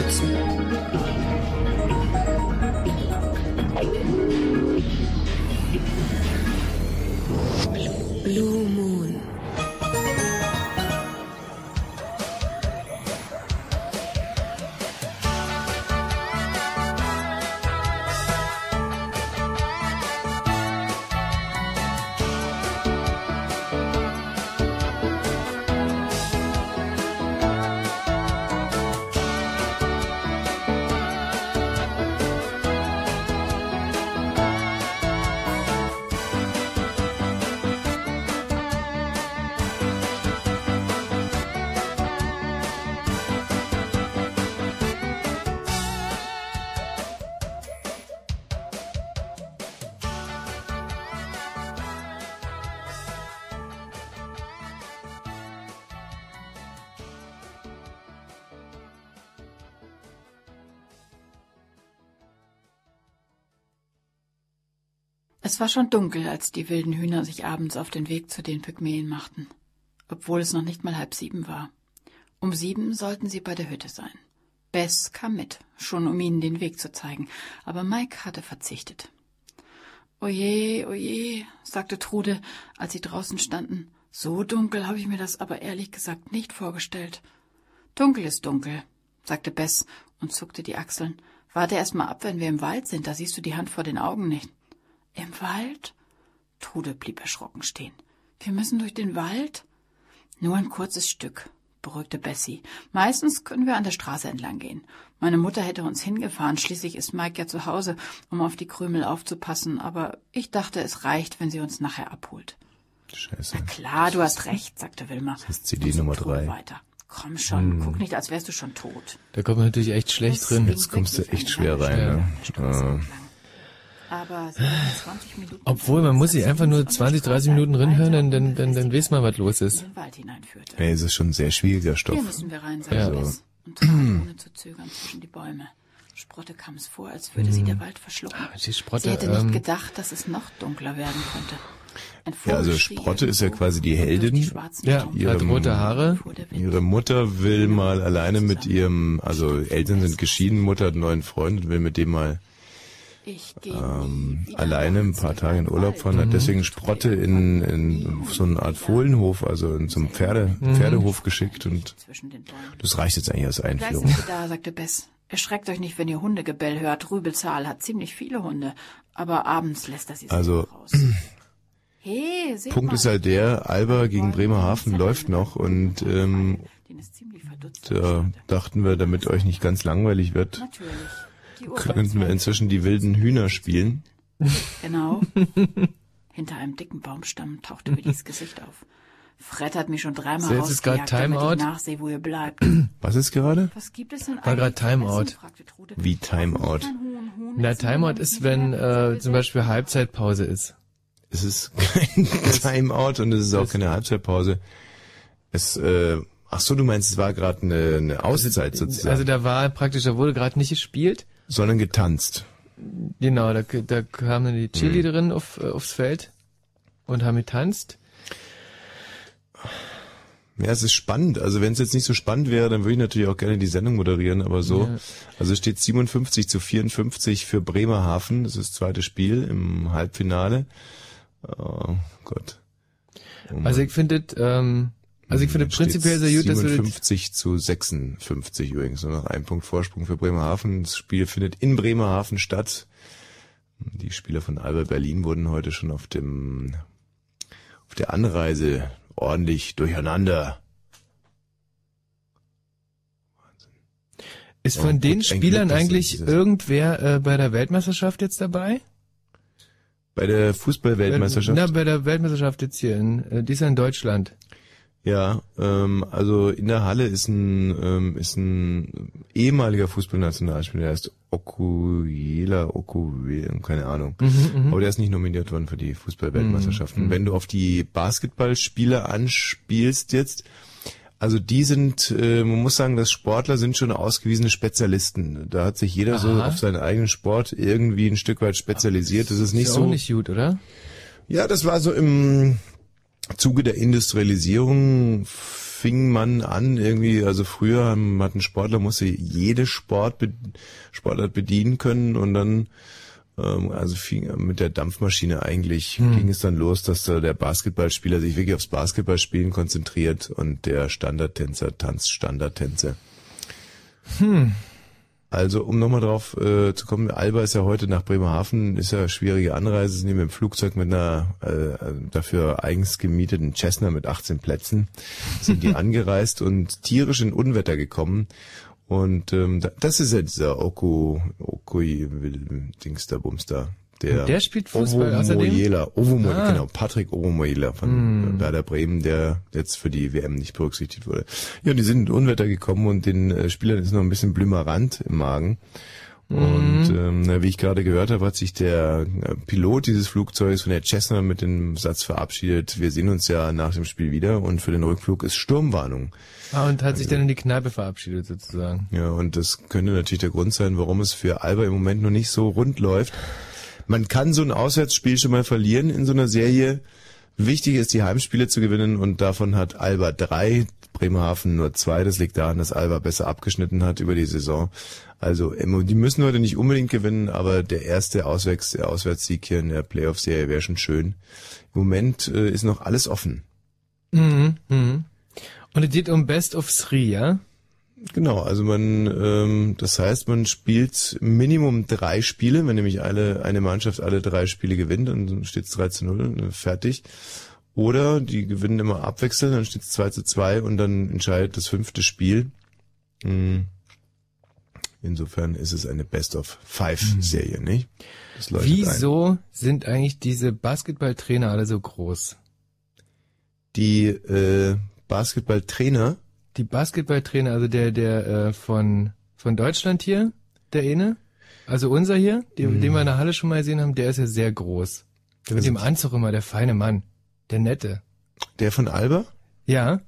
schützen. Blue Moon. Es war schon dunkel, als die wilden Hühner sich abends auf den Weg zu den Pygmäen machten, obwohl es noch nicht mal halb sieben war. Um sieben sollten sie bei der Hütte sein. Bess kam mit, schon um ihnen den Weg zu zeigen, aber Mike hatte verzichtet. Oje, oje, sagte Trude, als sie draußen standen. So dunkel habe ich mir das aber ehrlich gesagt nicht vorgestellt. Dunkel ist dunkel, sagte Bess und zuckte die Achseln. Warte erst mal ab, wenn wir im Wald sind, da siehst du die Hand vor den Augen nicht. Im Wald? Trude blieb erschrocken stehen. Wir müssen durch den Wald? Nur ein kurzes Stück, beruhigte Bessie. Meistens können wir an der Straße entlang gehen. Meine Mutter hätte uns hingefahren, schließlich ist Mike ja zu Hause, um auf die Krümel aufzupassen, aber ich dachte, es reicht, wenn sie uns nachher abholt. Scheiße. Na klar, du hast recht, sagte Wilma. Das ist CD Nummer drei. Weiter. Komm schon, guck nicht, als wärst du schon tot. Da kommt man natürlich echt schlecht drin. Es Jetzt kommst du echt schwer rein, ne? Entlang. Aber sie waren 20 Minuten Obwohl, man muss sich einfach nur 20, 30 Minuten reinhören, dann, dann, dann, dann weiß man, was los ist. den Wald hineinführte. Nee, es ist schon ein sehr schwieriger Hier Stoff. müssen wir rein, Ja. Bess und ohne zu zögern zwischen die Bäume. Sprotte kam es vor, als würde sie der Wald verschlucken. Die Sie Sprotte, hätte nicht ähm, gedacht, dass es noch dunkler werden könnte. Ja, also Sprotte ist ja quasi die Heldin. schwarzen ja, Staub hat rote Haare. Ihre Mutter will mal alleine mit ihrem, also Eltern sind geschieden, Mutter hat einen neuen Freund und will mit dem mal ähm, nie wieder alleine ein paar Tage in Urlaub fahren, hat deswegen Sprotte in, in so eine Art Fohlenhof, also in so einem Pferde, Pferdehof geschickt und das reicht jetzt eigentlich als Einführung. sie da, sagte Bess. Erschreckt euch nicht, wenn ihr Hundegebell hört. Rübelzahl hat ziemlich viele Hunde, aber abends lässt er sie Also, raus. Hey, Punkt mal. ist halt der, Alba gegen Bremerhaven läuft noch und ähm, da dachten wir, damit euch nicht ganz langweilig wird, Natürlich. Die Uhr könnten wir inzwischen die wilden Hühner spielen. Genau. Hinter einem dicken Baumstamm tauchte Willis Gesicht auf. Fred hat mich schon dreimal So, jetzt ist damit Timeout. ich nachsehe, wo ihr bleibt. Was ist gerade? Was gibt es denn War zu Timeout. Wie Timeout? Na, Timeout ist, wenn äh, zum Beispiel Halbzeitpause ist. Es ist kein Timeout und es ist auch keine Halbzeitpause. Es, äh, ach so, du meinst, es war gerade eine, eine Auszeit sozusagen, Also da war praktisch, da wurde gerade nicht gespielt. Sondern getanzt. Genau, da, da kamen dann die Mhm. Chili drin auf, äh, aufs Feld und haben getanzt. Ja, es ist spannend. Also wenn es jetzt nicht so spannend wäre, dann würde ich natürlich auch gerne die Sendung moderieren, aber so. Ja. Also es steht 57 zu 54 für Bremerhaven. Das ist das zweite Spiel im Halbfinale. Oh Gott. Also ich finde, ähm, also ich finde prinzipiell sehr gut, dass wir das, 57 zu 56 übrigens. Nur noch ein Punkt Vorsprung für Bremerhaven. Das Spiel findet in Bremerhaven statt. Die Spieler von Alba Berlin wurden heute schon auf dem, auf der Anreise ordentlich durcheinander. ist Oh, von gut, den Spielern Glück, eigentlich irgendwer äh, bei der Weltmeisterschaft jetzt dabei? Bei der Fußball-Weltmeisterschaft? Na, bei der Weltmeisterschaft jetzt hier in, äh, die ist ja in Deutschland. Ja, ähm, also in der Halle ist ein ähm, ist ein ehemaliger Fußballnationalspieler, der heißt Okuyela, Okuyela, keine Ahnung. Mhm, Aber der ist nicht nominiert worden für die Fußball-Weltmeisterschaften. Mhm. Wenn du auf die Basketballspieler anspielst jetzt, also die sind, äh, man muss sagen, dass Sportler sind schon ausgewiesene Spezialisten. Da hat sich jeder so Aha. auf seinen eigenen Sport irgendwie ein Stück weit spezialisiert. Das ist nicht ist so. auch nicht gut, oder? Ja, das war so im Zuge der Industrialisierung fing man an irgendwie, also früher hat ein Sportler musste jede Sport, Sportart bedienen können und dann ähm, also fing mit der Dampfmaschine eigentlich hm. ging es dann los, dass da der Basketballspieler sich wirklich aufs Basketballspielen konzentriert und der Standardtänzer tanzt Standardtänze. Hm. Also um nochmal drauf äh, zu kommen, Alba ist ja heute nach Bremerhaven, ist ja eine schwierige Anreise, sind die mit dem Flugzeug mit einer äh, dafür eigens gemieteten Cessna mit 18 Plätzen, sind die angereist und tierisch in Unwetter gekommen und ähm, das ist ja dieser Oku, Okui Dings da Bumster. Der, der spielt Fußball Ovo Moyela, Ovo Moyela, ah. genau, Patrick Ovo Moyela von mm. Werder Bremen, der jetzt für die WM nicht berücksichtigt wurde. Ja, die sind in Unwetter gekommen und den äh, Spielern ist noch ein bisschen blümerant im Magen. Und mhm. ähm, wie ich gerade gehört habe, hat sich der äh, Pilot dieses Flugzeugs von der Cessna mit dem Satz verabschiedet, wir sehen uns ja nach dem Spiel wieder und für den Rückflug ist Sturmwarnung. Ah, und hat sich also dann in die Kneipe verabschiedet sozusagen. Ja, und das könnte natürlich der Grund sein, warum es für Alba im Moment noch nicht so rund läuft. Man kann so ein Auswärtsspiel schon mal verlieren in so einer Serie. Wichtig ist, die Heimspiele zu gewinnen und davon hat Alba drei, Bremerhaven nur zwei. Das liegt daran, dass Alba besser abgeschnitten hat über die Saison. Also die müssen heute nicht unbedingt gewinnen, aber der erste Auswärts, der Auswärtssieg hier in der Playoff-Serie wäre schon schön. Im Moment äh, ist noch alles offen. Mhm, mhm. Und es geht um Best of Three, ja? Genau, also man, ähm, das heißt, man spielt Minimum drei Spiele, wenn nämlich alle, eine Mannschaft alle drei Spiele gewinnt, dann steht es 3 zu 0, äh, fertig. Oder die gewinnen immer abwechselnd, dann steht es 2 zu 2 und dann entscheidet das fünfte Spiel. Mhm. Insofern ist es eine Best of Five hm. Serie, nicht? Wieso ein. sind eigentlich diese Basketballtrainer alle so groß? Die äh, Basketballtrainer? Die Basketballtrainer, also der der äh, von von Deutschland hier, der eine, also unser hier, den, hm. den wir in der Halle schon mal gesehen haben, der ist ja sehr groß. Der mit dem Anzug immer, der feine Mann, der nette. Der von Alba? Ja.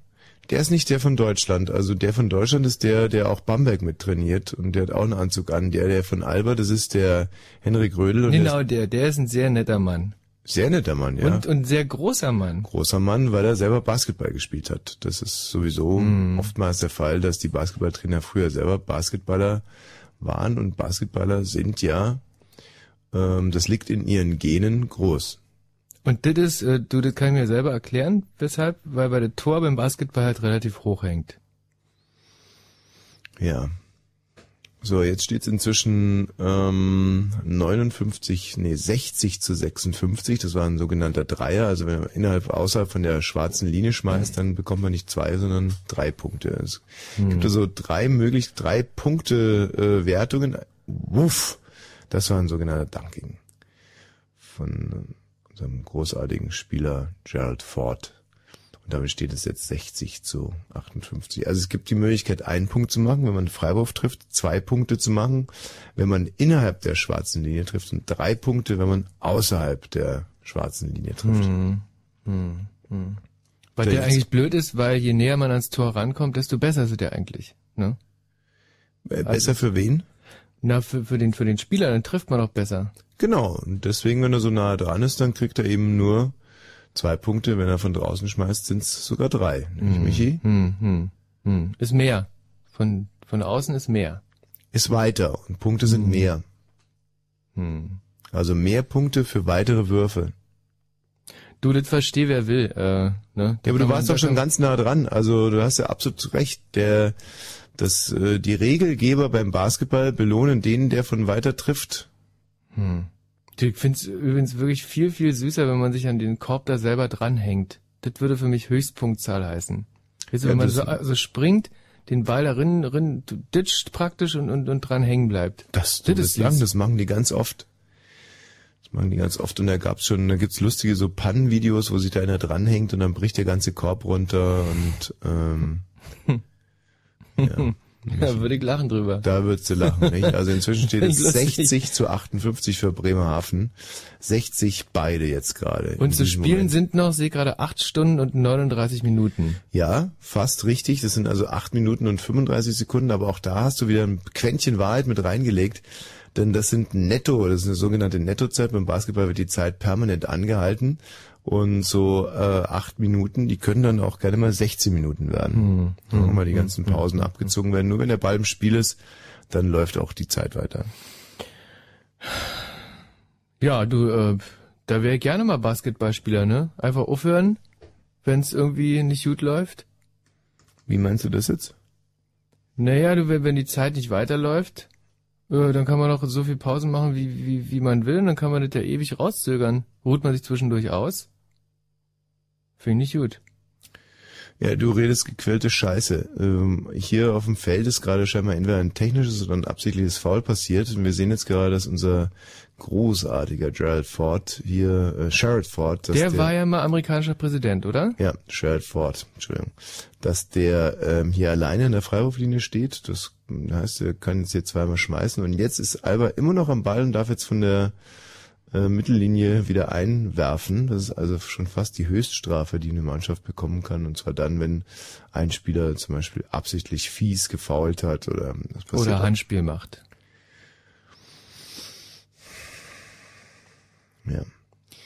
Der ist nicht der von Deutschland. Also der von Deutschland ist der, der auch Bamberg mit trainiert und der hat auch einen Anzug an. Der, der von Alba, das ist der Henrik Rödel. genau, der, der ist ein sehr netter Mann. Sehr netter Mann, ja. Und, und sehr großer Mann. Großer Mann, weil er selber Basketball gespielt hat. Das ist sowieso mm. oftmals der Fall, dass die Basketballtrainer früher selber Basketballer waren und Basketballer sind ja, ähm, das liegt in ihren Genen groß. Und das ist, äh, du, das kann ich mir selber erklären, weshalb, weil bei der Tor beim Basketball halt relativ hoch hängt. Ja. So, jetzt steht es inzwischen ähm, 59, nee, 60 zu 56. Das war ein sogenannter Dreier. Also wenn man innerhalb, außerhalb von der schwarzen Linie schmeißt, dann bekommt man nicht zwei, sondern drei Punkte. Es hm. gibt also drei möglich, drei Punkte äh, Wertungen. Wuff, das war ein sogenannter Dunking. Von unserem großartigen Spieler Gerald Ford. Und damit steht es jetzt 60 zu 58. Also es gibt die Möglichkeit, einen Punkt zu machen, wenn man einen Freiwurf trifft, zwei Punkte zu machen, wenn man innerhalb der schwarzen Linie trifft und drei Punkte, wenn man außerhalb der schwarzen Linie trifft. Hm, hm, hm. Weil der, der eigentlich blöd ist, weil je näher man ans Tor rankommt, desto besser ist der eigentlich. Ne? Besser also, für wen? Na, für, für, den, für den Spieler, dann trifft man auch besser. Genau, und deswegen, wenn er so nah dran ist, dann kriegt er eben nur zwei Punkte. Wenn er von draußen schmeißt, sind es sogar drei. Nämlich hm, Michi? Hm, hm, hm. Ist mehr. Von, von außen ist mehr. Ist weiter und Punkte sind hm. mehr. Hm. Also mehr Punkte für weitere Würfe. Du, das versteh, wer will. Äh, ne? Ja, aber du warst doch schon ganz nah dran. Also du hast ja absolut recht. Der dass äh, die Regelgeber beim Basketball belohnen den, der von weiter trifft. Hm. Ich finde es übrigens wirklich viel, viel süßer, wenn man sich an den Korb da selber dranhängt. Das würde für mich Höchstpunktzahl heißen. Weißt du, wenn man so also springt, den Ball darin, drin, ditcht praktisch und, und, und dran hängen bleibt. Das, das ist lang, das machen die ganz oft. Das machen die ganz oft und da gab's schon, da gibt's lustige so Pannenvideos, wo sich da einer dranhängt und dann bricht der ganze Korb runter und ähm, Ja. Da würde ich lachen drüber. Da würdest du lachen, nicht? Also inzwischen steht es 60 zu 58 für Bremerhaven. 60 beide jetzt gerade. Und zu spielen Moment. sind noch, sehe gerade, 8 Stunden und 39 Minuten. Ja, fast richtig. Das sind also 8 Minuten und 35 Sekunden, aber auch da hast du wieder ein Quäntchen Wahrheit mit reingelegt. Denn das sind netto, das ist eine sogenannte Nettozeit. Beim Basketball wird die Zeit permanent angehalten. Und so äh, acht Minuten, die können dann auch gerne mal 16 Minuten werden. Hm. Hm. mal die ganzen Pausen hm. abgezogen werden. Nur wenn der Ball im Spiel ist, dann läuft auch die Zeit weiter. Ja, du, äh, da wäre ich gerne mal Basketballspieler, ne? Einfach aufhören, wenn es irgendwie nicht gut läuft. Wie meinst du das jetzt? Naja, du, wenn die Zeit nicht weiterläuft, äh, dann kann man doch so viel Pausen machen, wie, wie, wie man will, und dann kann man das ja ewig rauszögern. Ruht man sich zwischendurch aus? Finde ich gut. Ja, du redest gequälte Scheiße. Ähm, hier auf dem Feld ist gerade scheinbar entweder ein technisches oder ein absichtliches Foul passiert. Und wir sehen jetzt gerade, dass unser großartiger Gerald Ford hier, äh, Sherrod Ford. Der, der, war ja mal amerikanischer Präsident, oder? Ja, Sherrod Ford, Entschuldigung. Dass der ähm, hier alleine in der Freiwurflinie steht. Das heißt, er kann jetzt hier zweimal schmeißen. Und jetzt ist Alba immer noch am Ball und darf jetzt von der äh, Mittellinie wieder einwerfen. Das ist also schon fast die Höchststrafe, die eine Mannschaft bekommen kann. Und zwar dann, wenn ein Spieler zum Beispiel absichtlich fies gefault hat oder oder Handspiel macht. Ja.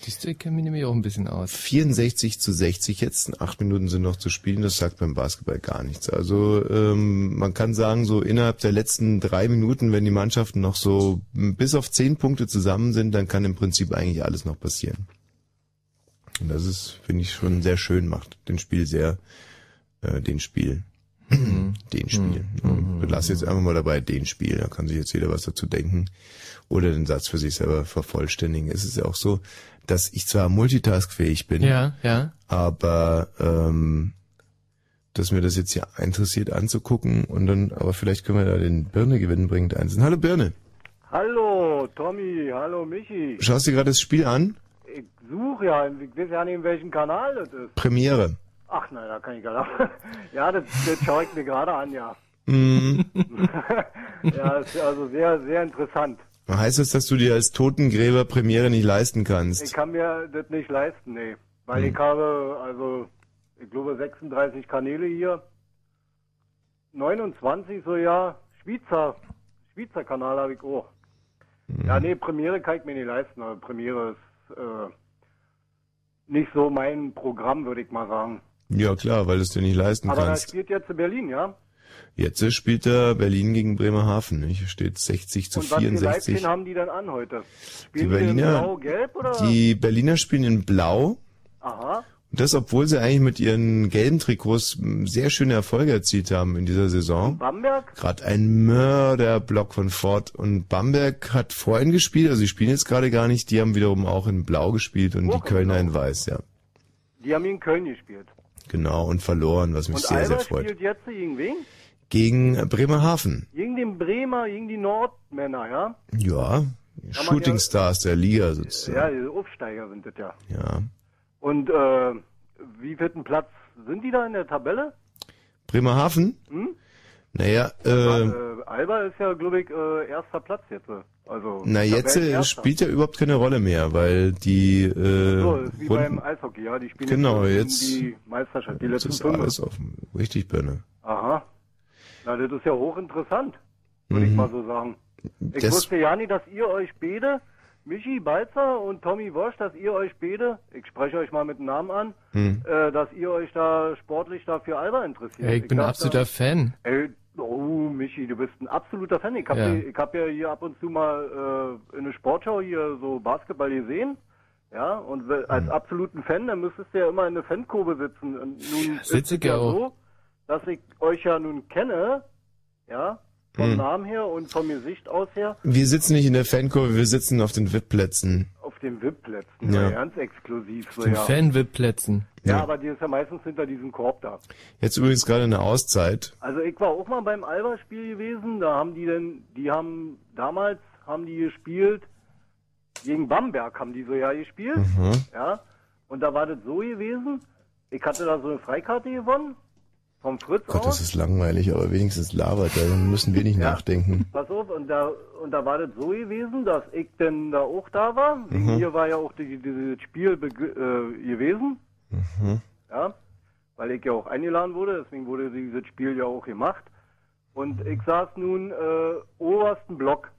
Siehst du, ich kenne mich nämlich auch ein bisschen aus. 64 zu 60 jetzt, acht Minuten sind noch zu spielen, das sagt beim Basketball gar nichts. Also ähm, man kann sagen, so innerhalb der letzten drei Minuten, wenn die Mannschaften noch so bis auf zehn Punkte zusammen sind, dann kann im Prinzip eigentlich alles noch passieren. Und das ist, finde ich, schon sehr schön macht, den Spiel sehr, äh, den Spiel. Mhm. den Spiel. Mhm. Lass jetzt einfach mal dabei den Spiel, da kann sich jetzt jeder was dazu denken oder den Satz für sich selber vervollständigen. Es ist ja auch so, dass ich zwar multitaskfähig bin, ja, ja. aber ähm, dass mir das jetzt hier interessiert anzugucken und dann, aber vielleicht können wir da den Birne gewinnen bringend einzeln. Hallo Birne. Hallo Tommy, hallo Michi. Schaust du gerade das Spiel an? Ich suche ja, ich weiß ja nicht, in welchem Kanal das ist. Premiere. Ach nein, da kann ich gar nicht. Ja, das, das schaue ich mir gerade an, ja. Mm. ja, ist also sehr, sehr interessant. Heißt das, dass du dir als Totengräber Premiere nicht leisten kannst? Ich kann mir das nicht leisten, nee. Weil hm. ich habe, also, ich glaube 36 Kanäle hier. 29 so ja. Schweizer, Schweizer Kanal habe ich auch. Hm. Ja, nee, Premiere kann ich mir nicht leisten. Aber Premiere ist äh, nicht so mein Programm, würde ich mal sagen. Ja, klar, weil du es dir nicht leisten Aber kannst. Aber spielt jetzt in Berlin, ja? Jetzt spielt er Berlin gegen Bremerhaven. Hier steht 60 zu Und 64. Was haben die dann an heute? Spielen die Berliner, blau, gelb oder? Die Berliner spielen in blau. Aha. Und das, obwohl sie eigentlich mit ihren gelben Trikots sehr schöne Erfolge erzielt haben in dieser Saison. Bamberg? Gerade ein Mörderblock von Ford. Und Bamberg hat vorhin gespielt, also die spielen jetzt gerade gar nicht. Die haben wiederum auch in blau gespielt und auch die Kölner in weiß, ja. Die haben in Köln gespielt. Genau, und verloren, was mich und sehr, Alba sehr freut. spielt jetzt gegen wen? Gegen Bremerhaven. Gegen den Bremer, gegen die Nordmänner, ja? Ja, Shooting ja, Stars der Liga sozusagen. Ja, die Aufsteiger sind das ja. Ja. Und äh, wie vierten Platz sind die da in der Tabelle? Bremerhaven? Hm? Naja, äh, äh, Alba ist ja, glaube ich, äh, erster Platz jetzt. Also, Na, jetzt äh, spielt ja überhaupt keine Rolle mehr, weil die äh, so, ist wie Runden, beim Eishockey, ja, die spielen genau, jetzt, die Meisterschaft, die letzten ist alles offen. Richtig, Birne. Aha. Na, das ist ja hochinteressant, würde mhm. ich mal so sagen. Ich das wusste ja nicht, dass ihr euch beide, Michi Balzer und Tommy Wosch, dass ihr euch beide, ich spreche euch mal mit dem Namen an, mhm. äh, dass ihr euch da sportlich da für Alba interessiert. Ey, ich, ich bin absoluter da, Fan. Ey, oh, Michi, du bist ein absoluter Fan. Ich habe ja. ich hab ja hier ab und zu mal äh, in der Sportschau hier so Basketball gesehen. Ja, und als mhm. absoluten Fan, dann müsstest du ja immer in der Fankurve sitzen. Und nun Sitze ich ja auch. So, dass ich euch ja nun kenne, ja, vom hm. Namen her und vom Gesicht aus her. Wir sitzen nicht in der Fankurve, wir sitzen auf den VIP-Plätzen. Auf den VIP-Plätzen, ja. ganz exklusiv. So, den ja. Fan-VIP-Plätzen. Ja, ja, aber die ist ja meistens hinter diesem Korb da. Jetzt übrigens gerade eine Auszeit. Also ich war auch mal beim Alba-Spiel gewesen, da haben die denn, die haben, damals haben die gespielt, gegen Bamberg haben die so ja gespielt, mhm. ja, und da war das so gewesen, ich hatte da so eine Freikarte gewonnen vom Fritz Gott, aus. das ist langweilig, aber wenigstens labert, dann müssen wir nicht ja. nachdenken. Pass auf, und da, und da war das so gewesen, dass ich denn da auch da war. Wegen mhm. mir war ja auch die, dieses Spiel äh, gewesen. Mhm. Ja, weil ich ja auch eingeladen wurde, deswegen wurde dieses Spiel ja auch gemacht. Und ich saß nun äh, obersten Block.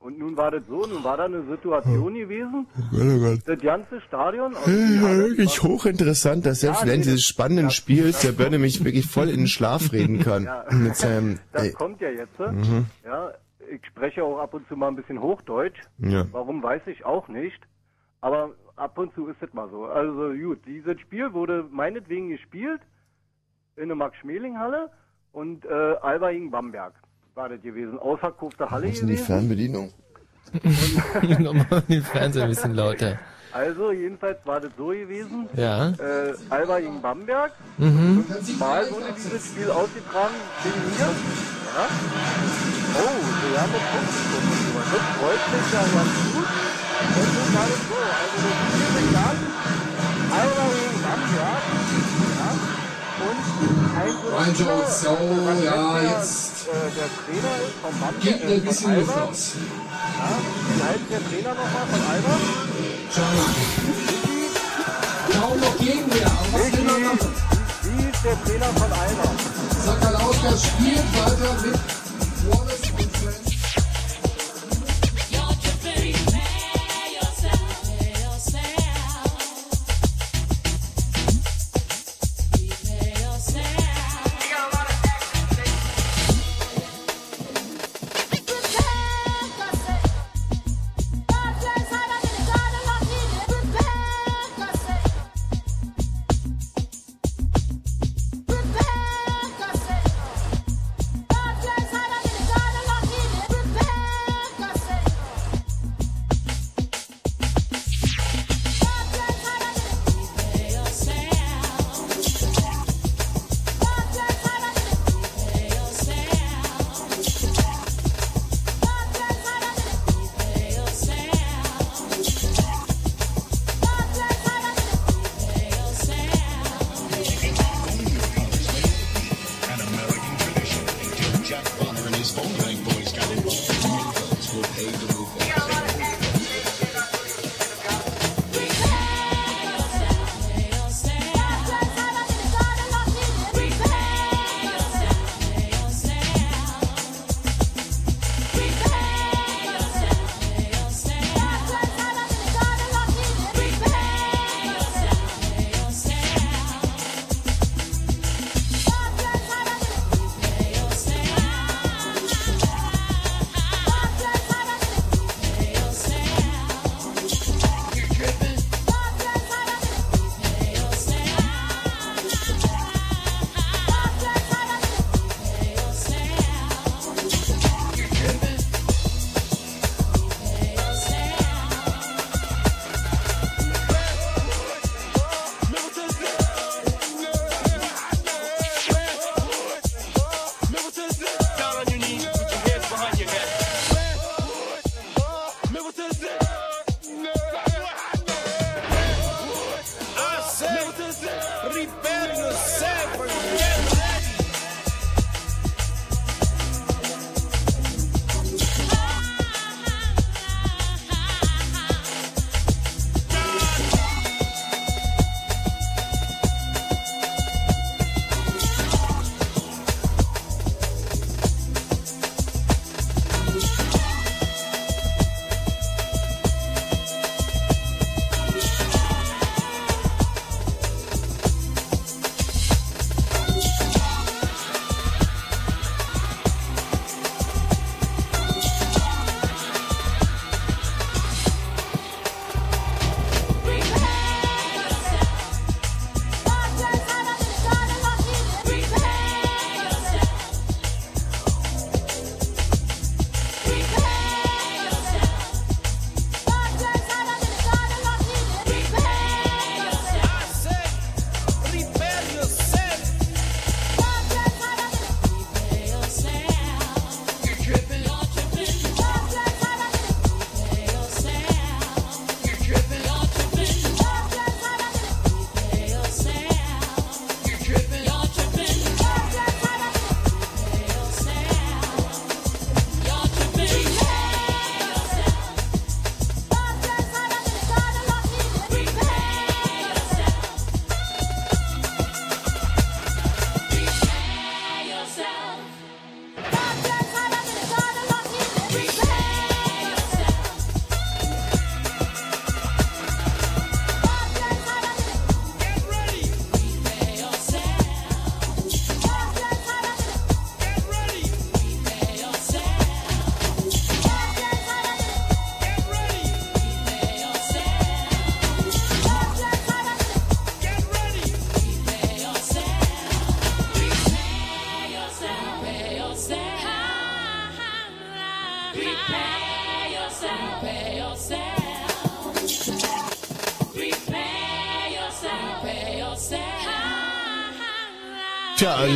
Und nun war das so, nun war da eine Situation gewesen, Oh Gott, oh Gott. das ganze Stadion... Ja, wirklich hochinteressant, dass selbst Ja, während nee, dieses spannenden Spiels der Börne mich wirklich voll in den Schlaf reden kann. Ja. Mit seinem, Das ey, kommt ja jetzt. Mhm. Ja, ich spreche auch ab und zu mal ein bisschen Hochdeutsch. Ja. Warum weiß ich auch nicht. Aber ab und zu ist es mal so. Also gut, dieses Spiel wurde meinetwegen gespielt in der Max-Schmeling-Halle und äh, Alba gegen Bamberg war das gewesen. Ausverkaufte Halle wo ist denn die. Fernbedienung? Nochmal den Fernseher ein bisschen lauter. Also jedenfalls war das so gewesen. Ja. Äh, Alba gegen Bamberg. Mhm. Fünfmal wurde dieses Spiel ausgetragen. Gegen hier. Ja. Oh, wir haben das Punkte Das freut mich ja ganz gut. Und so war das so. Also das Spiel begann. Alba gegen Bamberg. Ryan Jones, so, ja, der, jetzt äh, Bamberg. gibt äh, ein bisschen von Luft raus. Ja. Wie heißt der Trainer nochmal von Alba? Kaum noch Gegenwehr, aber was will man machen? Wie ist der Trainer von Alba? Sakalauskas spielt weiter mit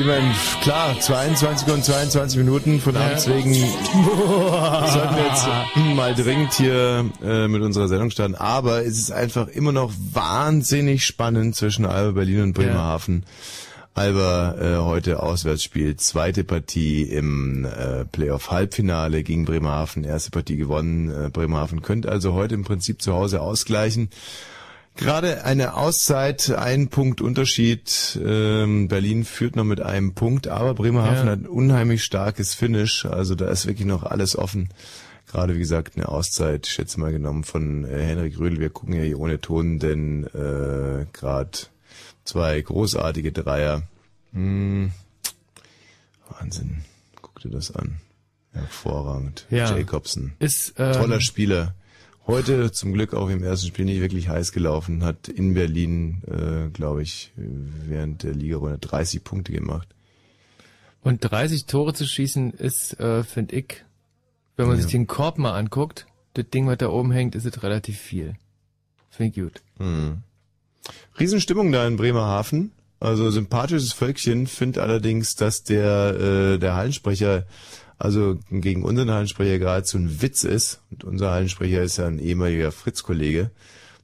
ich meine, klar, 22 und 22 Minuten von Amts wegen sollten wir jetzt mal dringend hier äh, mit unserer Sendung starten. Aber es ist einfach immer noch wahnsinnig spannend zwischen Alba Berlin und Bremerhaven. Alba äh, heute Auswärtsspiel, zweite Partie im äh, Playoff-Halbfinale gegen Bremerhaven, erste Partie gewonnen. Äh, Bremerhaven könnte also heute im Prinzip zu Hause ausgleichen. Gerade eine Auszeit, ein Punkt Unterschied. Ähm, Berlin führt noch mit einem Punkt, aber Bremerhaven ja. hat ein unheimlich starkes Finish. Also da ist wirklich noch alles offen. Gerade wie gesagt eine Auszeit, ich schätze mal genommen von äh, Henrik Rödel. Wir gucken ja hier ohne Ton, denn äh, gerade zwei großartige Dreier. Hm. Wahnsinn. Guck dir das an. Hervorragend. Ja. Jacobsen. Ist, ähm, Toller Spieler. Heute zum Glück auch im ersten Spiel nicht wirklich heiß gelaufen, hat in Berlin, äh, glaube ich, während der Ligarunde 30 Punkte gemacht. Und 30 Tore zu schießen ist, äh, finde ich, wenn man ja. sich den Korb mal anguckt, das Ding, was da oben hängt, ist es relativ viel. Finde ich gut. Hm. Riesenstimmung da in Bremerhaven. Also sympathisches Völkchen, finde allerdings, dass der, äh, der Hallensprecher also gegen unseren Hallensprecher geradezu ein Witz ist. Und unser Hallensprecher ist ja ein ehemaliger Fritz-Kollege,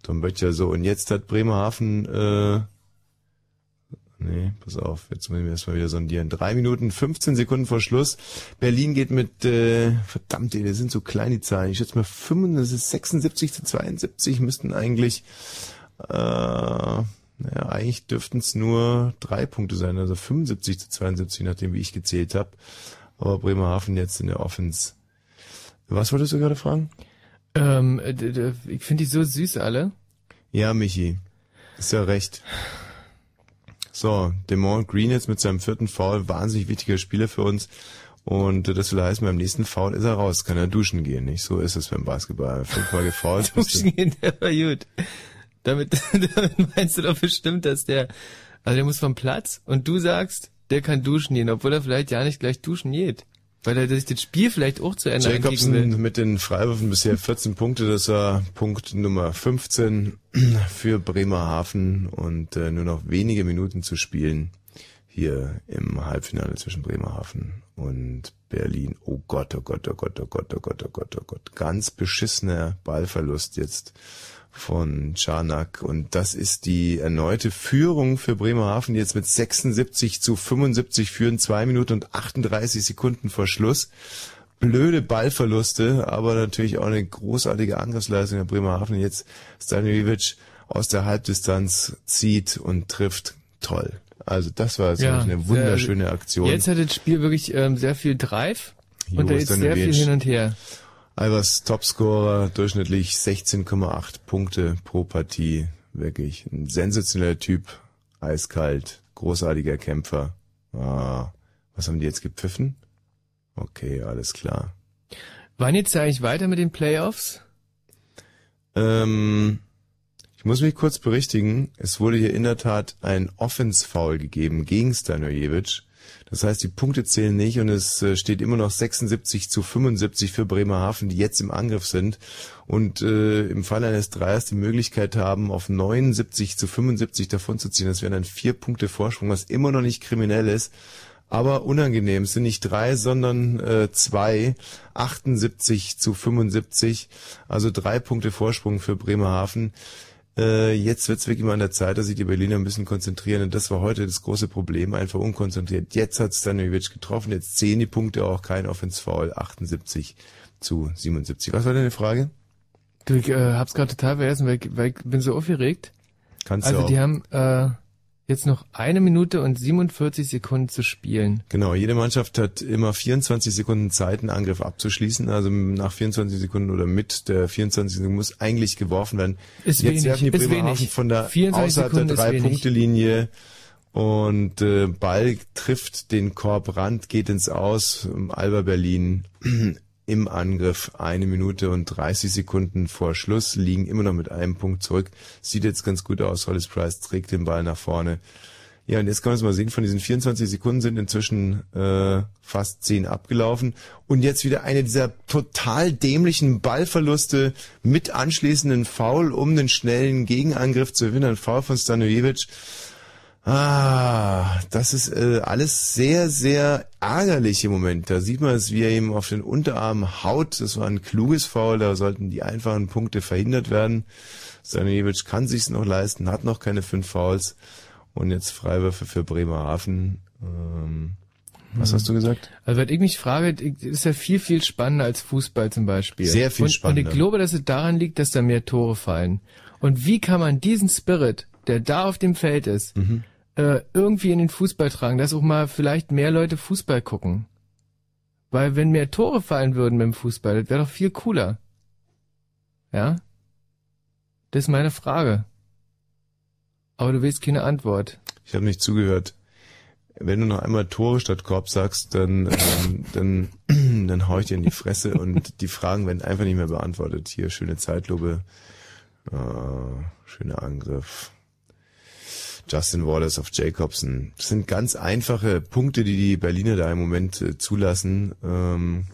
Tom Böttcher so. Und jetzt hat Bremerhaven, äh, nee, pass auf, jetzt müssen wir erstmal wieder sondieren. Drei Minuten, 15 Sekunden vor Schluss. Berlin geht mit, äh, verdammt, das sind so kleine die Zahlen. Ich schätze mal 75, 76 zu 72 müssten eigentlich, äh, naja, eigentlich dürften es nur drei Punkte sein, also 75 zu 72, nachdem wie ich gezählt habe aber Bremerhaven jetzt in der Offense. Was wolltest du gerade fragen? Ähm, ich finde die so süß alle. Ja, Michi. Ist ja recht. So, Demont Green jetzt mit seinem vierten Foul, wahnsinnig wichtiger Spieler für uns. Und das will heißen, beim nächsten Foul ist er raus, kann er duschen gehen, nicht? So ist es beim Basketball. Fünfmal gefault. duschen gehen, der war gut. Damit, damit meinst du doch bestimmt, dass der, also der muss vom Platz und du sagst, der kann duschen gehen, obwohl er vielleicht ja nicht gleich duschen geht. Weil er sich das Spiel vielleicht auch zu Ende Jacobsen mit den Freiwürfen bisher 14 Punkte, das war Punkt Nummer 15 für Bremerhaven und äh, nur noch wenige Minuten zu spielen hier im Halbfinale zwischen Bremerhaven und Berlin. Oh Gott, oh Gott, oh Gott, oh Gott, oh Gott, oh Gott, oh Gott. Ganz beschissener Ballverlust jetzt von Czarnak. Und das ist die erneute Führung für Bremerhaven, die jetzt mit 76 zu 75 führen, zwei Minuten und 38 Sekunden vor Schluss. Blöde Ballverluste, aber natürlich auch eine großartige Angriffsleistung der Bremerhaven. Jetzt Stanojevic aus der Halbdistanz zieht und trifft. Toll. Also das war ja, eine wunderschöne Aktion. Jetzt hat das Spiel wirklich ähm, sehr viel Drive jo, und da ist sehr viel hin und her. Albers Topscorer, durchschnittlich 16,8 Punkte pro Partie. Wirklich ein sensationeller Typ, eiskalt, großartiger Kämpfer. Ah, was haben die jetzt gepfiffen? Okay, alles klar. Wann jetzt eigentlich weiter mit den Playoffs? Ähm, ich muss mich kurz berichtigen. Es wurde hier in der Tat ein Offense-Foul gegeben gegen Stanojevic. Das heißt, die Punkte zählen nicht und es äh, steht immer noch 76 zu 75 für Bremerhaven, die jetzt im Angriff sind und äh, im Fall eines Dreiers die Möglichkeit haben, auf 79 zu 75 davonzuziehen. Das wären dann vier Punkte Vorsprung, was immer noch nicht kriminell ist. Aber unangenehm. Es sind nicht drei, sondern äh, zwei. 78 zu 75. Also drei Punkte Vorsprung für Bremerhaven. Äh, jetzt wird es wirklich mal an der Zeit, dass sich die Berliner ein bisschen konzentrieren. Und das war heute das große Problem, einfach unkonzentriert. Jetzt hat Stanojevic getroffen, jetzt zehn die Punkte, auch kein Offense-Foul, 78 zu 77. Was war deine Frage? Du, ich äh, hab's gerade total vergessen, weil ich, weil ich bin so aufgeregt. Kannst also du auch. die haben äh, jetzt noch eine Minute und 47 Sekunden zu spielen. Genau, jede Mannschaft hat immer 24 Sekunden Zeit, einen Angriff abzuschließen. Also nach 24 Sekunden oder mit der 24 Sekunden muss eigentlich geworfen werden. Ist Jetzt wenig, werfen die ist Bremerhaven wenig. von der 24 außerhalb der Sekunden Drei-Punkte-Linie und äh, Ball trifft den Korbrand, geht ins Aus. Alba Berlin im Angriff eine Minute und 30 Sekunden vor Schluss, liegen immer noch mit einem Punkt zurück. Sieht jetzt ganz gut aus. Hollis Price trägt den Ball nach vorne. Ja, und jetzt kann man es mal sehen, von diesen 24 Sekunden sind inzwischen äh, fast 10 abgelaufen. Und jetzt wieder eine dieser total dämlichen Ballverluste mit anschließenden Foul, um den schnellen Gegenangriff zu gewinnen. Ein Foul von Stanojevic. Ah, das ist äh, alles sehr, sehr ärgerlich im Moment. Da sieht man es, wie er ihm auf den Unterarm haut. Das war ein kluges Foul, da sollten die einfachen Punkte verhindert werden. Stanojevic kann sich's noch leisten, hat noch keine fünf Fouls. Und jetzt Freiwürfe für Bremerhaven. Ähm, was hast du gesagt? Also wenn ich mich frage, ist ja viel, viel spannender als Fußball zum Beispiel. Sehr viel und, spannender. Und ich glaube, dass es daran liegt, dass da mehr Tore fallen. Und wie kann man diesen Spirit, der da auf dem Feld ist, Mhm. Äh, irgendwie in den Fußball tragen, dass auch mal vielleicht mehr Leute Fußball gucken? Weil wenn mehr Tore fallen würden beim Fußball, das wäre doch viel cooler. Ja? Das ist meine Frage. Aber du willst keine Antwort. Ich habe nicht zugehört. Wenn du noch einmal Tore statt Korb sagst, dann, ähm, dann, dann hau ich dir in die Fresse und die Fragen werden einfach nicht mehr beantwortet. Hier, schöne Zeitlupe, äh, schöner Angriff. Justin Wallace auf Jacobson. Das sind ganz einfache Punkte, die die Berliner da im Moment äh, zulassen. Ähm,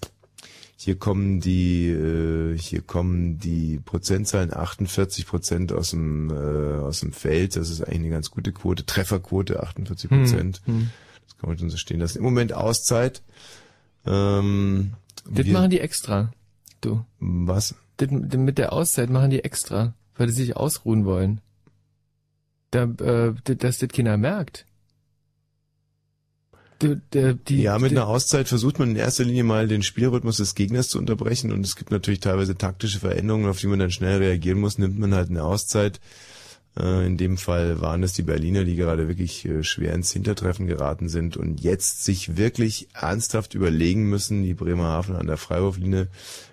hier kommen die, äh, hier kommen die Prozentzahlen 48 Prozent aus dem äh, aus dem Feld. Das ist eigentlich eine ganz gute Quote. Trefferquote 48 Prozent. Hm. Das kann man schon so stehen lassen. Im Moment Auszeit. Ähm, Das wir- machen die extra. Du. was? Das mit der Auszeit machen die extra, weil die sich ausruhen wollen. Da, äh, dass das keiner merkt. Du, der, die, ja, mit die, einer Auszeit versucht man in erster Linie mal den Spielrhythmus des Gegners zu unterbrechen und es gibt natürlich teilweise taktische Veränderungen, auf die man dann schnell reagieren muss. Nimmt man halt eine Auszeit. Äh, In dem Fall waren es die Berliner, die gerade wirklich äh, schwer ins Hintertreffen geraten sind und jetzt sich wirklich ernsthaft überlegen müssen, die Bremerhaven an der Freiwurflinie,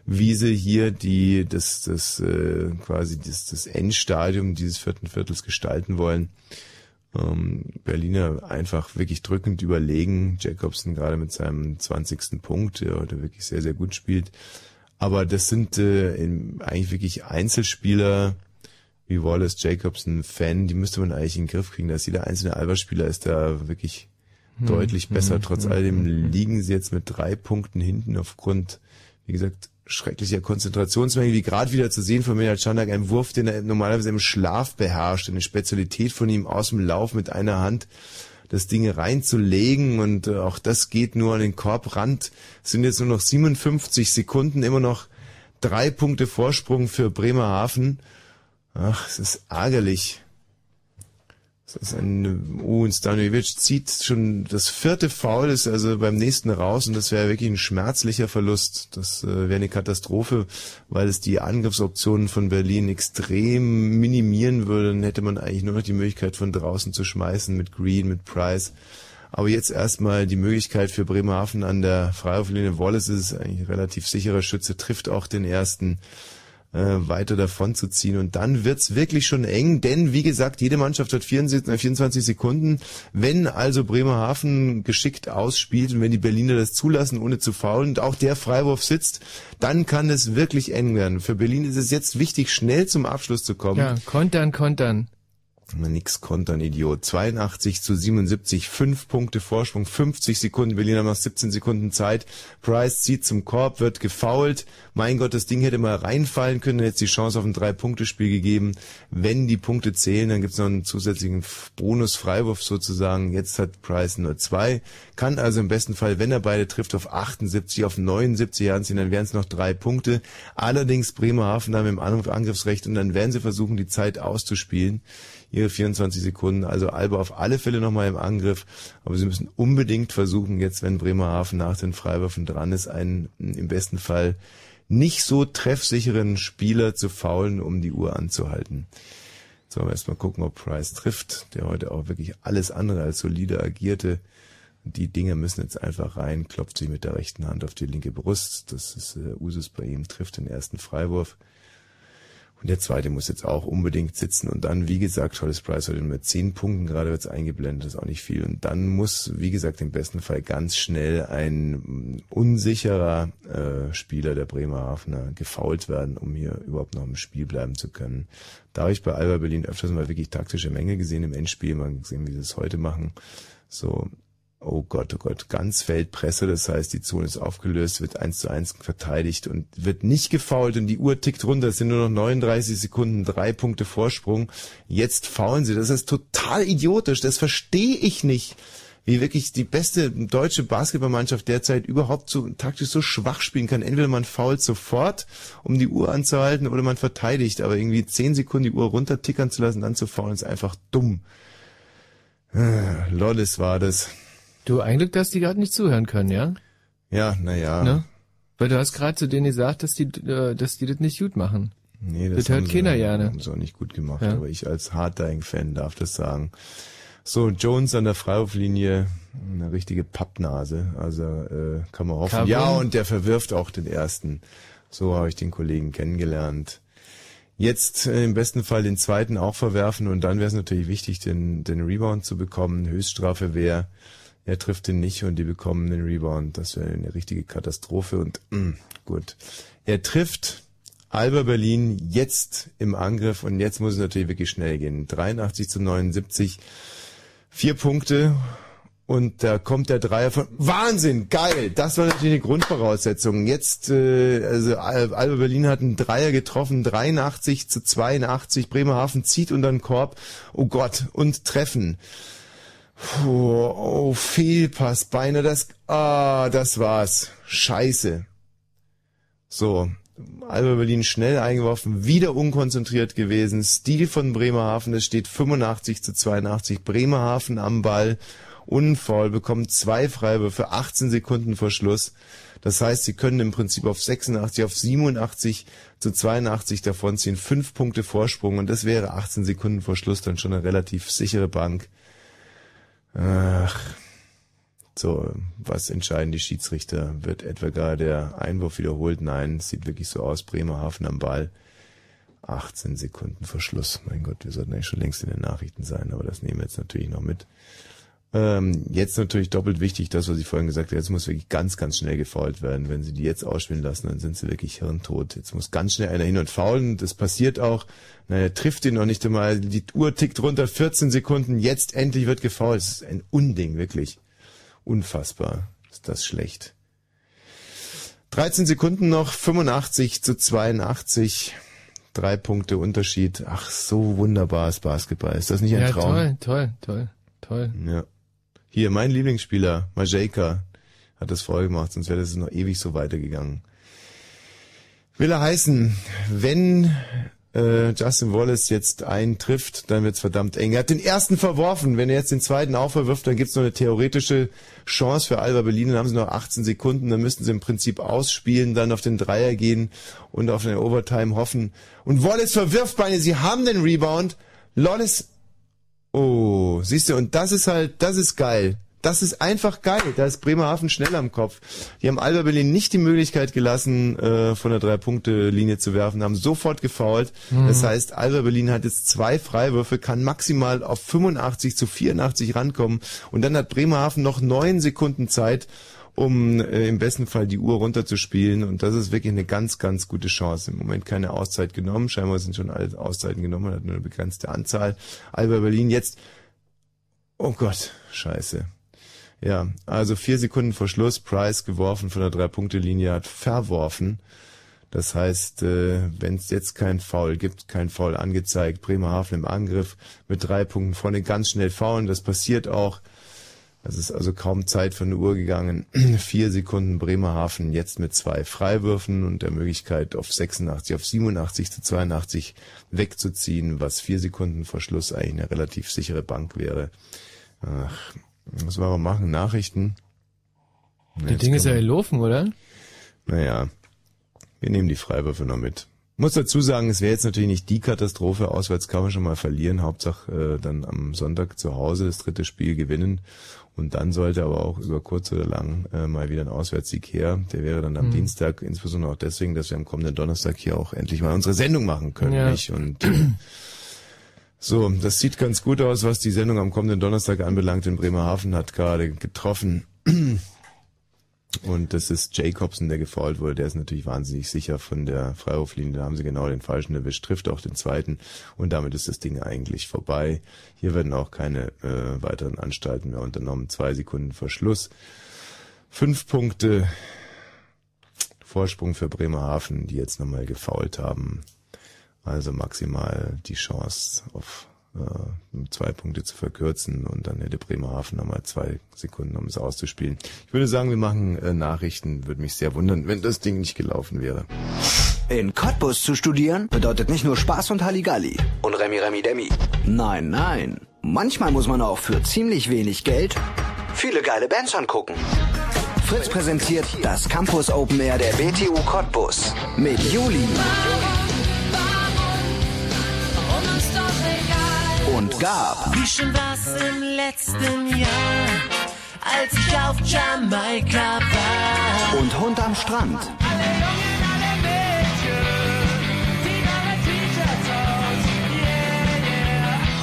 wie sie hier die das das äh, quasi das, das Endstadium dieses vierten Viertels gestalten wollen. Ähm, Berliner einfach wirklich drückend überlegen. Jacobson gerade mit seinem 20. Punkt, der heute wirklich sehr, sehr gut spielt. Aber das sind äh, eigentlich wirklich Einzelspieler wie Wallace Jacobson, Fan, die müsste man eigentlich in den Griff kriegen. Dass jeder einzelne Alba-Spieler ist da wirklich deutlich besser. Trotz alledem liegen sie jetzt mit drei Punkten hinten aufgrund, wie gesagt, schrecklicher Konzentrationsmenge, wie gerade wieder zu sehen von Menard Schandak, ein Wurf, den er normalerweise im Schlaf beherrscht, eine Spezialität von ihm aus dem Lauf mit einer Hand das Ding reinzulegen und äh, auch das geht nur an den Korbrand. Es sind jetzt nur noch 57 Sekunden, immer noch drei Punkte Vorsprung für Bremerhaven. Ach, es ist ärgerlich. Das ist ein, oh, und Stanojevic zieht schon das vierte Foul, ist also beim nächsten raus und das wäre wirklich ein schmerzlicher Verlust. Das äh, wäre eine Katastrophe, weil es die Angriffsoptionen von Berlin extrem minimieren würde. Dann hätte man eigentlich nur noch die Möglichkeit von draußen zu schmeißen mit Green, mit Price. Aber jetzt erstmal die Möglichkeit für Bremerhaven an der Freiwurflinie. Wallace ist eigentlich ein relativ sicherer Schütze, trifft auch den ersten äh, weiter davon zu ziehen. Und dann wird's wirklich schon eng, denn wie gesagt, jede Mannschaft hat 24, äh, 24 Sekunden. Wenn also Bremerhaven geschickt ausspielt und wenn die Berliner das zulassen, ohne zu faulen, und auch der Freiwurf sitzt, dann kann es wirklich eng werden. Für Berlin ist es jetzt wichtig, schnell zum Abschluss zu kommen. ja, kontern, kontern. Nix kontern, Idiot. 82 zu 77, fünf Punkte Vorsprung, 50 Sekunden. Berlin haben noch 17 Sekunden Zeit. Price zieht zum Korb, wird gefoult. Mein Gott, das Ding hätte mal reinfallen können, hätte es die Chance auf ein Drei-Punkte-Spiel gegeben. Wenn die Punkte zählen, dann gibt's noch einen zusätzlichen Bonus-Freiwurf sozusagen. Jetzt hat Price nur zwei. Kann also im besten Fall, wenn er beide trifft, auf 78, auf 79 anziehen, dann wären es noch drei Punkte. Allerdings Bremerhaven haben im Angriff Angriffsrecht und dann werden sie versuchen, die Zeit auszuspielen ihre 24 Sekunden. Also Alba auf alle Fälle nochmal im Angriff. Aber sie müssen unbedingt versuchen, jetzt, wenn Bremerhaven nach den Freiwürfen dran ist, einen im besten Fall nicht so treffsicheren Spieler zu faulen, um die Uhr anzuhalten. Jetzt wollen wir erstmal gucken, ob Price trifft, der heute auch wirklich alles andere als solide agierte. Die Dinger müssen jetzt einfach rein, klopft sich mit der rechten Hand auf die linke Brust. Das ist äh, Usus bei ihm, trifft den ersten Freiwurf. Und der zweite muss jetzt auch unbedingt sitzen. Und dann, wie gesagt, Hollis Price heute mit zehn Punkten gerade wird's eingeblendet, ist auch nicht viel. Und dann muss, wie gesagt, im besten Fall ganz schnell ein mm, unsicherer äh, Spieler der Bremerhavener gefault werden, um hier überhaupt noch im Spiel bleiben zu können. Da habe ich bei Alba Berlin öfters mal wirklich taktische Mängel gesehen im Endspiel, mal gesehen, wie sie es heute machen. So, oh Gott, oh Gott, ganz Feldpresse, das heißt, die Zone ist aufgelöst, wird eins zu eins verteidigt und wird nicht gefault und die Uhr tickt runter, es sind nur noch 39 Sekunden, drei Punkte Vorsprung. Jetzt faulen sie, das ist total idiotisch, das verstehe ich nicht wie wirklich die beste deutsche Basketballmannschaft derzeit überhaupt so taktisch so schwach spielen kann. Entweder man fault sofort, um die Uhr anzuhalten, oder man verteidigt. Aber irgendwie zehn Sekunden die Uhr runtertickern zu lassen, dann zu faulen, ist einfach dumm. Äh, Lollis war das. Du, ein Glück, dass die gerade nicht zuhören können, ja? Ja, naja. Ne? Weil du hast gerade zu denen gesagt, dass die, äh, dass die das nicht gut machen. Nee, das, das hört keiner gerne. Haben sie auch nicht gut gemacht, ja. aber ich als Harddying-Fan darf das sagen. So, Jones an der Freiwurflinie, eine richtige Pappnase. Also äh, kann man hoffen. Carbon. Ja, und der verwirft auch den ersten. So habe ich den Kollegen kennengelernt. Jetzt äh, im besten Fall den zweiten auch verwerfen und dann wäre es natürlich wichtig, den, den Rebound zu bekommen. Höchststrafe wäre, er trifft den nicht und die bekommen den Rebound. Das wäre eine richtige Katastrophe und mh, mm, gut. Er trifft Alba Berlin jetzt im Angriff und jetzt muss es natürlich wirklich schnell gehen. 83 zu 79 Vier Punkte und da kommt der Dreier von Wahnsinn, geil. Das war natürlich eine Grundvoraussetzung. Jetzt, äh, also Alba Berlin hat einen Dreier getroffen, 83 zu 82. Bremerhaven zieht unter den Korb. Oh Gott, und treffen. Puh, oh, Fehlpass, Beine, das, ah, das war's. Scheiße. So, Alba Berlin schnell eingeworfen, wieder unkonzentriert gewesen. Stil von Bremerhaven, es steht 85 zu 82. Bremerhaven am Ball, unfaul, bekommt zwei Freiwürfe, 18 Sekunden vor Schluss. Das heißt, sie können im Prinzip auf 86, auf 87 zu 82 davonziehen, fünf Punkte Vorsprung und das wäre 18 Sekunden vor Schluss dann schon eine relativ sichere Bank. Ach, so, was entscheiden die Schiedsrichter? Wird etwa gar der Einwurf wiederholt? Nein, sieht wirklich so aus. Bremerhaven am Ball. 18 Sekunden Verschluss. Mein Gott, wir sollten eigentlich schon längst in den Nachrichten sein, aber das nehmen wir jetzt natürlich noch mit. Ähm, jetzt natürlich doppelt wichtig, das, was ich vorhin gesagt habe, jetzt muss wirklich ganz, ganz schnell gefault werden. Wenn sie die jetzt ausspielen lassen, dann sind sie wirklich hirntot. Jetzt muss ganz schnell einer hin und faulen. Das passiert auch. Naja, trifft ihn noch nicht einmal. Die Uhr tickt runter, 14 Sekunden. Jetzt endlich wird gefault. Das ist ein Unding, wirklich. Unfassbar. Ist das schlecht. 13 Sekunden noch, 85 zu 82. Drei Punkte Unterschied. Ach, so wunderbares Basketball. Ist das nicht ein ja, Traum? Toll, toll, toll, toll. Ja. Hier, mein Lieblingsspieler, Majeka, hat das vorgemacht, sonst wäre das noch ewig so weitergegangen. Will er heißen, wenn äh, Justin Wallace jetzt einen trifft, dann wird's verdammt eng. Er hat den ersten verworfen. Wenn er jetzt den zweiten auch verwirft, dann gibt's noch eine theoretische Chance für Alba Berlin. Dann haben sie noch 18 Sekunden. Dann müssten sie im Prinzip ausspielen, dann auf den Dreier gehen und auf eine Overtime hoffen. Und Wallace verwirft Beine. Sie haben den Rebound. Lawless, oh, siehst du, und das ist halt, das ist geil. Das ist einfach geil. Da ist Bremerhaven schnell am Kopf. Die haben Alba Berlin nicht die Möglichkeit gelassen, äh, von der Drei-Punkte-Linie zu werfen, haben sofort gefoult. Mhm. Das heißt, Alba Berlin hat jetzt zwei Freiwürfe, kann maximal auf 85 zu 84 rankommen. Und dann hat Bremerhaven noch neun Sekunden Zeit, um äh, im besten Fall die Uhr runterzuspielen. Und das ist wirklich eine ganz, ganz gute Chance. Im Moment keine Auszeit genommen. Scheinbar sind schon alle Auszeiten genommen, man hat nur eine begrenzte Anzahl. Alba Berlin jetzt, oh Gott, scheiße. Ja, also vier Sekunden vor Schluss, Price geworfen von der Drei-Punkte-Linie, hat verworfen. Das heißt, äh, wenn es jetzt kein Foul gibt, kein Foul angezeigt, Bremerhaven im Angriff mit drei Punkten vorne ganz schnell faulen. Das passiert auch. Es ist also kaum Zeit von der Uhr gegangen. Vier Sekunden Bremerhaven jetzt mit zwei Freiwürfen und der Möglichkeit auf 86, auf 87 zu 82 wegzuziehen, was vier Sekunden vor Schluss eigentlich eine relativ sichere Bank wäre. Ach, was wollen wir machen? Nachrichten? Das Ding ist ja gelaufen, oder? Naja, wir nehmen die Freiwürfe noch mit. Muss dazu sagen, es wäre jetzt natürlich nicht die Katastrophe. Auswärts kann man schon mal verlieren. Hauptsache äh, dann am Sonntag zu Hause das dritte Spiel gewinnen. Und dann sollte aber auch über kurz oder lang äh, mal wieder ein Auswärtssieg her. Der wäre dann am mhm. Dienstag, insbesondere auch deswegen, dass wir am kommenden Donnerstag hier auch endlich mal unsere Sendung machen können. Ja. Nicht? Und äh, So, das sieht ganz gut aus, was die Sendung am kommenden Donnerstag anbelangt. In Bremerhaven hat gerade getroffen. Und das ist Jacobsen, der gefault wurde. Der ist natürlich wahnsinnig sicher von der Freiwurflinie. Da haben sie genau den falschen erwischt, trifft auch den zweiten. Und damit ist das Ding eigentlich vorbei. Hier werden auch keine äh, weiteren Anstalten mehr unternommen. Zwei Sekunden vor Schluss. Fünf Punkte Vorsprung für Bremerhaven, die jetzt nochmal gefault haben. Also maximal die Chance auf äh, zwei Punkte zu verkürzen und dann hätte Bremerhaven nochmal zwei Sekunden, um es auszuspielen. Ich würde sagen, wir machen äh, Nachrichten. Würde mich sehr wundern, wenn das Ding nicht gelaufen wäre. In Cottbus zu studieren bedeutet nicht nur Spaß und Halligalli. Und Remi Remi Demi. Nein, nein. Manchmal muss man auch für ziemlich wenig Geld viele geile Bands angucken. Fritz präsentiert das Campus Open Air der BTU Cottbus mit Juli und Gab Wie schon was im letzten Jahr, als ich auf Jamaika war. und Hund am Strand.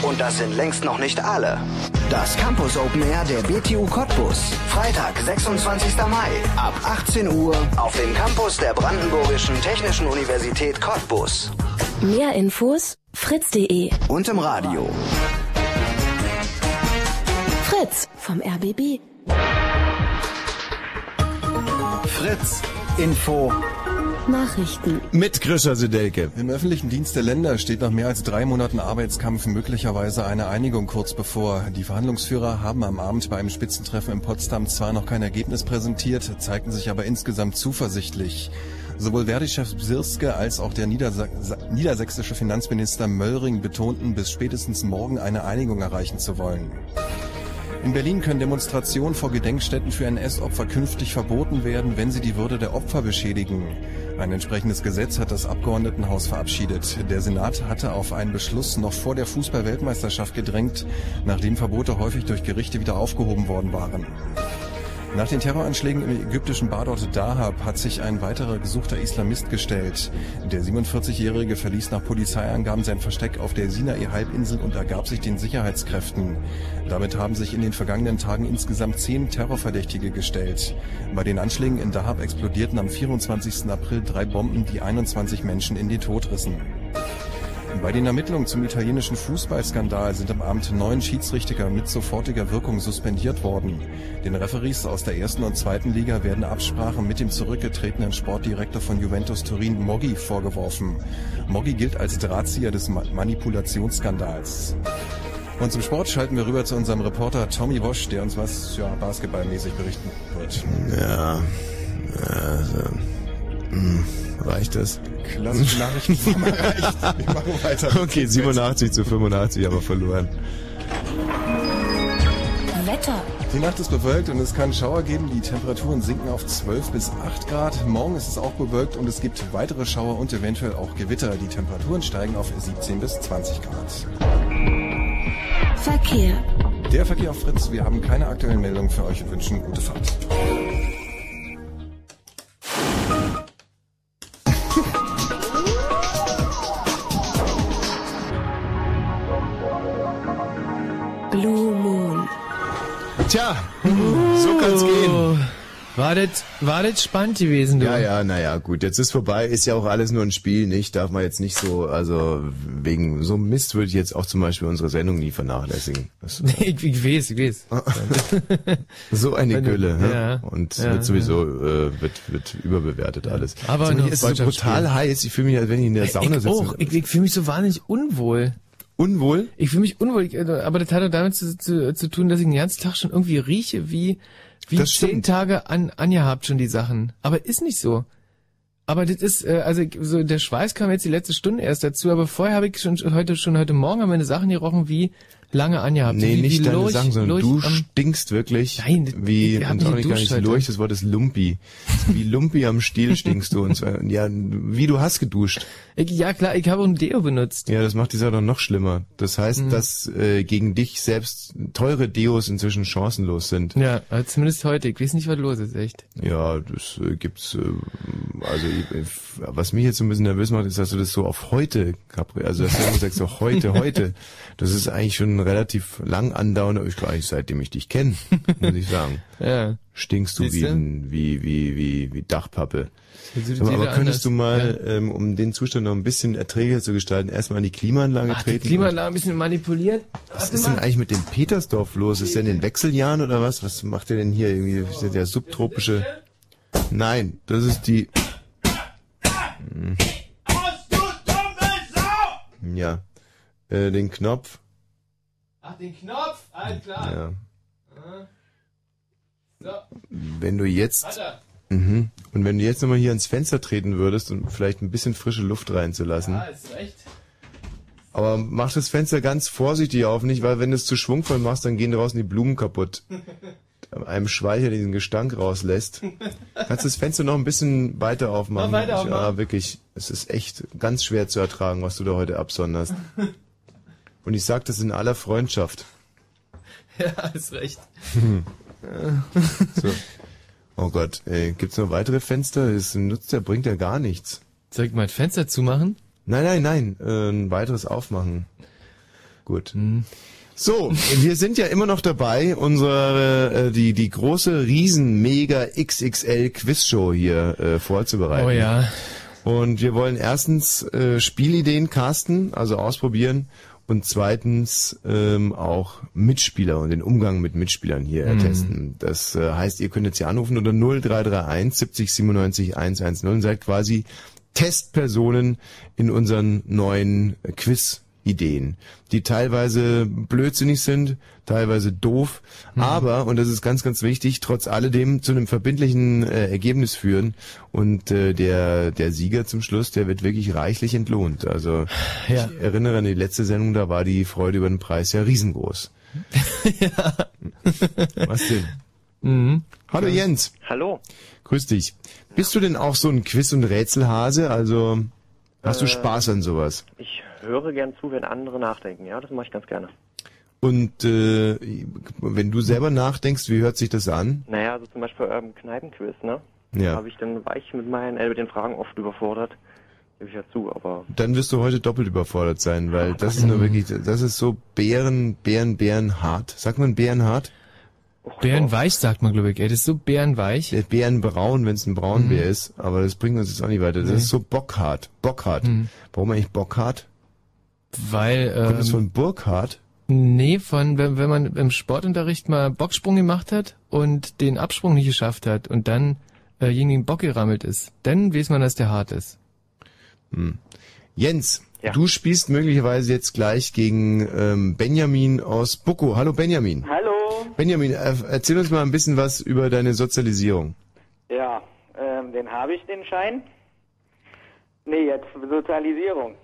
Und das sind längst noch nicht alle. Das Campus Open Air der BTU Cottbus. Freitag, 26. Mai. Ab 18 Uhr auf dem Campus der Brandenburgischen Technischen Universität Cottbus. Mehr Infos fritz.de. Und im Radio. Fritz vom RBB. Fritz. Info. Nachrichten. Mit Grisha Sedelke. Im öffentlichen Dienst der Länder steht nach mehr als drei Monaten Arbeitskampf möglicherweise eine Einigung kurz bevor. Die Verhandlungsführer haben am Abend bei einem Spitzentreffen in Potsdam zwar noch kein Ergebnis präsentiert, zeigten sich aber insgesamt zuversichtlich. Sowohl Verdi-Chef Sirske als auch der Niedersa niedersächsische Finanzminister Möllring betonten, bis spätestens morgen eine Einigung erreichen zu wollen. In Berlin können Demonstrationen vor Gedenkstätten für NS-Opfer künftig verboten werden, wenn sie die Würde der Opfer beschädigen. Ein entsprechendes Gesetz hat das Abgeordnetenhaus verabschiedet. Der Senat hatte auf einen Beschluss noch vor der Fußball-Weltmeisterschaft gedrängt, nachdem Verbote häufig durch Gerichte wieder aufgehoben worden waren. Nach den Terroranschlägen im ägyptischen Badort Dahab hat sich ein weiterer gesuchter Islamist gestellt. Der 47-Jährige verließ nach Polizeiangaben sein Versteck auf der Sinai-Halbinsel und ergab sich den Sicherheitskräften. Damit haben sich in den vergangenen Tagen insgesamt zehn Terrorverdächtige gestellt. Bei den Anschlägen in Dahab explodierten am 24. April drei Bomben, die 21 Menschen in den Tod rissen. Bei den Ermittlungen zum italienischen Fußballskandal sind am Abend neun Schiedsrichter mit sofortiger Wirkung suspendiert worden. Den Referees aus der ersten und zweiten Liga werden Absprachen mit dem zurückgetretenen Sportdirektor von Juventus Turin Moggi vorgeworfen. Moggi gilt als Drahtzieher des Ma Manipulationsskandals. Und zum Sport schalten wir rüber zu unserem Reporter Tommy Wosch, der uns was ja, basketballmäßig berichten wird. Ja, also, hm, reicht das? Klassische Nachrichten erreicht. Wir machen weiter. Okay, 87 zu 85, aber verloren. Wetter. Die Nacht ist bewölkt und es kann Schauer geben. Die Temperaturen sinken auf 12 bis 8 Grad. Morgen ist es auch bewölkt und es gibt weitere Schauer und eventuell auch Gewitter. Die Temperaturen steigen auf 17 bis 20 Grad. Verkehr. Der Verkehr auf Fritz. Wir haben keine aktuellen Meldungen für euch und wünschen gute Fahrt. Tja, so kann's gehen. War das, war das spannend gewesen, du? Ja, ja, naja, gut, jetzt ist vorbei, ist ja auch alles nur ein Spiel, nicht? Darf man jetzt nicht so, also wegen so Mist würde ich jetzt auch zum Beispiel unsere Sendung nie vernachlässigen. Das, ich, ich weiß, ich weiß. so eine Gülle, ne? ja. Und Ja, wird sowieso, äh, wird, wird überbewertet alles. Aber nur hier ist so brutal heiß, ich fühle mich, als wenn ich in der Sauna ich sitze. auch. Ich, ich fühle mich so wahnsinnig unwohl. Unwohl? Ich fühle mich unwohl, also, aber das hat auch damit zu, zu, zu tun, dass ich den ganzen Tag schon irgendwie rieche, wie, wie Das zehn stimmt. Tage an, angehabt schon die Sachen. Aber ist nicht so. Aber das ist, äh, also so der Schweiß kam jetzt die letzte Stunde erst dazu, aber vorher habe ich schon heute schon heute Morgen meine Sachen gerochen wie lange angehabt. Nee, wie, nicht wie deine Lurch- Sachen, sondern Lurch du am- stinkst wirklich Nein, das- wie, ich und nicht auch nicht gar nicht. Lurch, das Wort ist Lumpi. Wie Lumpi am Stiel stinkst du und zwar, ja, wie du hast geduscht. Ich, ja klar, ich habe ein Deo benutzt. Ja, das macht die Sache doch noch schlimmer. Das heißt, Mhm. dass äh, gegen dich selbst teure Deos inzwischen chancenlos sind. Ja, also zumindest heute. Ich weiß nicht, was los ist, echt. Ja, das äh, gibt's. Äh, also ich, ich, was mich jetzt so ein bisschen nervös macht, ist, dass du das so auf heute, Capri, also dass du sagst, so heute, heute. Das ist eigentlich schon relativ lang andauernder, ich glaube, seitdem ich dich kenne, muss ich sagen. Ja. Stinkst du wie, ein, wie, wie, wie, wie Dachpappe. Aber, aber könntest du anders. mal, ähm, um den Zustand noch ein bisschen erträglicher zu gestalten, erstmal an die Klimaanlage Ach, die treten? Klimaanlage ein bisschen manipuliert. Was ist denn eigentlich mit dem Petersdorf los? Ist der in den Wechseljahren oder was? Was macht der denn hier irgendwie? Ist der, der subtropische? Nein, das ist die. Hm. Ja. Äh, den Knopf. Ach, den Knopf? Alles klar. Ja. So. Wenn du jetzt. Mhm. Und wenn du jetzt nochmal hier ans Fenster treten würdest und vielleicht ein bisschen frische Luft reinzulassen. Ah, ist recht. Aber mach das Fenster ganz vorsichtig auf, nicht? Weil wenn du es zu schwungvoll machst, dann gehen draußen die Blumen kaputt. Einem Schweicher diesen Gestank rauslässt. Kannst das Fenster noch ein bisschen weiter aufmachen? Noch weiter aufmachen? Ja, wirklich. Es ist echt ganz schwer zu ertragen, was du da heute absonderst. Und ich sag das in aller Freundschaft. Ja, ist recht. So. Oh Gott, ey, gibt's noch weitere Fenster? Das nutzt ja, bringt ja gar nichts. Soll ich mal ein Fenster zumachen? Nein, nein, nein, äh, ein weiteres aufmachen. Gut. So, wir sind ja immer noch dabei, unsere äh, die die große riesen mega XXL Quizshow hier äh, vorzubereiten. Oh ja. Und wir wollen erstens äh, Spielideen casten, also ausprobieren und zweitens ähm, auch Mitspieler und den Umgang mit Mitspielern hier Mhm. testen. Das äh, heißt, ihr könnt jetzt hier anrufen unter 0331 70 97 110 und seid quasi Testpersonen in unseren neuen Quiz-Ideen, die teilweise blödsinnig sind, teilweise doof, aber, und das ist ganz, ganz wichtig, trotz alledem zu einem verbindlichen äh, Ergebnis führen und äh, der, der Sieger zum Schluss, der wird wirklich reichlich entlohnt. Also Ja. ich erinnere an die letzte Sendung, da war die Freude über den Preis ja riesengroß. Was denn? Mhm. Hallo Jens. Hallo. Grüß dich. Bist du denn auch so ein Quiz- und Rätselhase? Also hast du Äh, Spaß an sowas? Ich höre gern zu, wenn andere nachdenken. Ja, das mache ich ganz gerne. Und äh, wenn du selber nachdenkst, wie hört sich das an? Naja, also zum Beispiel ähm, Kneipenquiz, ne? Ja. Habe ich dann war ich mit meinen äh, mit den Fragen oft überfordert. Gebe ich ja zu, aber Dann wirst du heute doppelt überfordert sein, weil das ist nur wirklich, das ist so Bären, Bären, Bärenhart. Sagt man Bärenhart? Bärenweich sagt man, glaube ich. Ey, das ist so bärenweich. Der Bärenbraun, wenn es ein Braunbär ist, aber das bringt uns jetzt auch nicht weiter. Das Nee. ist so bockhart. Bockhart. Mhm. Warum eigentlich bockhart? Weil, Kommt das ähm, von Burkhardt? Nee, von, wenn, wenn man im Sportunterricht mal Bocksprung gemacht hat und den Absprung nicht geschafft hat und dann äh, gegen den Bock gerammelt ist, dann weiß man, dass der hart ist. Hm. Jens, du spielst möglicherweise jetzt gleich gegen ähm, Benjamin aus Bucko. Hallo Benjamin. Hallo. Benjamin, äh, erzähl uns mal ein bisschen was über deine Sozialisierung. Ja, ähm, den habe ich, den Schein. Nee, jetzt Sozialisierung.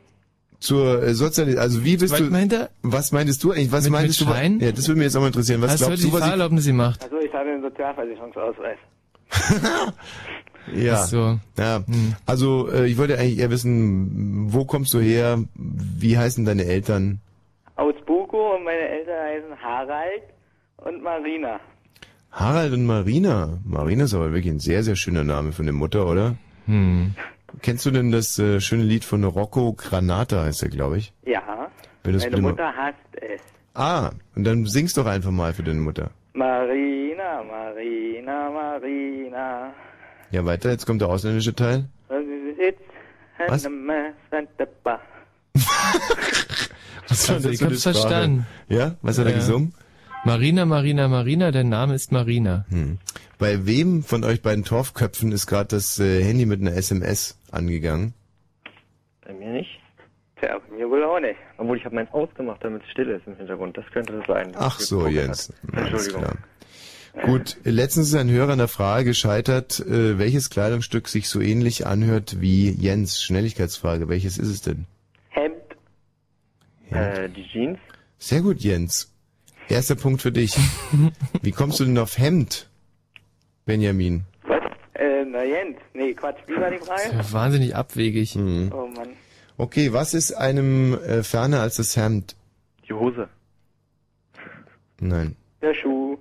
Zur äh, Sozialisierung, also wie bist du, hinter? was meintest du eigentlich, was Mit- meintest mit du? Schein? Ja, das würde mich jetzt auch mal interessieren. Was Hast du glaubst die du, was ich, Fahrerlaubnis gemacht? Also ich habe einen Sozialversicherungsausweis. Ja. So. Ja. Also äh, ich wollte eigentlich eher wissen, wo kommst du her? Wie heißen deine Eltern? Aus Buko und meine Eltern heißen Harald und Marina. Harald und Marina. Marina ist aber wirklich ein sehr, sehr schöner Name für eine Mutter, oder? Hm. Kennst du denn das äh, schöne Lied von Rocco Granata, heißt er, glaube ich? Ja, Wenn das meine bitte mal- Mutter hasst es. Ah, und dann singst doch einfach mal für deine Mutter. Marina, Marina, Marina. Ja, weiter, jetzt kommt der ausländische Teil. It's Was? Was war also, das ich hab's verstanden. Ja, was hat er gesungen? Marina, Marina, Marina, der Name ist Marina. Hm. Bei wem von euch beiden Torfköpfen ist gerade das äh, Handy mit einer SMS angegangen? bei mir nicht. Tja, bei mir wohl auch nicht. Obwohl ich habe meins ausgemacht, damit es still ist im Hintergrund. Das könnte das sein. Ach so, Jens. hat. Entschuldigung. klar. Gut, letztens ist ein Hörer an der Frage gescheitert, äh, welches Kleidungsstück sich so ähnlich anhört wie Jens. Schnelligkeitsfrage, welches ist es denn? Hemd. Äh, die Jeans. Sehr gut, Jens. Erster Punkt für dich. Wie kommst du denn auf Hemd, Benjamin? Was? Äh, na Jens. Nee, Quatsch, wie war die Frage? Ja, wahnsinnig abwegig. Hm. Oh Mann. Okay, was ist einem äh, ferner als das Hemd? Die Hose. Nein, Der Schuh,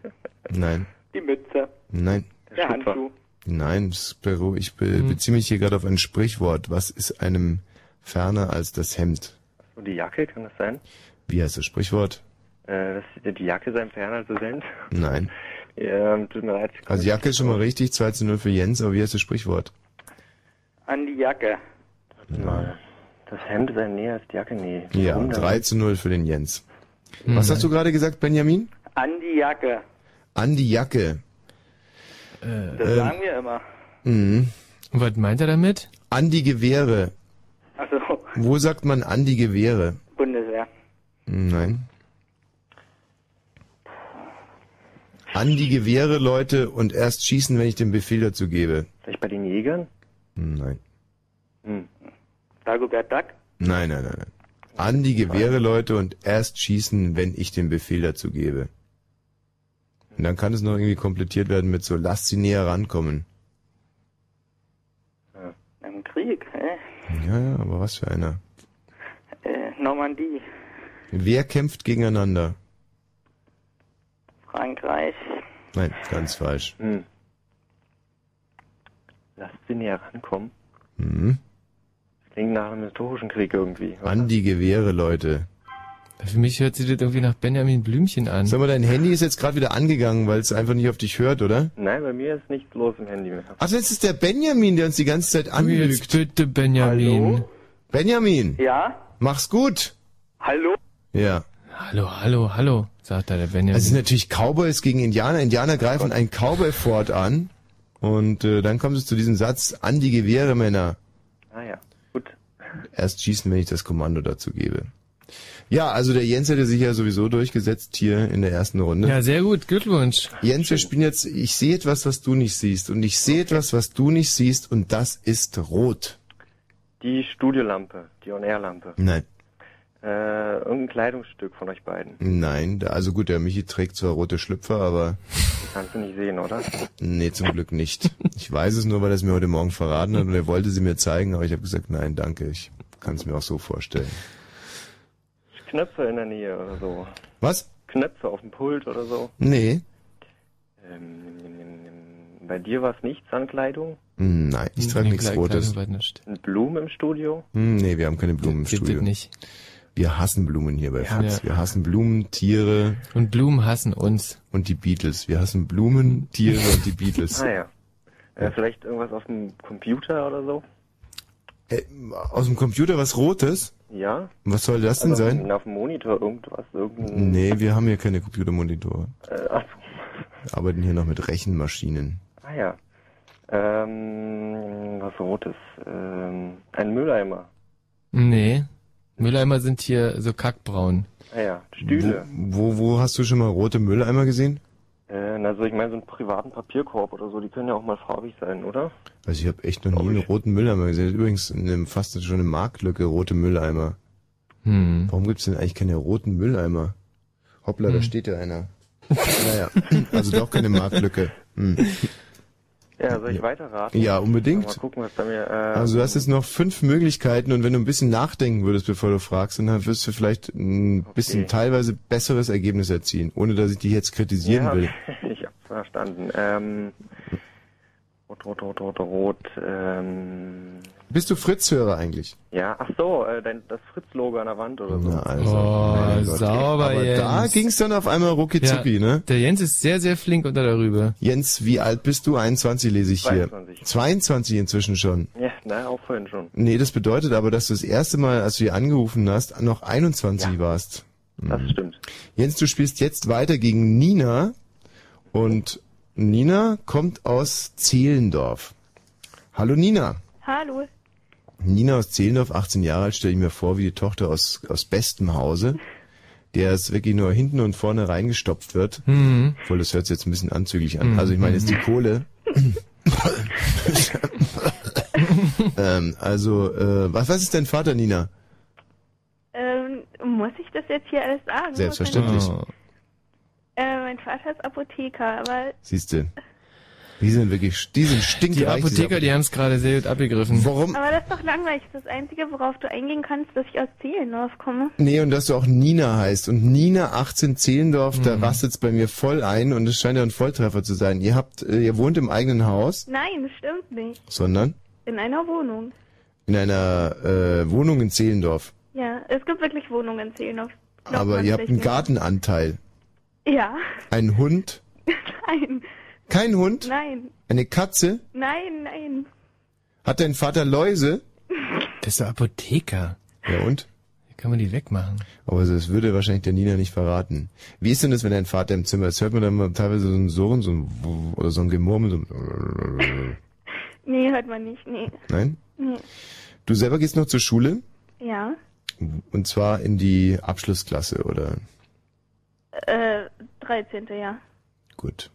nein, die Mütze, nein, der Handschuh. nein. das beru- Ich be beziehe mich hier gerade auf ein Sprichwort. Was ist einem ferner als das Hemd? Und die Jacke, kann das sein? Wie heißt das Sprichwort? Äh, dass die Jacke sein Fernand so sind. Nein. Ja, tut mir leid. Also Jacke ist schon mal richtig, 2 zu 0 für Jens, aber wie heißt das Sprichwort? An die Jacke. Warte mal. Das Hemd sei näher als die Jacke? Nee. Ja, Warum denn? 3 zu 0 für den Jens. Was hast du gerade gesagt, Benjamin? An die Jacke. An die Jacke. Das Ähm, sagen wir immer. Mhm. Und was meint er damit? An die Gewehre. Also Wo sagt man an die Gewehre? Bundeswehr. Nein. An die Gewehre, Leute, und erst schießen, wenn ich den Befehl dazu gebe. Vielleicht bei den Jägern? Nein. Hm. Dagobert Duck. Nein, nein, nein, nein. An die Gewehre, Leute, und erst schießen, wenn ich den Befehl dazu gebe. Und dann kann es noch irgendwie komplettiert werden mit so, lasst sie näher rankommen. Im Krieg, hä? Ja, ja, aber was für einer. Äh, Normandie. Wer kämpft gegeneinander? Frankreich. Nein, ganz falsch. Hm. Lasst sie näher rankommen. Mhm. Das klingt nach einem historischen Krieg irgendwie. An die Gewehre, Leute. Für mich hört sich das irgendwie nach Benjamin Blümchen an. Sag mal, dein Handy ist jetzt gerade wieder angegangen, weil es einfach nicht auf dich hört, oder? Nein, bei mir ist nichts los im Handy mehr. Ach, jetzt ist der Benjamin, der uns die ganze Zeit anlügt. Jetzt bitte, Benjamin. Benjamin, Ja? mach's gut. Hallo? Ja. Hallo, hallo, hallo, sagt da der Benjamin. Es ist natürlich Cowboys gegen Indianer. Indianer greifen ein Cowboy-Fort an. Und äh, dann kommt es zu diesem Satz, an die Gewehre, Männer. Ah ja, gut. Erst schießen, wenn ich das Kommando dazu gebe. Ja, also der Jens hätte sich ja sowieso durchgesetzt hier in der ersten Runde. Ja, sehr gut, Glückwunsch. Jens, wir spielen jetzt, ich sehe etwas, was du nicht siehst. Und ich sehe etwas, was du nicht siehst. Und das ist rot. Die Studiolampe, die On-Air-Lampe. Nein. Äh, irgendein Kleidungsstück von euch beiden. Nein, da, also gut, der Michi trägt zwar rote Schlüpfer, aber Die kannst du nicht sehen, oder? nee, zum Glück nicht. Ich weiß es nur, weil er es mir heute Morgen verraten hat und er wollte sie mir zeigen, aber ich habe gesagt, nein, danke, ich kann es mir auch so vorstellen. Knöpfe in der Nähe oder so. Was? Knöpfe auf dem Pult oder so. Nee. Ähm, bei dir war es nicht Ankleidung? Hm, Nein, ich trage Nee, nichts Rotes. Kleidung Blumen im Studio? Hm, Nee, wir haben keine Blumen im Gibt Studio. es nicht. Wir hassen Blumen hier bei. Fritz. Ja. Wir hassen Blumen, Tiere Und Blumen hassen uns. und die Beatles. Wir hassen Blumen, Tiere und die Beatles. Ah ja. Äh, vielleicht irgendwas auf dem Computer oder so? Äh, aus dem Computer was Rotes? Ja? Was soll das denn Also sein? Auf dem Monitor irgendwas? Irgendein, Nee, wir haben hier keine Computermonitore. äh, ach, Wir arbeiten hier noch mit Rechenmaschinen. ah ja. Ähm, was Rotes. Ähm, ein Mülleimer. Nee. Mülleimer sind hier so kackbraun. Ah ja. Stühle. Wo, wo hast du schon mal rote Mülleimer gesehen? Äh, also ich meine so einen privaten Papierkorb oder so, die können ja auch mal farbig sein, oder? Also ich habe echt noch nie einen roten Mülleimer gesehen. Übrigens eine, fast schon eine Marktlücke, rote Mülleimer. Hm. Warum gibt's denn eigentlich keine roten Mülleimer? Hoppla, da Hm. steht ja einer. naja, also doch keine Marktlücke. Hm. Ja, soll ich weiterraten? Ja, unbedingt. Mal gucken, was bei mir... Äh, Also du hast jetzt noch fünf Möglichkeiten und wenn du ein bisschen nachdenken würdest, bevor du fragst, dann wirst du vielleicht ein bisschen Okay. teilweise besseres Ergebnis erzielen, ohne dass ich dich jetzt kritisieren ja, will. ich hab's verstanden. Ähm, rot, rot, rot, rot, rot. Ähm, Bist du Fritz-Hörer eigentlich? ja, ach so, äh, dein, das Fritz-Logo an der Wand oder so. Na also. Oh, mein Gott. sauber, Aber Jens. da ging's dann auf einmal rucki zucki, Ja, ne? Der Jens ist sehr, sehr flink unter der Rübe. Jens, wie alt bist du? 21 lese ich hier. 22. 22 inzwischen schon. Ja, na, auch vorhin schon. Nee, das bedeutet aber, dass du das erste Mal, als du hier angerufen hast, noch 21 warst. Das stimmt. Jens, du spielst jetzt weiter gegen Nina und Nina kommt aus Zehlendorf. Hallo Nina. Hallo. Nina aus Zehlendorf, 18 Jahre alt, stelle ich mir vor, wie die Tochter aus, aus bestem Hause, der es wirklich nur hinten und vorne reingestopft wird. Mhm. Obwohl, das hört sich jetzt ein bisschen anzüglich an. Mhm. Also ich meine jetzt die Kohle. ähm, also, äh, was, was ist dein Vater, Nina? Ähm, muss ich das jetzt hier alles sagen? Selbstverständlich. Oh. Äh, mein Vater ist Apotheker, aber Siehste. Die sind wirklich, die sind Die stinkreich. diese Apotheker, die haben es gerade sehr gut abgegriffen. Warum? aber das ist doch langweilig. Das Einzige, worauf du eingehen kannst, dass ich aus Zehlendorf komme. Nee, und dass du auch Nina heißt. Und Nina 18 Zehlendorf, da Mhm. rastet's bei mir voll ein und es scheint ja ein Volltreffer zu sein. Ihr habt, äh, ihr wohnt im eigenen Haus, Nein, das stimmt nicht. sondern In einer Wohnung. in einer äh, Wohnung in Zehlendorf. Ja, es gibt wirklich Wohnungen in Zehlendorf. Aber ihr habt einen. Gartenanteil. Ja. Einen Hund? Nein. Kein Hund? Nein. Eine Katze? Nein, nein. Hat dein Vater Läuse? Das ist der Apotheker. Ja und? Wie kann man die wegmachen? Aber das würde wahrscheinlich der Nina nicht verraten. Wie ist denn das, wenn dein Vater im Zimmer ist? Hört man dann mal teilweise so ein Surren, so ein oder so ein Gemurmel, so ein Nee, hört man nicht. Nee. Nein? Nee. Du selber gehst noch zur Schule? Ja. Und zwar in die Abschlussklasse, oder? Äh, 13. ja. Gut.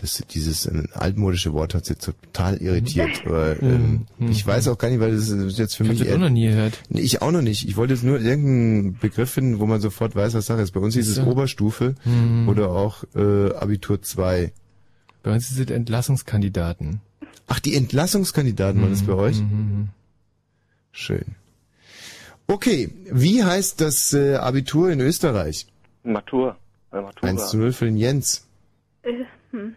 Das, dieses äh, altmodische Wort hat sie total irritiert. Aber, ähm, ich weiß auch gar nicht, weil das ist jetzt für Ich mich... das auch noch nie gehört. Nee, ich auch noch nicht. Ich wollte jetzt nur irgendeinen Begriff finden, wo man sofort weiß, was Sache ist. Bei uns hieß es. Oberstufe Mhm. oder auch äh, Abitur 2. Bei uns sind Entlassungskandidaten. Ach, die Entlassungskandidaten waren das bei euch? Mhm. Schön. Okay, wie heißt das äh, Abitur in Österreich? Matur. Matura. 1 zu 0 für den Jens. Äh, hm.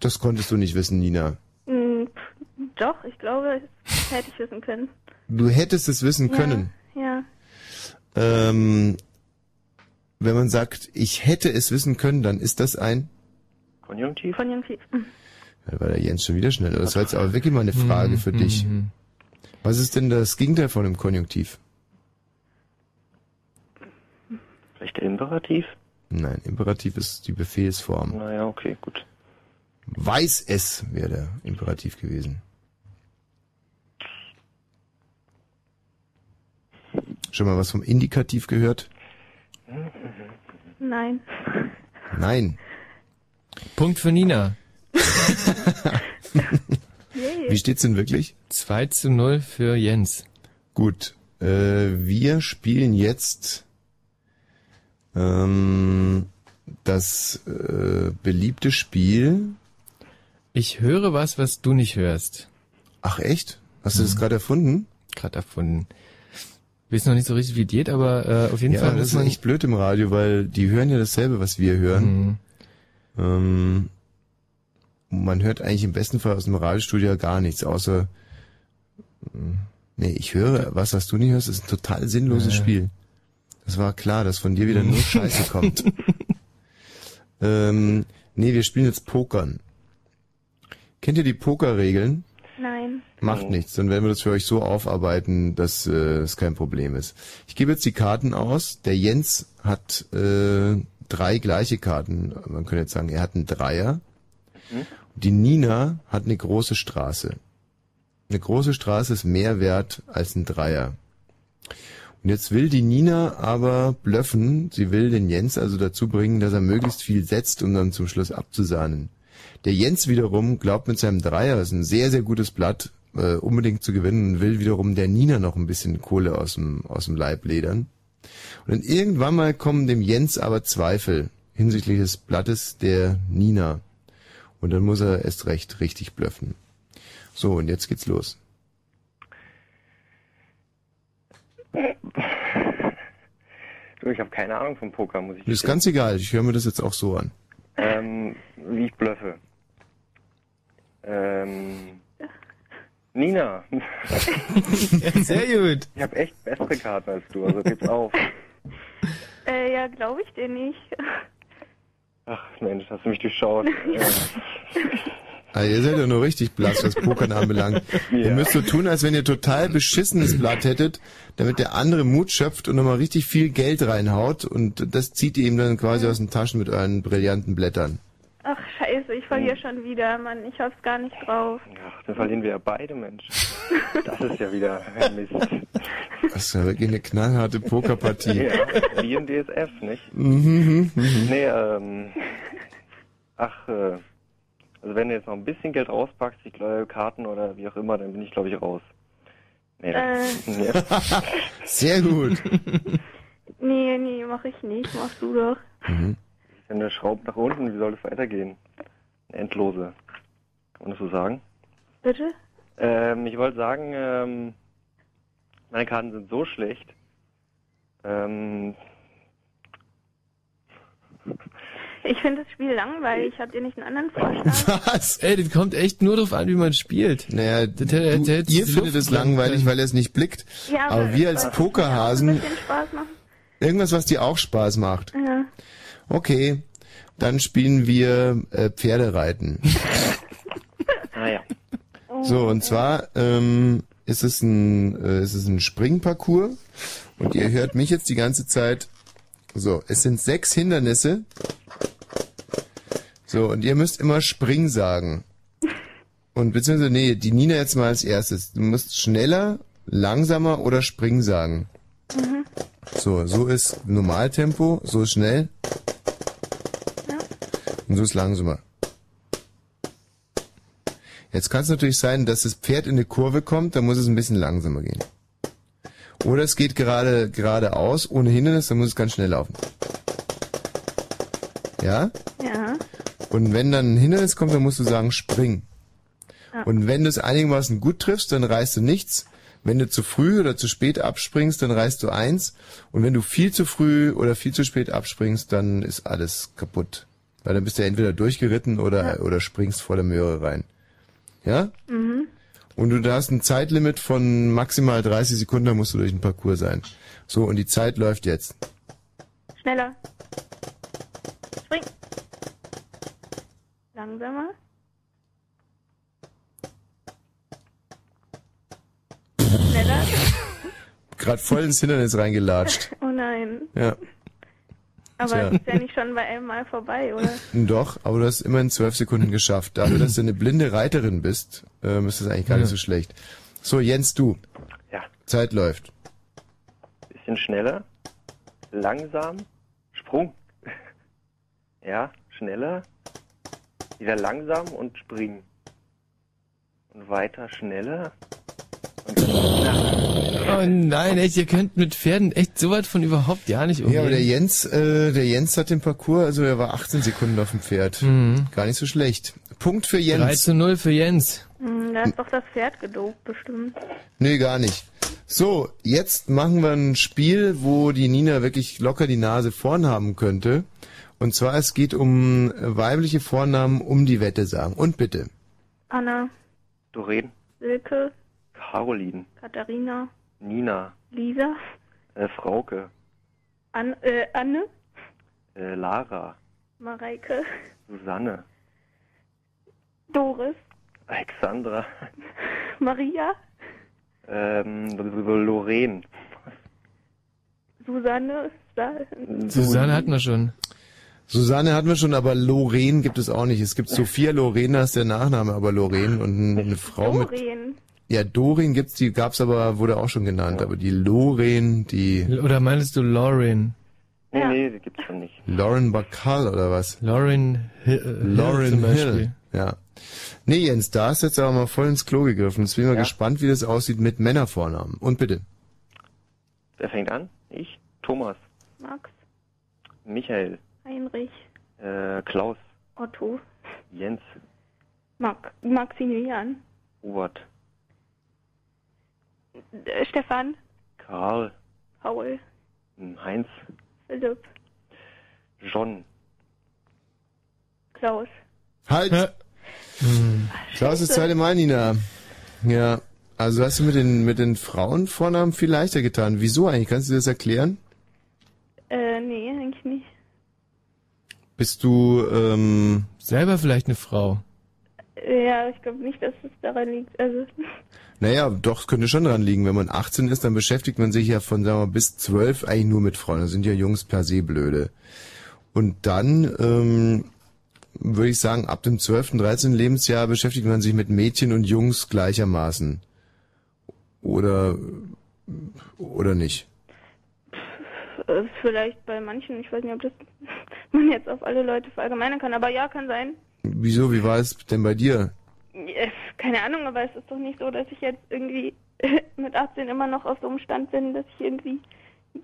Das konntest du nicht wissen, Nina. Hm, pff, Doch, ich glaube, das hätte ich wissen können. Du hättest es wissen können. Ja. Ähm, wenn man sagt, ich hätte es wissen können, dann ist das ein... Konjunktiv? Konjunktiv. Hm. Da war der Jens schon wieder schneller. Das war jetzt aber wirklich mal eine Frage für dich. Was ist denn das Gegenteil von einem Konjunktiv? Vielleicht der Imperativ? Nein, Imperativ ist die Befehlsform. Naja, okay, gut. Weiß es wäre der Imperativ gewesen. Schon mal was vom Indikativ gehört? Nein. Nein. Punkt für Nina. Wie steht's denn wirklich? 2 zu 0 für Jens. Gut. Äh, wir spielen jetzt ähm, das äh, beliebte Spiel. Ich höre was, was du nicht hörst. Ach echt? Hast du das gerade erfunden? Gerade erfunden. Ich weiß noch nicht so richtig, wie geht, aber äh, auf jeden ja, Fall das ist man... echt blöd im Radio, weil die hören ja dasselbe, was wir hören. Ähm, man hört eigentlich im besten Fall aus dem Radiostudio gar nichts, außer ähm, nee, ich höre, was was du nicht hörst, ist ein total sinnloses Ja. Spiel. Das war klar, dass von dir wieder nur Scheiße kommt. ähm, nee, wir spielen jetzt Pokern. Kennt ihr die Pokerregeln? Nein. Macht nichts, dann werden wir das für euch so aufarbeiten, dass äh, es kein Problem ist. Ich gebe jetzt die Karten aus. Der Jens hat äh, drei gleiche Karten. Man könnte jetzt sagen, er hat einen Dreier. Die Nina hat eine große Straße. Eine große Straße ist mehr wert als ein Dreier. Und jetzt will die Nina aber blöffen. Sie will den Jens also dazu bringen, dass er möglichst viel setzt, um dann zum Schluss abzusahnen. Der Jens wiederum glaubt mit seinem Dreier, das ist ein sehr, sehr gutes Blatt, äh, unbedingt zu gewinnen und will wiederum der Nina noch ein bisschen Kohle aus dem, aus dem Leib ledern. Und dann irgendwann mal kommen dem Jens aber Zweifel hinsichtlich des Blattes der Nina. Und dann muss er erst recht richtig blöffen. So, und jetzt geht's los. Du, ich habe keine Ahnung vom Poker, muss ich Das ist ganz egal, ich höre mir das jetzt auch so an. Ähm, wie ich blöffe. Ähm, Nina. Sehr gut. Ich habe echt bessere Karten als du, also gib's auf. Äh, ja, glaube ich dir nicht. Ach Mensch, hast du mich durchschaut. Ah, ihr seid ja nur richtig blass, was Pokern anbelangt. Ihr müsst so tun, als wenn ihr total beschissenes Blatt hättet, damit der andere Mut schöpft und nochmal richtig viel Geld reinhaut und das zieht ihr ihm dann quasi aus den Taschen mit euren brillanten Blättern. Ach, scheiße, ich verliere schon wieder, Mann. Ich hab's gar nicht drauf. Ach, dann verlieren wir ja beide, Mensch. Das ist ja wieder ein Mist. Das ist ja wirklich eine knallharte Pokerpartie. Ja, wie im DSF, nicht? Mhm, mhm. Nee, ähm, ach, äh, also wenn du jetzt noch ein bisschen Geld rauspackst, ich glaube Karten oder wie auch immer, dann bin ich glaube ich raus. Nee, das, nee. Sehr gut. Nee, nee, mach ich nicht. Machst du doch. Mhm. Wenn der schraubt nach unten, wie soll das weitergehen? Eine endlose. Kann man das so sagen? Bitte? Ähm, ich wollte sagen, ähm, meine Karten sind so schlecht. Ähm, Ich finde das Spiel langweilig. Habt ihr nicht einen anderen Vorschlag? Was? Ey, das kommt echt nur drauf an, wie man spielt. Naja, Das du, hätte- hätte ihr findet es langweilig, weil er es nicht blickt. Ja, aber wir es als Pokerhasen, bisschen Spaß machen. Irgendwas, was dir auch Spaß macht. Ja. Okay, dann spielen wir äh, Pferdereiten. Ah ja. So, und zwar ähm, ist es ein, äh, ist es ein Springparcours und ihr hört mich jetzt die ganze Zeit. So, es sind sechs Hindernisse. So, und ihr müsst immer Spring sagen. Und beziehungsweise, nee, die Nina jetzt mal als erstes. Du musst schneller, langsamer oder Spring sagen. Mhm. So, so ist Normaltempo, so ist schnell. Und so ist langsamer. Jetzt kann es natürlich sein, dass das Pferd in eine Kurve kommt, dann muss es ein bisschen langsamer gehen. Oder es geht gerade geradeaus, ohne Hindernis, dann muss es ganz schnell laufen. Ja? Ja. Und wenn dann ein Hindernis kommt, dann musst du sagen, spring. Ja. Und wenn du es einigermaßen gut triffst, dann reißt du nichts. Wenn du zu früh oder zu spät abspringst, dann reißt du eins. Und wenn du viel zu früh oder viel zu spät abspringst, dann ist alles kaputt. Weil dann bist du entweder durchgeritten oder, oder springst voller Möhre rein. Ja? Mhm. Und du da hast ein Zeitlimit von maximal 30 Sekunden, dann musst du durch den Parcours sein. So, und die Zeit läuft jetzt. Schneller. Spring. Langsamer. Schneller. Gerade voll ins Hindernis reingelatscht. Oh nein. Ja. Aber Tja. ist ja nicht schon bei einem Mal vorbei, oder? Doch, aber du hast immerhin zwölf Sekunden geschafft. Dafür, dass du eine blinde Reiterin bist, ähm, ist das eigentlich gar nicht so schlecht. So, Jens, du. Ja. Zeit läuft. Bisschen schneller, langsam, Sprung. Ja, schneller, wieder langsam und springen. Und weiter schneller. Oh nein, echt, ihr könnt mit Pferden echt so weit von überhaupt gar nicht umgehen. Ja, aber der Jens, äh, der Jens hat den Parcours, also er war 18 Sekunden auf dem Pferd. Mhm. Gar nicht so schlecht. Punkt für Jens. 3 zu 0 für Jens. Hm, da ist doch das Pferd gedopt, bestimmt. Nee, gar nicht. So, jetzt machen wir ein Spiel, wo die Nina wirklich locker die Nase vorn haben könnte. Und zwar, es geht um weibliche Vornamen, um die Wette sagen. Und bitte. Anna, Doreen, Silke, Caroline, Katharina, Nina, Lisa, äh, Frauke, An äh, Anne, äh, Lara, Mareike, Susanne, Doris, Alexandra, Maria, ähm, Lorraine, Susanne, Sa Susanne hatten wir schon. Susanne hatten wir schon, aber Lorraine gibt es auch nicht. Es gibt Sophia Lorena ist der Nachname, aber Lorraine und eine Frau mit... Doreen. Ja, Dorin gibt's, die gab's aber, wurde auch schon genannt, aber die Lorraine, die Oder meinst du Lauren? Nee, nee, die gibt's schon nicht. Lauren Bacall oder was? Lauren Hill, äh, Lauren Hill Beispiel. Hill. Ja. Nee, Jens, da hast du jetzt aber mal voll ins Klo gegriffen. Jetzt bin ich mal gespannt, wie das aussieht mit Männervornamen. Und bitte. Wer fängt an? Ich? Thomas, Max, Michael, Heinrich, äh, Klaus, Otto, Jens, Max, Maximilian, Robert, äh, Stefan, Karl, Paul, hm, Heinz, Philipp, John, Klaus. Halt! Klaus ist zweite Mal, Nina. Ja. Also hast du mit den, mit den Frauenvornamen viel leichter getan. Wieso eigentlich? Kannst du das erklären? Äh, nee, eigentlich nicht. Bist du, ähm, Selber vielleicht eine Frau. Ja, ich glaube nicht, dass es daran liegt. Also, Naja, doch, es könnte schon dran liegen. Wenn man 18 ist, dann beschäftigt man sich ja von, sagen wir mal, bis 12 eigentlich nur mit Frauen. Da sind ja Jungs per se blöde. Und dann, ähm, würde ich sagen, ab dem 12., 13. Lebensjahr beschäftigt man sich mit Mädchen und Jungs gleichermaßen. Oder, oder nicht. Äh, vielleicht bei manchen, ich weiß nicht, ob das man jetzt auf alle Leute verallgemeinern kann, aber ja, kann sein. Wieso, wie war es denn bei dir? Keine Ahnung, aber es ist doch nicht so, dass ich jetzt irgendwie mit 18 immer noch auf so einem Stand bin, dass ich irgendwie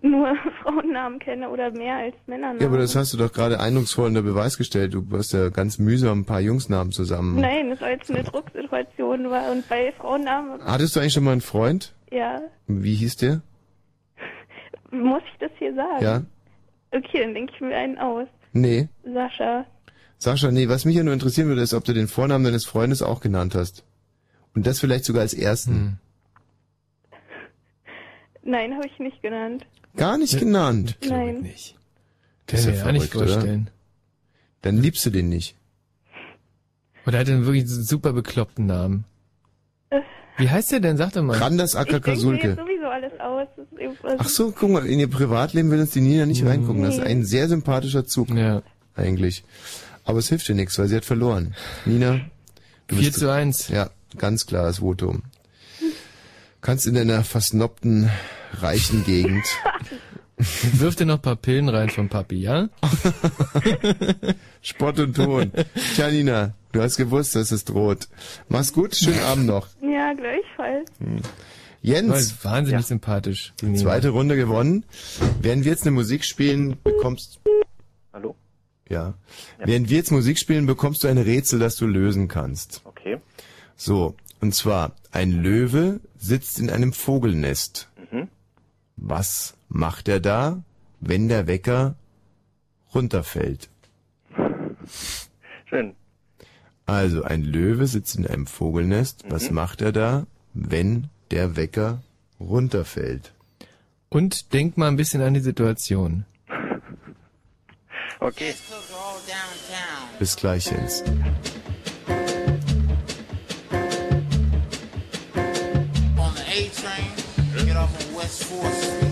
nur Frauennamen kenne oder mehr als Männernamen. Ja, aber das hast du doch gerade eindrucksvoll unter Beweis gestellt. Du hast ja ganz mühsam ein paar Jungsnamen zusammen. Nein, das war jetzt eine Drucksituation war und bei Frauennamen, Hattest du eigentlich schon mal einen Freund? ja, Wie hieß der? Muss ich das hier sagen? Ja? Okay, dann denke ich mir einen aus. Nee. Sascha. Sascha, nee, was mich ja nur interessieren würde, ist, ob du den Vornamen deines Freundes auch genannt hast. Und das vielleicht sogar als ersten. Nein, habe ich nicht genannt. Gar nicht genannt. Nein. Nicht. Das ist Kann ja mir ja nicht verrückt, oder? vorstellen. Dann liebst du den nicht. Oder hat er einen wirklich super bekloppten Namen? Äh. Wie heißt der denn? Sag doch mal. Randas Acker Ich denke mir Kasulke. Aus. Ach so, guck mal, in ihr Privatleben will uns die Nina nicht reingucken. Das ist ein sehr sympathischer Zug. Ja. Eigentlich. Aber es hilft dir nichts, weil sie hat verloren. Nina, du 4 bist, zu 1. ja, ganz klares Votum. Kannst in deiner versnobten, reichen Gegend Wirf dir noch ein paar Pillen rein vom Papi, ja? Spott und Ton. Tja, Nina, du hast gewusst, dass es droht. Mach's gut, schönen Abend noch. Ja, gleichfalls. Jens, wahnsinnig sympathisch. die Nina. zweite Runde gewonnen. Während wir jetzt eine Musik spielen, bekommst Hallo? ja. Während wir jetzt Musik spielen, bekommst du ein Rätsel, das du lösen kannst. Okay. So, und zwar, ein Löwe sitzt in einem Vogelnest. Mhm. Was macht er da, wenn der Wecker runterfällt? Schön. Also, ein Löwe sitzt in einem Vogelnest. Was Mhm. macht er da, wenn der Wecker runterfällt? Und denk mal ein bisschen an die Situation. Okay. Bis gleich, Jens. on the A train, get off on West 4th Street.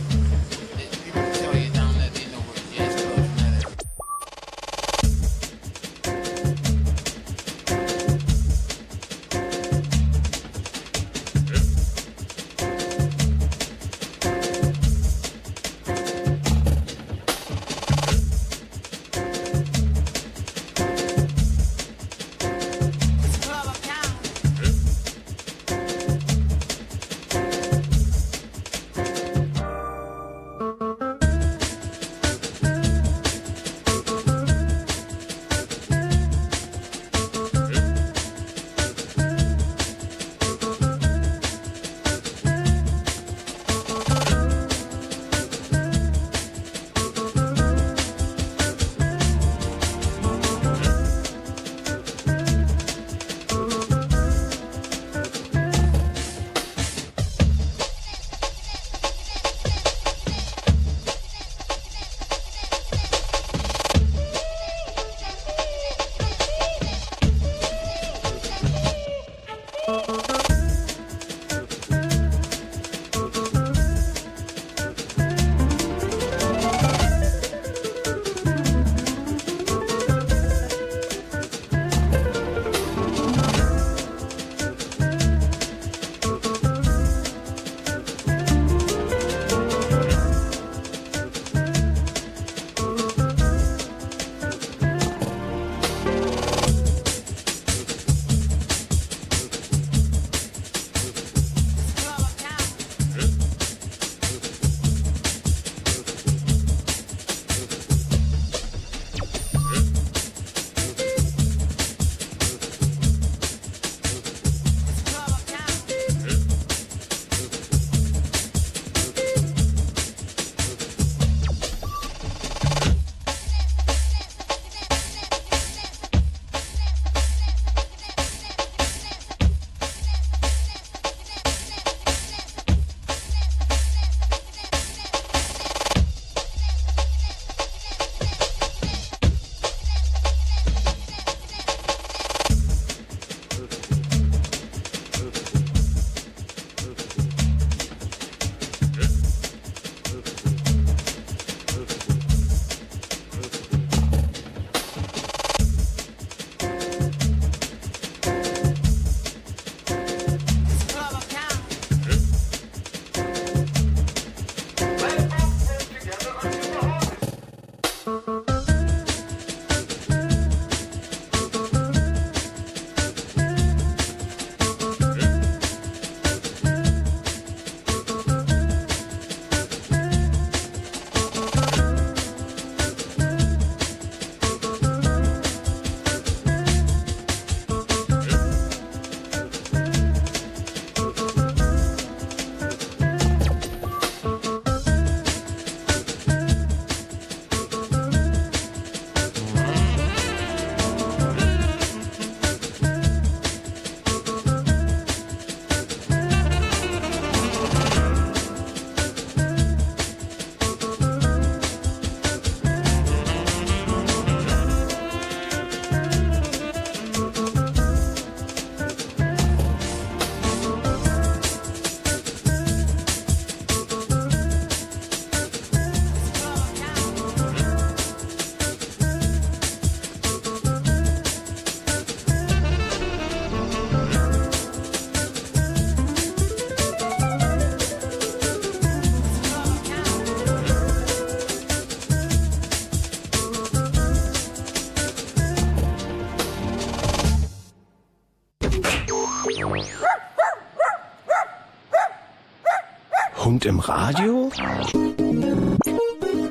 Hund im Radio?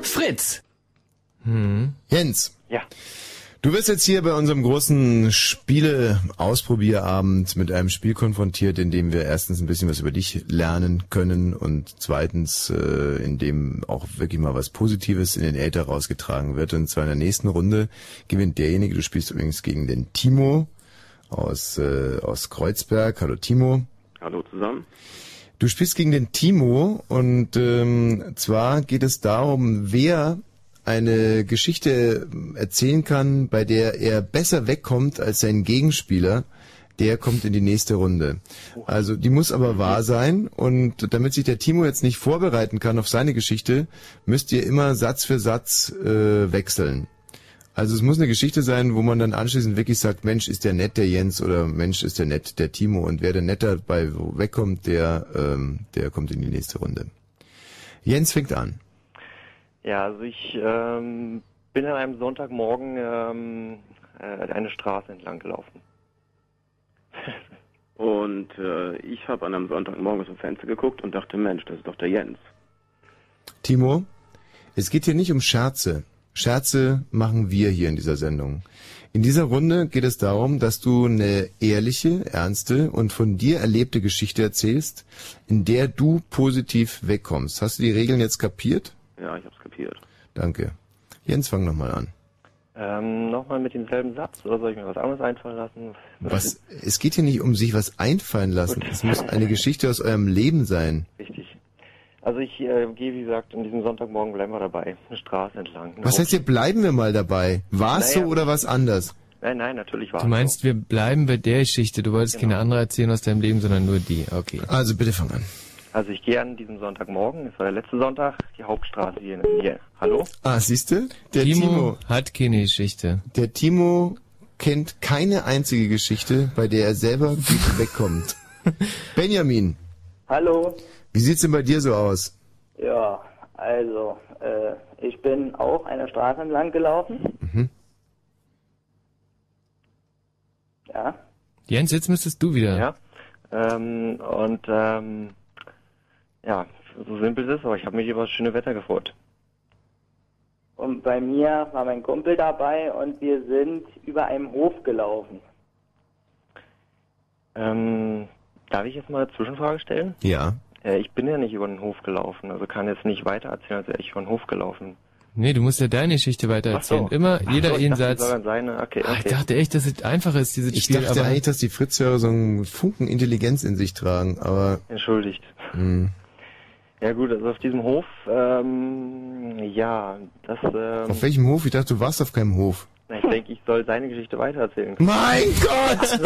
Fritz! Hm. Jens. Ja. Du wirst jetzt hier bei unserem großen Spiele-Ausprobierabend mit einem Spiel konfrontiert, in dem wir erstens ein bisschen was über dich lernen können und zweitens, äh, in dem auch wirklich mal was Positives in den Äther rausgetragen wird. Und zwar in der nächsten Runde gewinnt derjenige, du spielst übrigens gegen den Timo aus, äh, aus Kreuzberg. Hallo Timo. Du spielst gegen den Timo und ähm, zwar geht es darum, wer eine Geschichte erzählen kann, bei der er besser wegkommt als sein Gegenspieler, der kommt in die nächste Runde. Also die muss aber wahr sein und damit sich der Timo jetzt nicht vorbereiten kann auf seine Geschichte, müsst ihr immer Satz für Satz äh, wechseln. Also es muss eine Geschichte sein, wo man dann anschließend wirklich sagt, Mensch, ist der nett der Jens oder Mensch, ist der nett der Timo und wer der netter bei wegkommt, der ähm, der kommt in die nächste Runde. Jens fängt an. Ja, also ich ähm, bin an einem Sonntagmorgen ähm, äh, eine Straße entlang gelaufen. Und äh, ich habe an einem Sonntagmorgen aus dem Fenster geguckt und dachte, Mensch, das ist doch der Jens. Timo, es geht hier nicht um Scherze. Scherze machen wir hier in dieser Sendung. In dieser Runde geht es darum, dass du eine ehrliche, ernste und von dir erlebte Geschichte erzählst, in der du positiv wegkommst. Hast du die Regeln jetzt kapiert? Ja, ich hab's kapiert. Danke. Jens, fang nochmal an. Ähm, Nochmal mit demselben Satz oder soll ich mir was anderes einfallen lassen? Was, es geht hier nicht um sich was einfallen lassen. Gut. Es muss eine Geschichte aus eurem Leben sein. Richtig. Also ich äh, gehe, wie gesagt, an diesem Sonntagmorgen bleiben wir dabei. Eine Straße entlang. Eine Was heißt hier, bleiben wir mal dabei? War es Naja. so oder was anders? Nein, nein, natürlich war Du es meinst, wir bleiben bei der Geschichte. Du wolltest keine andere erzählen aus deinem Leben, sondern nur die. Okay. Also bitte fang an. Also ich gehe an diesem Sonntagmorgen, es war der letzte Sonntag, die Hauptstraße hier in der Nähe. Hallo? Ah, siehst du? Der Timo, Timo. hat keine Geschichte. Der Timo kennt keine einzige Geschichte, bei der er selber gut wegkommt. Benjamin, Hallo. Wie sieht's denn bei dir so aus? Ja, also, äh, ich bin auch eine Straße entlang gelaufen. Mhm. Ja. Jens, jetzt müsstest du wieder. Ja. Ähm, und ähm, ja, so simpel ist es, aber ich habe mich über das schöne Wetter gefreut. Und bei mir war mein Kumpel dabei und wir sind über einem Hof gelaufen. Ähm, darf ich jetzt mal eine Zwischenfrage stellen? Ja. Äh, ich bin ja nicht über den Hof gelaufen, also kann jetzt nicht weiter erzählen, als wäre ich über den Hof gelaufen. Nee, du musst ja deine Geschichte weitererzählen. Ach so. Immer Ach jeder so, ich dachte, Satz. seine- okay, Ah, okay. Ich dachte echt, dass es einfacher ist, dieses Ich Spiel. dachte aber eigentlich, dass die Fritzhörer so einen Funken Intelligenz in sich tragen, aber... Entschuldigt. Mh. Ja gut, also auf diesem Hof, ähm, ja, das, ähm, Auf welchem Hof? Ich dachte, du warst auf keinem Hof. Ich denke, ich soll seine Geschichte weitererzählen. Mein Gott!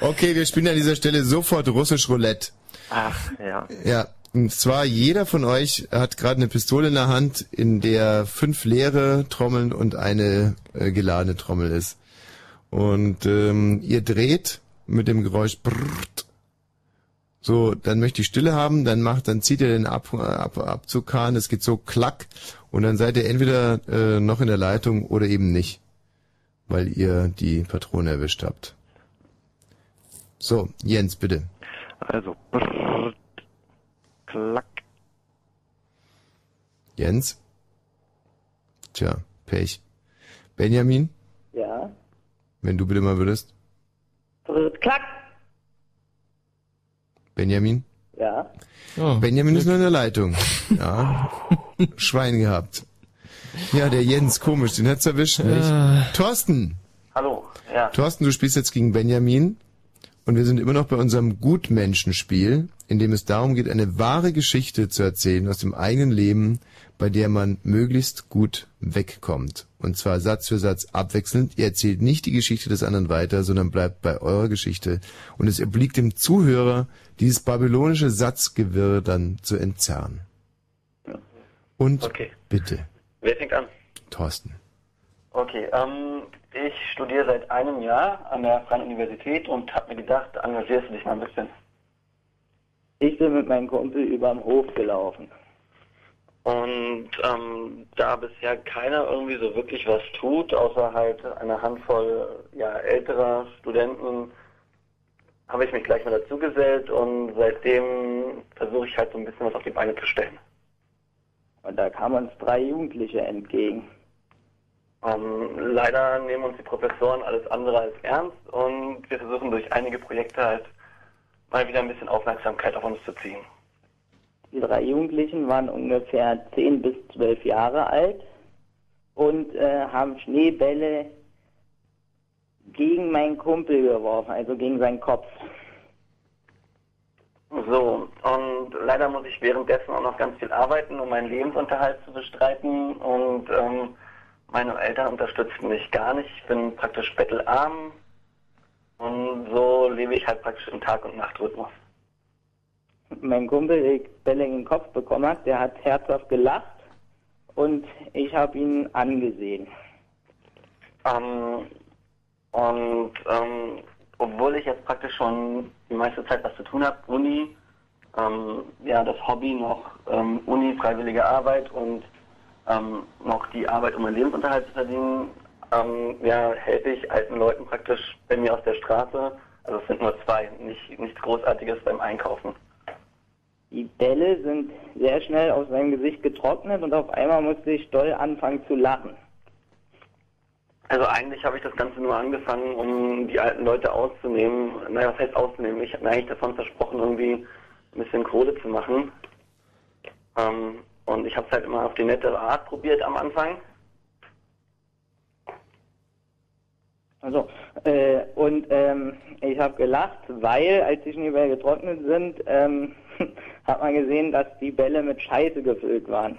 Okay, wir spielen an dieser Stelle sofort russisch Roulette. Ach, ja. Ja, und zwar jeder von euch hat gerade eine Pistole in der Hand, in der fünf leere Trommeln und eine äh, geladene Trommel ist. Und ähm, ihr dreht mit dem Geräusch brrrt. So, dann möchte ich Stille haben, dann macht, dann zieht ihr den Ab, Ab, Abzughahn, es geht so klack und dann seid ihr entweder äh, noch in der Leitung oder eben nicht, weil ihr die Patrone erwischt habt. So, Jens, bitte. Also, brrrt, klack. Jens? Tja, Pech. Benjamin, Ja. wenn du bitte mal würdest. Klack. Benjamin? Ja. Oh, Benjamin ist nur in der Leitung. Ja. Schwein gehabt. Ja, der Jens, komisch, den hat's erwischt, nicht? Thorsten! Hallo. Ja. Thorsten, du spielst jetzt gegen Benjamin. Und wir sind immer noch bei unserem Gutmenschenspiel, in dem es darum geht, eine wahre Geschichte zu erzählen aus dem eigenen Leben, bei der man möglichst gut wegkommt. Und zwar Satz für Satz abwechselnd. Ihr erzählt nicht die Geschichte des anderen weiter, sondern bleibt bei eurer Geschichte. Und es obliegt dem Zuhörer, dieses babylonische Satzgewirr dann zu entzerren. Und Okay. bitte, Wer fängt an? Thorsten. Okay, ähm, ich studiere seit einem Jahr an der Freien Universität und habe mir gedacht, engagierst du dich mal ein bisschen. Ich bin mit meinem Kumpel über den Hof gelaufen. Und ähm, da bisher keiner irgendwie so wirklich was tut, außer halt eine Handvoll ja, älterer Studenten, habe ich mich gleich mal dazugesellt und seitdem versuche ich halt so ein bisschen was auf die Beine zu stellen. Und da kamen uns drei Jugendliche entgegen. Ähm, leider nehmen uns die Professoren alles andere als ernst und wir versuchen durch einige Projekte halt mal wieder ein bisschen Aufmerksamkeit auf uns zu ziehen. Die drei Jugendlichen waren ungefähr 10 bis 12 Jahre alt und äh, haben Schneebälle gegen meinen Kumpel geworfen, also gegen seinen Kopf. So, und leider muss ich währenddessen auch noch ganz viel arbeiten, um meinen Lebensunterhalt zu bestreiten. Und ähm, meine Eltern unterstützen mich gar nicht. Ich bin praktisch bettelarm. Und so lebe ich halt praktisch im Tag- und Nachtrhythmus. Mein Kumpel, der Bälle in den Kopf bekommen hat, der hat herzhaft gelacht und ich habe ihn angesehen. Ähm, und ähm, obwohl ich jetzt praktisch schon die meiste Zeit was zu tun habe, Uni, ähm, ja, das Hobby noch ähm, Uni, freiwillige Arbeit und ähm, noch die Arbeit, um meinen Lebensunterhalt zu verdienen, ähm, ja, helfe ich alten Leuten praktisch bei mir aus der Straße. Also es sind nur zwei, nicht, nichts Großartiges beim Einkaufen. Die Bälle sind sehr schnell aus seinem Gesicht getrocknet und auf einmal musste ich doll anfangen zu lachen. Also eigentlich habe ich das Ganze nur angefangen, um die alten Leute auszunehmen. Naja, was heißt auszunehmen? Ich habe mir eigentlich davon versprochen, irgendwie ein bisschen Kohle zu machen. Ähm, und ich habe es halt immer auf die nette Art probiert am Anfang. Also, äh, und ähm, ich habe gelacht, weil als die Schneebälle getrocknet sind, ähm, hat man gesehen, dass die Bälle mit Scheiße gefüllt waren.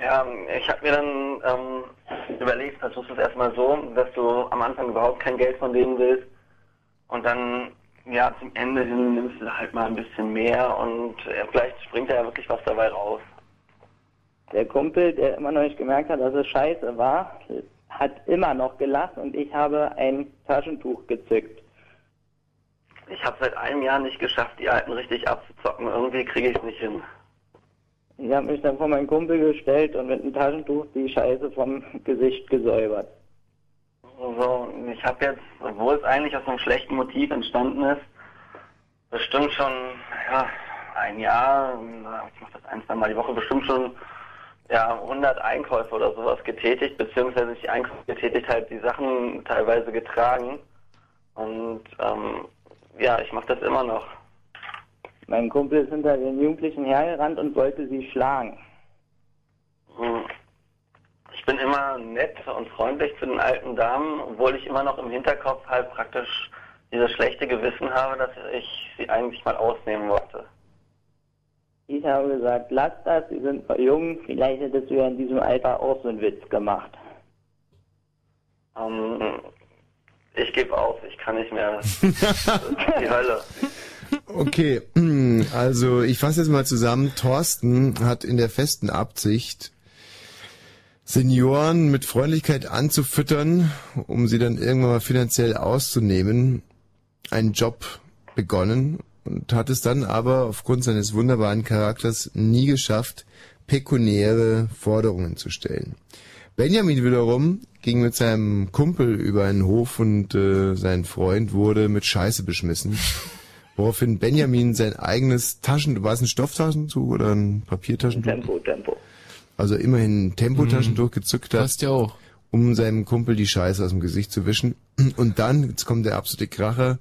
Ja, ich habe mir dann ähm, überlegt, versuchst es erstmal so, dass du am Anfang überhaupt kein Geld von denen willst und dann ja zum Ende hin nimmst du halt mal ein bisschen mehr und ja, vielleicht springt da ja wirklich was dabei raus. Der Kumpel, der immer noch nicht gemerkt hat, dass es scheiße war, hat immer noch gelacht und ich habe ein Taschentuch gezückt. Ich habe seit einem Jahr nicht geschafft, die Alten richtig abzuzocken. Irgendwie kriege ich es nicht hin. Ich habe mich dann vor meinen Kumpel gestellt und mit einem Taschentuch die Scheiße vom Gesicht gesäubert. So, ich habe jetzt, obwohl es eigentlich aus einem schlechten Motiv entstanden ist, bestimmt schon, ja, ein Jahr, ich mache das ein, zwei Mal die Woche, bestimmt schon ja, 100 Einkäufe oder sowas getätigt, beziehungsweise die Einkäufe getätigt halt die Sachen teilweise getragen. Und ähm, ja, ich mache das immer noch. Mein Kumpel ist hinter den Jugendlichen hergerannt und wollte sie schlagen. Hm. Ich bin immer nett und freundlich zu den alten Damen, obwohl ich immer noch im Hinterkopf halt praktisch dieses schlechte Gewissen habe, dass ich sie eigentlich mal ausnehmen wollte. Ich habe gesagt, lass das, sie sind noch jung, vielleicht hättest du ja in diesem Alter auch so einen Witz gemacht. Ähm, ich gebe auf, ich kann nicht mehr. Das ist die Hölle. Okay, also ich fasse jetzt mal zusammen. Thorsten hat in der festen Absicht, Senioren mit Freundlichkeit anzufüttern, um sie dann irgendwann mal finanziell auszunehmen, einen Job begonnen und hat es dann aber aufgrund seines wunderbaren Charakters nie geschafft, pekuniäre Forderungen zu stellen. Benjamin wiederum ging mit seinem Kumpel über einen Hof und äh, sein Freund wurde mit Scheiße beschmissen. Woraufhin Benjamin sein eigenes Taschen, war es ein Stofftaschentuch oder ein Papiertaschentuch? Tempo, Tempo. Also immerhin ein Tempotaschentuch Mhm. gezückt hat. Passt ja auch. Um seinem Kumpel die Scheiße aus dem Gesicht zu wischen. Und dann, jetzt kommt der absolute Kracher,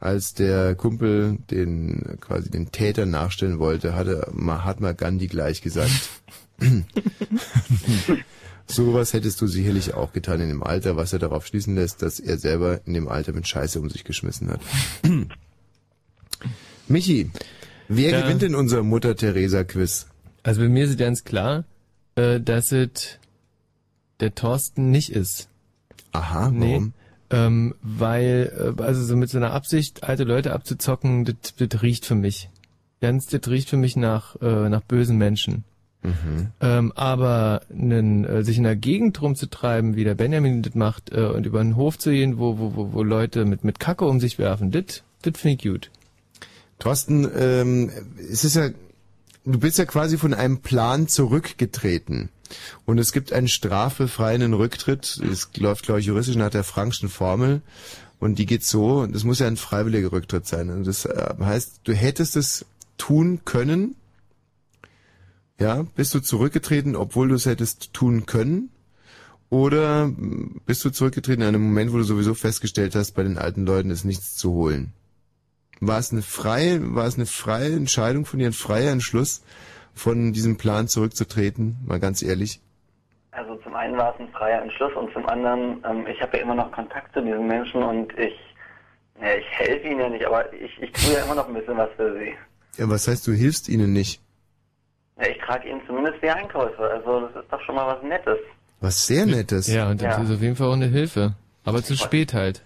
als der Kumpel den, quasi den Täter nachstellen wollte, hatte Mahatma Gandhi gleich gesagt. Sowas hättest du sicherlich auch getan in dem Alter, was er darauf schließen lässt, dass er selber in dem Alter mit Scheiße um sich geschmissen hat. Michi, wer Ja. gewinnt denn unser Mutter Teresa Quiz? Also bei mir ist ganz klar, äh, dass es der Thorsten nicht ist. Aha, warum? Nee, ähm, weil, äh, also so mit so einer Absicht, alte Leute abzuzocken, das, riecht für mich. Ganz, das riecht für mich nach, äh, nach bösen Menschen. Mhm. Ähm, aber nen, äh, sich in der Gegend rumzutreiben, wie der Benjamin das macht, äh, und über den Hof zu gehen, wo, wo, wo, wo Leute mit, mit Kacke um sich werfen, das, das finde ich gut. Thorsten, ähm, es ist ja du bist ja quasi von einem Plan zurückgetreten. Und es gibt einen strafbefreienden Rücktritt. Es läuft, glaube ich, juristisch nach der Frankschen Formel. Und die geht so, das muss ja ein freiwilliger Rücktritt sein. Und das äh, heißt, du hättest es tun können. Ja, bist du zurückgetreten, obwohl du es hättest tun können? Oder bist du zurückgetreten in einem Moment, wo du sowieso festgestellt hast, bei den alten Leuten ist nichts zu holen? War es eine freie, war es eine freie Entscheidung von dir, ein freier Entschluss, von diesem Plan zurückzutreten? Mal ganz ehrlich. Also zum einen war es ein freier Entschluss und zum anderen, ähm, ich habe ja immer noch Kontakt zu diesen Menschen und ich, ja, ich helfe ihnen ja nicht, aber ich, ich tue ja immer noch ein bisschen was für sie. Ja, was heißt, du hilfst ihnen nicht? Ja, ich trage ihnen zumindest die Einkäufe, also das ist doch schon mal was Nettes. Was sehr Nettes. Ja, und das Ja. ist auf jeden Fall auch eine Hilfe. Aber zu spät halt.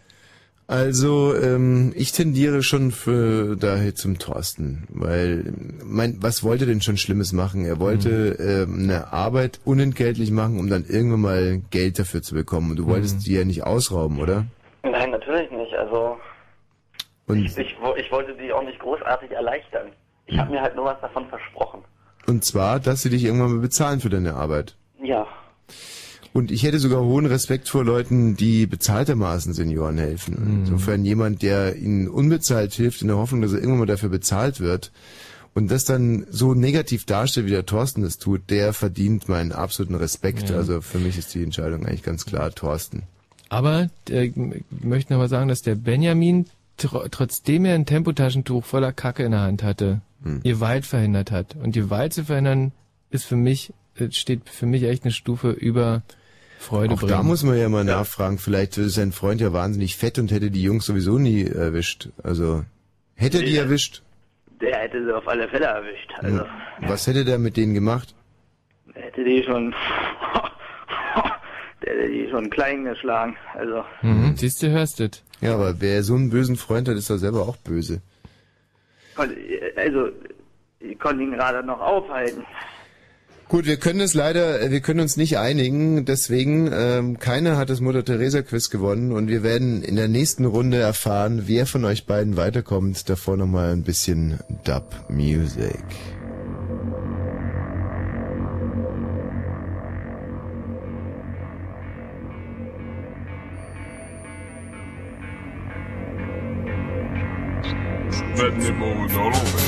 Also ähm, ich tendiere schon für daher zum Thorsten, weil mein, was wollte er denn schon Schlimmes machen? Er wollte ähm, eine Arbeit unentgeltlich machen, um dann irgendwann mal Geld dafür zu bekommen. Und du wolltest die ja nicht ausrauben, oder? Nein, natürlich nicht, also Und ich, wo- ich wollte die auch nicht großartig erleichtern. Ich habe mir halt nur was davon versprochen. und zwar, dass sie dich irgendwann mal bezahlen für deine Arbeit. Ja, Und ich hätte sogar hohen Respekt vor Leuten, die bezahltermaßen Senioren helfen. Mhm. Insofern jemand, der ihnen unbezahlt hilft, in der Hoffnung, dass er irgendwann mal dafür bezahlt wird und das dann so negativ darstellt, wie der Thorsten das tut, der verdient meinen absoluten Respekt. Ja. Also für mich ist die Entscheidung eigentlich ganz klar Thorsten. Aber äh, ich möchte noch mal sagen, dass der Benjamin, tr trotzdem er ein Tempotaschentuch voller Kacke in der Hand hatte, Hm. Gewalt verhindert hat. Und Gewalt zu verhindern, ist für mich, äh, steht für mich echt eine Stufe über Freude Auch bringen. da muss man ja mal nachfragen. Vielleicht ist sein Freund ja wahnsinnig fett und hätte die Jungs sowieso nie erwischt. Also hätte er die erwischt. Der hätte sie auf alle Fälle erwischt. Also, Was hätte der mit denen gemacht? der hätte die schon, der hätte die schon klein geschlagen. Also, Mhm. Siehst du, hörst du. Ja, aber wer so einen bösen Freund hat, ist er selber auch böse. also, ich konnte ihn gerade noch aufhalten. Gut, wir können es leider, wir können uns nicht einigen, deswegen ähm, keiner hat das Mutter Teresa Quiz gewonnen und wir werden in der nächsten Runde erfahren, wer von euch beiden weiterkommt. Davor nochmal ein bisschen Dub Music. Wetten det må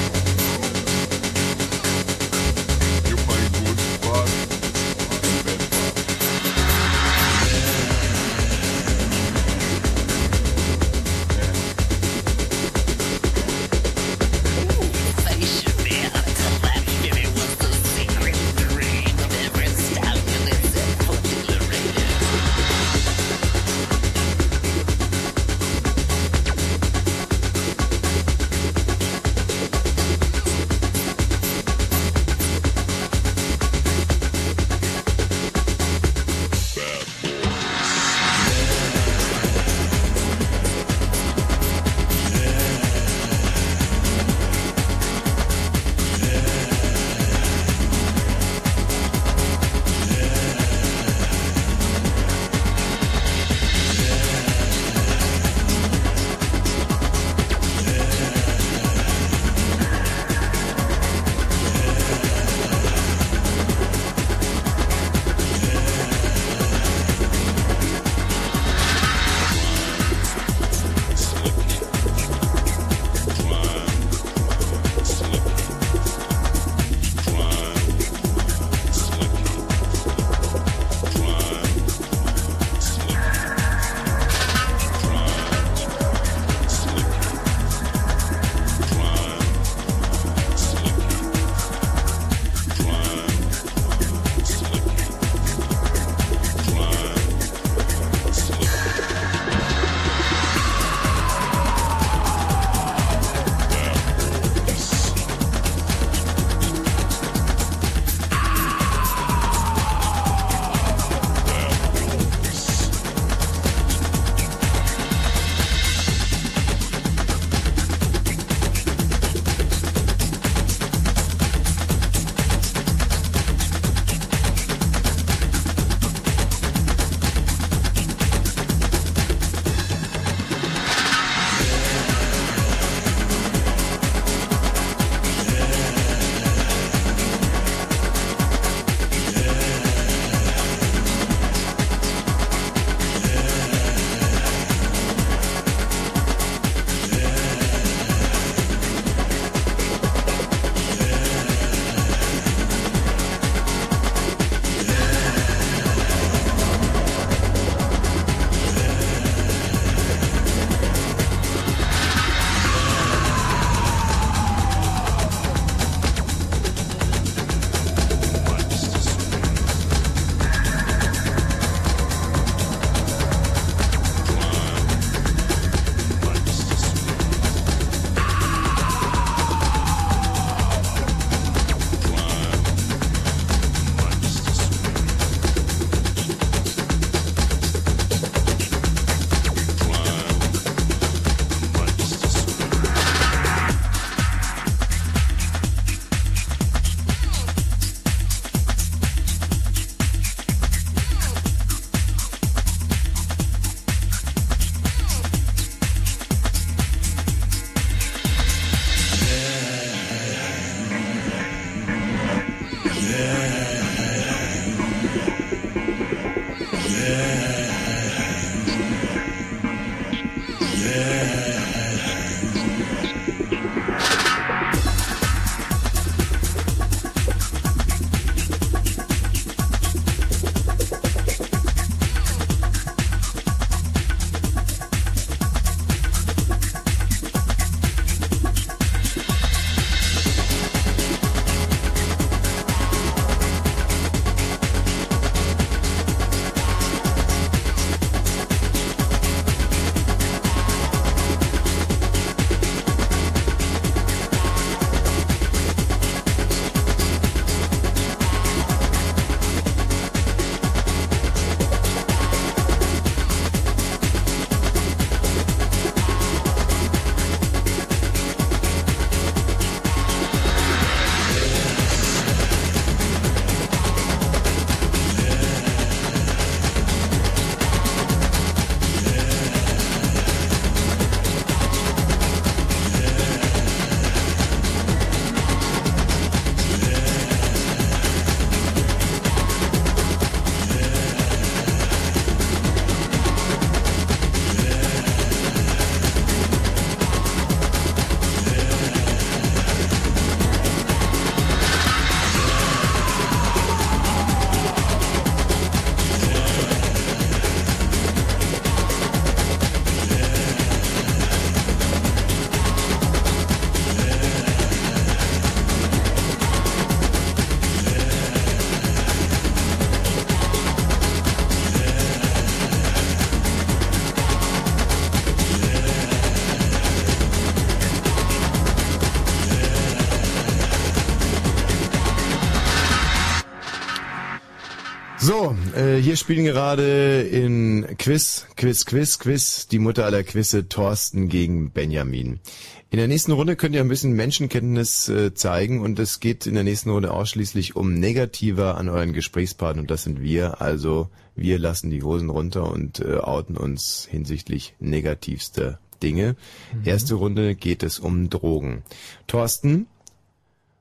So, äh, hier spielen gerade in Quiz, Quiz, Quiz, Quiz die Mutter aller Quizze Thorsten gegen Benjamin. In der nächsten Runde könnt ihr ein bisschen Menschenkenntnis äh, zeigen und es geht in der nächsten Runde ausschließlich um Negativer an euren Gesprächspartner und das sind wir. Also wir lassen die Hosen runter und äh, outen uns hinsichtlich negativster Dinge. Mhm. Erste Runde geht es um Drogen. Thorsten,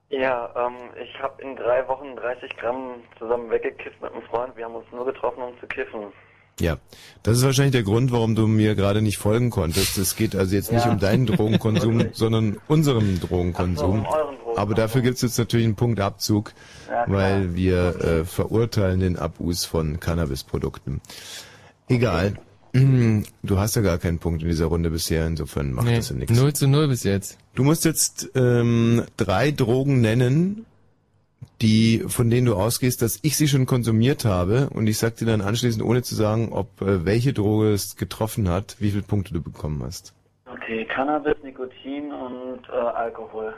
Ja, ähm, ich habe in drei Wochen 30 Gramm zusammen weggekifft mit einem Freund. Wir haben uns nur getroffen, um zu kiffen. Ja, das ist wahrscheinlich der Grund, warum du mir gerade nicht folgen konntest. Es geht also jetzt nicht Ja. um deinen Drogenkonsum, sondern unserem Drogenkonsum. So, um euren Drogenkonsum. Aber dafür gibt's jetzt natürlich einen Punkt Abzug, Ja, weil wir äh, verurteilen den Abus von Cannabisprodukten. Egal. Du hast ja gar keinen Punkt in dieser Runde bisher, insofern macht Nee, das ja nichts. 0 zu 0 bis jetzt. Du musst jetzt ähm, drei Drogen nennen, die von denen du ausgehst, dass ich sie schon konsumiert habe und ich sag dir dann anschließend, ohne zu sagen, ob äh, welche Droge es getroffen hat, wie viele Punkte du bekommen hast. Okay, Cannabis, Nikotin und äh, Alkohol.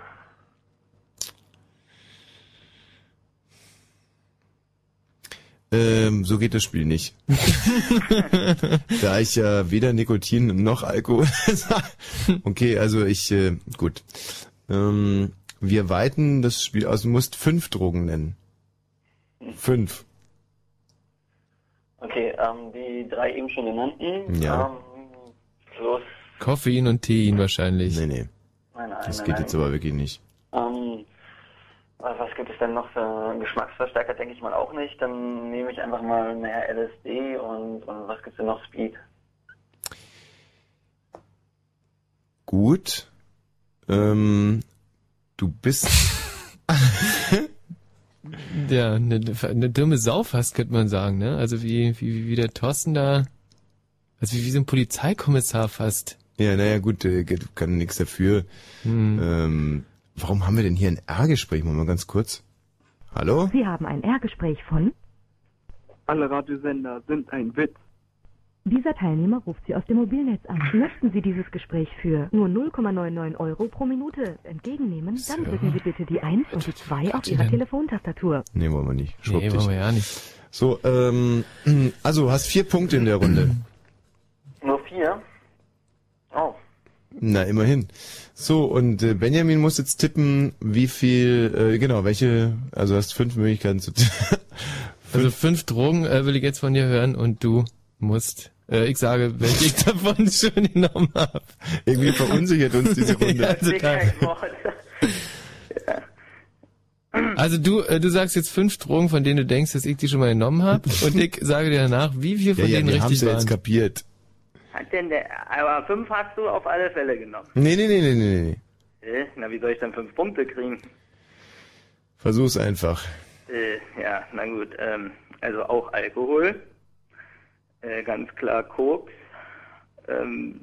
Ähm, so geht das Spiel nicht. da ich ja weder Nikotin noch Alkohol. Okay, also ich, äh, gut. Ähm, wir weiten das Spiel aus. Du musst fünf Drogen nennen. Fünf. Okay, ähm, die drei eben schon genannten. Ja. Ähm, plus, Koffein und Tein wahrscheinlich. Nee, nee. nein, nein, Das nein, geht nein. jetzt aber wirklich nicht. Ähm, was was gibt es denn noch für Geschmacksverstärker? Denke ich mal auch nicht. Dann nehme ich einfach mal mehr LSD und, und was gibt's denn noch? Speed. Gut. Ähm, du bist. Ja, eine, eine dumme Sau fast, könnte man sagen, ne? Also wie, wie, wie der Thorsten da, also wie, wie so ein Polizeikommissar fast. Ja, naja, gut, äh, kann nichts dafür. Hm. Ähm, warum haben wir denn hier ein R-Gespräch? Mal ganz kurz. Hallo? Sie haben ein R-Gespräch von? Alle Radiosender sind ein Witz. Dieser Teilnehmer ruft Sie aus dem Mobilnetz an. Möchten Sie dieses Gespräch für nur 0,99 Euro pro Minute entgegennehmen, dann drücken Sie bitte die 1 und 2 auf Ihrer? Telefontastatur. Nee, wollen wir nicht. Schwupp Nee, dich. wollen wir ja nicht. So, ähm, also du hast vier Punkte in der Runde. Nur vier? Oh, Na, immerhin. So, und äh, Benjamin muss jetzt tippen, wie viel, äh, genau, welche, also du hast fünf Möglichkeiten zu Also fünf Drogen äh, will ich jetzt von dir hören und du musst, äh, ich sage, welche ich davon schon genommen habe. Irgendwie verunsichert uns diese Runde. ja, total. Also du, äh, du sagst jetzt fünf Drogen, von denen du denkst, dass ich die schon mal genommen habe, und ich sage dir danach, wie viel von ja, ja, denen wir haben's richtig ja waren. jetzt kapiert. Hat denn der, aber fünf hast du auf alle Fälle genommen. Nee, nee, nee, nee, nee, nee. Äh, na, wie soll ich denn fünf Punkte kriegen? Versuch's einfach. Äh, ja, na gut, ähm, also auch Alkohol. Äh, ganz klar Koks. Ähm,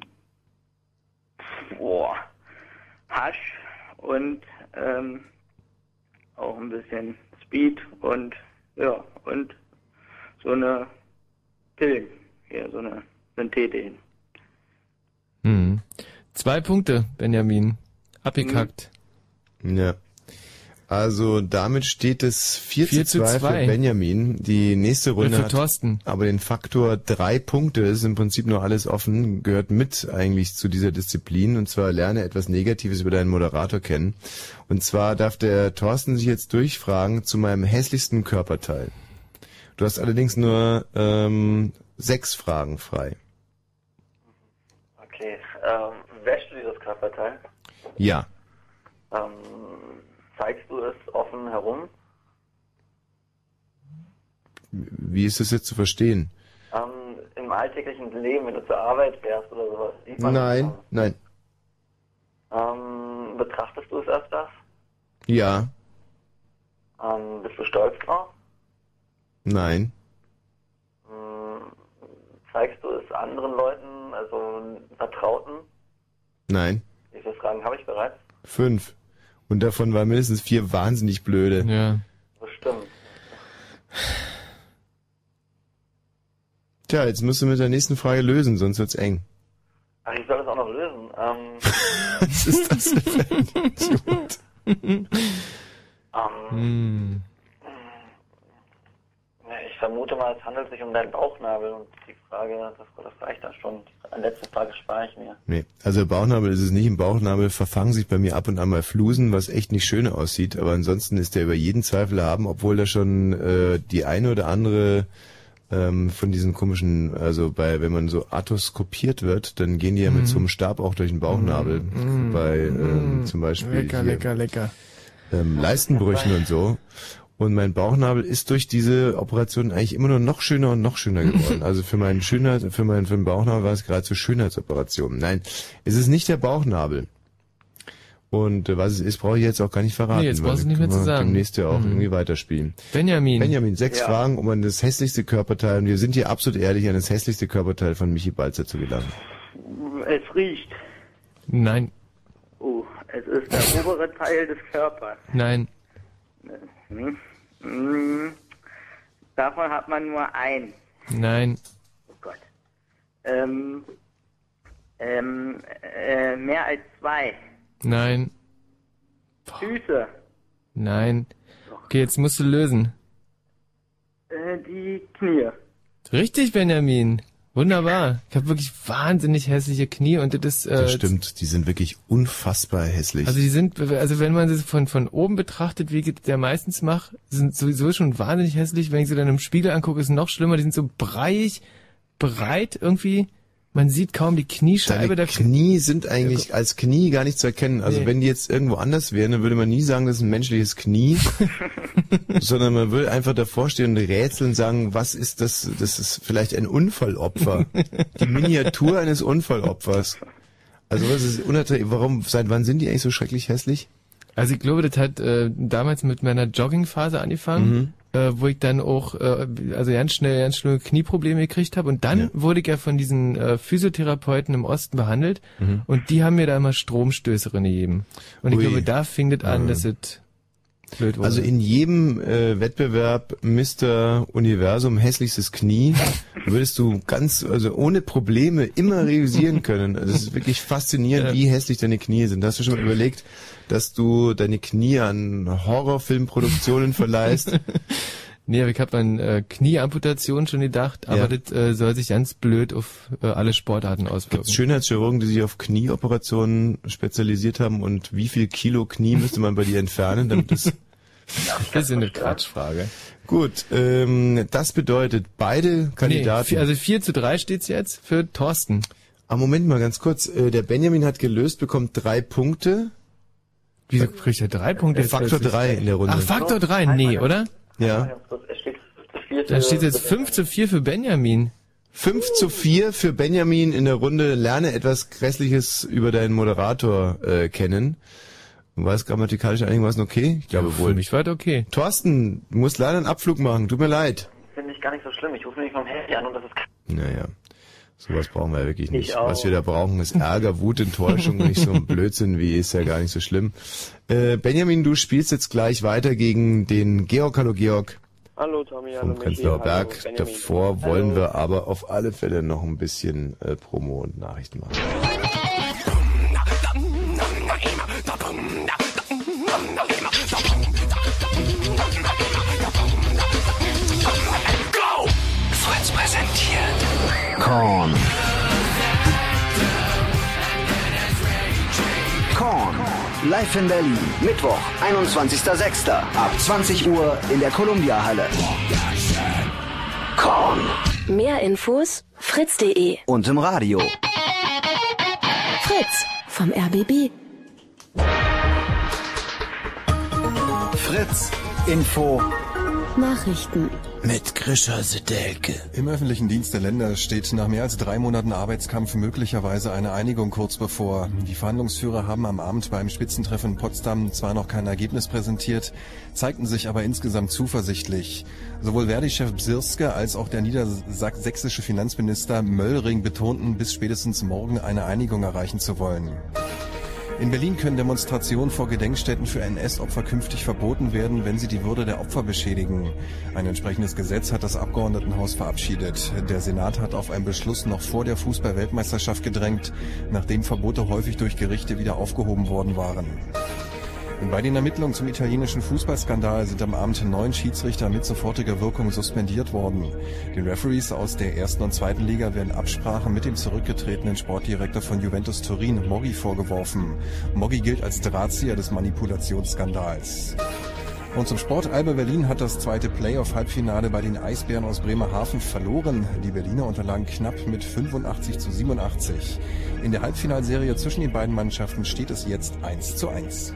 boah, Hasch und ähm, auch ein bisschen Speed und ja, und so eine Pillen. Ja, so eine Synthetin. Hm. Zwei Punkte, Benjamin. Abgekackt. Ja. Also damit steht es 4, 4 zu zu 2 für 2. Benjamin. Die nächste Runde für hat Thorsten. aber den Faktor drei Punkte, ist im Prinzip nur alles offen, gehört mit eigentlich zu dieser Disziplin und zwar lerne etwas Negatives über deinen Moderator kennen. Und zwar darf der Thorsten sich jetzt durchfragen zu meinem hässlichsten Körperteil. Du hast allerdings nur ähm, sechs Fragen frei. Okay, ähm, wäschst du dieses Körperteil? Ja. Ähm, zeigst du es offen herum? Wie ist das jetzt zu verstehen? Ähm, Im alltäglichen Leben, wenn du zur Arbeit fährst oder sowas, sieht man Nein, nein. Ähm, betrachtest du es öfters? Ja, Ähm, bist du stolz drauf? nein, Ähm, zeigst du es anderen Leuten, also Vertrauten? nein. Wie viele Fragen habe ich bereits? Fünf. Und davon waren mindestens vier wahnsinnig blöde. Ja. Bestimmt. Tja, jetzt musst du mit der nächsten Frage lösen, sonst wird's eng. Ach, ich soll das auch noch lösen. Ähm, Was ist das denn für ein Idiot? ähm, Hm. Ich vermute mal, es handelt sich um deinen Bauchnabel und die Frage, das, das reicht dann schon. Die letzte Frage spare ich mir. Nee, also Bauchnabel ist es nicht. Im Bauchnabel verfangen sich bei mir ab und an mal Flusen, was echt nicht schön aussieht. Aber ansonsten ist der über jeden Zweifel haben, obwohl da schon äh, die eine oder andere ähm, von diesen komischen, also bei, wenn man so arthroskopiert wird, dann gehen die ja Mhm. mit so einem Stab auch durch den Bauchnabel. Mhm. Bei ähm, Mhm. zum Beispiel Lecker, hier, lecker, lecker. Ähm, Leistenbrüchen und so. Und mein Bauchnabel ist durch diese Operation eigentlich immer nur noch schöner und noch schöner geworden. Also für meinen Schönheit, für meinen, für den Bauchnabel war es geradezu Schönheitsoperation. Nein, es ist nicht der Bauchnabel. Und äh, was es ist, brauche ich jetzt auch gar nicht verraten. Nee, jetzt brauchst du nicht mehr zu wir sagen. Demnächst ja auch Mhm. irgendwie weiterspielen. Benjamin. Benjamin, sechs Ja. Fragen, um an das hässlichste Körperteil, und wir sind hier absolut ehrlich, an das hässlichste Körperteil von Michi Balzer zu gelangen. Es riecht. Nein, Oh, es ist der obere Teil des Körpers. nein, Hm? Hm. Davon hat man nur ein. nein, Oh Gott. Ähm, ähm, äh, mehr als zwei. nein, Füße. nein. Okay, jetzt musst du lösen. Äh, die Knie. Richtig, Benjamin. Wunderbar. Ich habe wirklich wahnsinnig hässliche Knie und das ist äh, Das stimmt, die sind wirklich unfassbar hässlich. Also die sind, also wenn man sie von von oben betrachtet, wie ich der meistens macht, sind sowieso schon wahnsinnig hässlich. Wenn ich sie dann im Spiegel angucke, ist es noch schlimmer. Die sind so breiig, breit irgendwie. Man sieht kaum die Kniescheibe. Deine Knie sind eigentlich als Knie gar nicht zu erkennen. Also Nee. wenn die jetzt irgendwo anders wären, dann würde man nie sagen, das ist ein menschliches Knie, sondern man würde einfach davor stehen und rätseln und sagen, was ist das? Das ist vielleicht ein Unfallopfer. Die Miniatur eines Unfallopfers. Also was ist unerträglich? Warum, seit wann sind die eigentlich so schrecklich hässlich? Also ich glaube, das hat äh, damals mit meiner Joggingphase angefangen, äh, wo ich dann auch äh, also ganz schnell ganz schlimme Knieprobleme gekriegt habe und dann wurde ich ja von diesen äh, Physiotherapeuten im Osten behandelt Mhm. und die haben mir da immer Stromstöße gegeben. Und ich Ui. glaube, da fing das an, Ja. dass es blöd wurde. Also in jedem äh, Wettbewerb Mr. Universum hässlichstes Knie würdest du ganz, also ohne Probleme immer realisieren können. Also es ist wirklich faszinierend, wie hässlich deine Knie sind. Hast du schon mal überlegt, dass du deine Knie an Horrorfilmproduktionen verleihst? Nee, aber ich habe an äh, Knieamputation schon gedacht, aber Ja. das äh, soll sich ganz blöd auf äh, alle Sportarten auswirken. Gibt's Schönheitschirurgen, die sich auf Knieoperationen spezialisiert haben und wie viel Kilo Knie müsste man bei dir entfernen, damit das Das ist eine Quatschfrage. Gut, ähm, das bedeutet, beide Kandidaten. Nee, vier, also 4 zu 3 steht's jetzt für Thorsten. Ah, Moment mal ganz kurz. Äh, der Benjamin hat gelöst, bekommt drei Punkte. Wieso kriegt er drei Punkte? Äh, Faktor plötzlich? drei in der Runde. Ach, Faktor 3, nee, oder? Ja. Es steht, es steht Da steht jetzt 5 zu 4 für Benjamin. 5 zu 4 für Benjamin in der Runde. Lerne etwas Grässliches über deinen Moderator äh, kennen. War es grammatikalisch einigermaßen okay? Ich glaube wohl. Für mich war das okay. Thorsten, du musst leider einen Abflug machen. Tut mir leid. Finde ich gar nicht so schlimm. Ich rufe nämlich vom Handy an und das ist Naja, sowas brauchen wir ja wirklich nicht. Was wir da brauchen, ist Ärger, Wut, Enttäuschung, nicht so ein Blödsinn wie ist ja gar nicht so schlimm. Äh, Benjamin, du spielst jetzt gleich weiter gegen den Georg. Hallo Georg Hallo Tommy, hallo vom Michi, Prenzlauer hallo Berg. Benjamin. Davor wollen wir aber auf alle Fälle noch ein bisschen äh, Promo und Nachrichten machen. Go! Fritz präsentiert Korn. Korn. Live in Berlin. Mittwoch, 21.06. Ab 20 Uhr in der Columbia Halle. Korn. Mehr Infos fritz.de. Und im Radio. Fritz vom RBB. Fritz. Info. Nachrichten. Mit Grisha Sedelke. Im öffentlichen Dienst der Länder steht nach mehr als drei Monaten Arbeitskampf möglicherweise eine Einigung kurz bevor. Die Verhandlungsführer haben am Abend beim Spitzentreffen in Potsdam zwar noch kein Ergebnis präsentiert, zeigten sich aber insgesamt zuversichtlich. Sowohl Verdi-Chef Bsirske als auch der niedersächsische Finanzminister Möllring betonten, bis spätestens morgen eine Einigung erreichen zu wollen. In Berlin können Demonstrationen vor Gedenkstätten für NS-Opfer künftig verboten werden, wenn sie die Würde der Opfer beschädigen. Ein entsprechendes Gesetz hat das Abgeordnetenhaus verabschiedet. Der Senat hat auf einen Beschluss noch vor der Fußball-Weltmeisterschaft gedrängt, nachdem Verbote häufig durch Gerichte wieder aufgehoben worden waren. Bei den Ermittlungen zum italienischen Fußballskandal sind am Abend neun Schiedsrichter mit sofortiger Wirkung suspendiert worden. Den Referees aus der ersten und zweiten Liga werden Absprachen mit dem zurückgetretenen Sportdirektor von Juventus Turin, Moggi, vorgeworfen. Moggi gilt als Drahtzieher des Manipulationsskandals. Und zum Sport. Alba Berlin hat das zweite Playoff-Halbfinale bei den Eisbären aus Bremerhaven verloren. Die Berliner unterlagen knapp mit 85 zu 87. In der Halbfinalserie zwischen den beiden Mannschaften steht es jetzt 1 zu 1.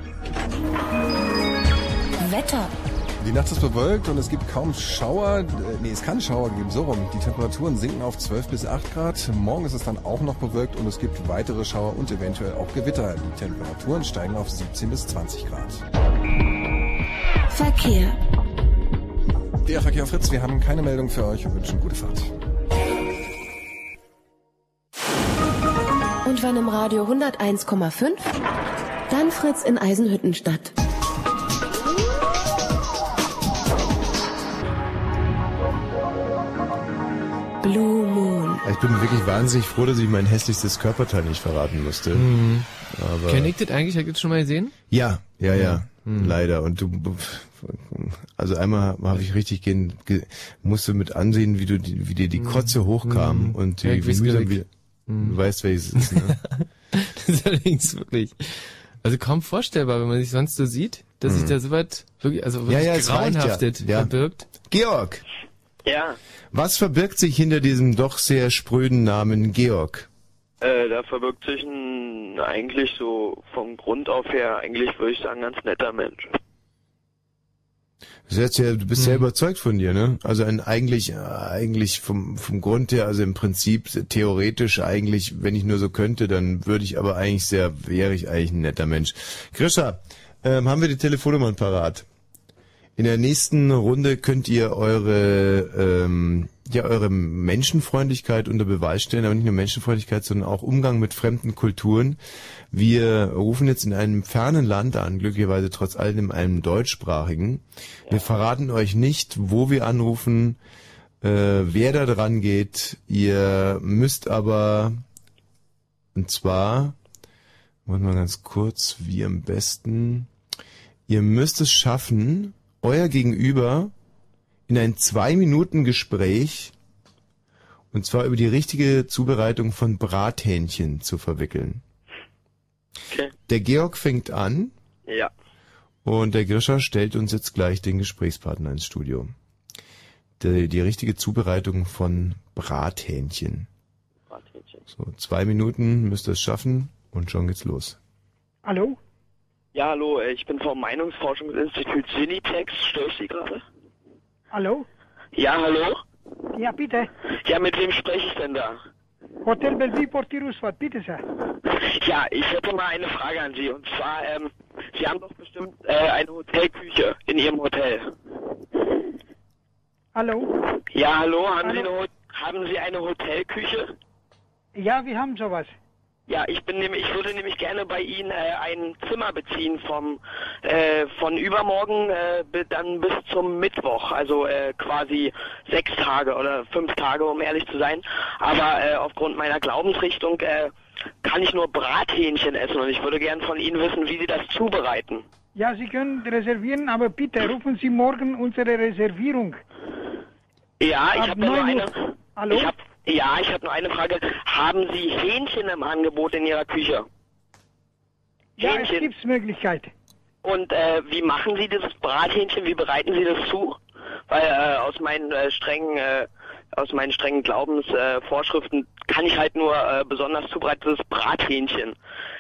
Wetter. Die Nacht ist bewölkt und es gibt kaum Schauer. Äh, Nee, es kann Schauer geben, so rum. Die Temperaturen sinken auf 12 bis 8 Grad. Morgen ist es dann auch noch bewölkt und es gibt weitere Schauer und eventuell auch Gewitter. Die Temperaturen steigen auf 17 bis 20 Grad. Verkehr. Der Verkehr Fritz, wir haben keine Meldung für euch und wünschen gute Fahrt. Und wenn im Radio 101,5, dann Fritz in Eisenhüttenstadt. Blue Moon. Ich bin wirklich wahnsinnig froh, dass ich mein hässlichstes Körperteil nicht verraten musste. Mhm. Aber Kenn ich das eigentlich? Habt ihr das schon mal gesehen? Ja, ja, ja, Mhm. leider. Und du, also einmal habe ich richtig gehen, ge, musste mit ansehen, wie du, die- wie dir die Kotze hochkam Mhm. und Ja, die, ich wie weiß mühsam wie, du weißt, welches ist, ne? das ist allerdings wirklich, also kaum vorstellbar, wenn man sich sonst so sieht, dass sich Mhm. da so was wirklich, also Ja, wirklich ja, es reicht ja. grauenhaftet Ja. verbirgt. Georg, Ja, was verbirgt sich hinter diesem doch sehr spröden Namen Georg? Äh, da verbirgt sich ein eigentlich so vom Grund auf her, eigentlich würde ich sagen, ganz netter Mensch. Du, bist ja, du bist Mhm. sehr überzeugt von dir, ne? Also ein eigentlich, äh, eigentlich vom, vom Grund her, also im Prinzip theoretisch eigentlich, wenn ich nur so könnte, dann würde ich aber eigentlich sehr, wäre ich eigentlich ein netter Mensch. Grisha, ähm, haben wir die Telefonnummern parat? In der nächsten Runde könnt ihr eure, ähm, ja, eure Menschenfreundlichkeit unter Beweis stellen, aber nicht nur Menschenfreundlichkeit, sondern auch Umgang mit fremden Kulturen. Wir rufen jetzt in einem fernen Land an, glücklicherweise trotz allem in einem deutschsprachigen. Wir verraten euch nicht, wo wir anrufen, äh, wer da dran geht. Ihr müsst aber, und zwar, wollen wir ganz kurz, wie am besten, ihr müsst es schaffen, euer Gegenüber in ein Zwei-Minuten-Gespräch und zwar über die richtige Zubereitung von Brathähnchen zu verwickeln. Okay. Der Georg fängt an Ja. und der Grischer stellt uns jetzt gleich den Gesprächspartner ins Studio. Die, die richtige Zubereitung von Brathähnchen. So, zwei Minuten müsst ihr es schaffen und schon geht's los. Hallo? Ja, hallo, äh, ich bin vom Meinungsforschungsinstitut Synitex. Störe ich Sie gerade? Hallo? Ja, hallo? Ja, bitte. Ja, mit wem spreche ich denn da? Hotel Bellevue Portier Roosevelt, bitte sehr. Ja, ich hätte mal eine Frage an Sie. Und zwar, ähm, Sie haben doch bestimmt äh, eine Hotelküche in Ihrem Hotel. Hallo? Ja, hallo, haben, Hallo. Sie, eine, haben Sie eine Hotelküche? Ja, wir haben sowas. Ja, ich bin nämlich, ich würde nämlich gerne bei Ihnen äh, ein Zimmer beziehen vom äh, von übermorgen äh, dann bis zum Mittwoch, also äh, quasi sechs Tage oder fünf Tage, um ehrlich zu sein. Aber äh, aufgrund meiner Glaubensrichtung äh, kann ich nur Brathähnchen essen und ich würde gern von Ihnen wissen, wie Sie das zubereiten. Ja, Sie können reservieren, aber bitte rufen Sie morgen unsere Reservierung. Ja, ich Ab habe nur 9 eine. Hallo? Ich hab, ja, ich habe nur eine Frage. Haben Sie Hähnchen im Angebot in Ihrer Küche? Ja, es gibt Möglichkeit. Und äh, wie machen Sie dieses Brathähnchen? Wie bereiten Sie das zu? Weil äh, aus meinen äh, strengen äh, aus meinen strengen Glaubensvorschriften Vorschriften kann ich halt nur äh, besonders zubereitetes Brathähnchen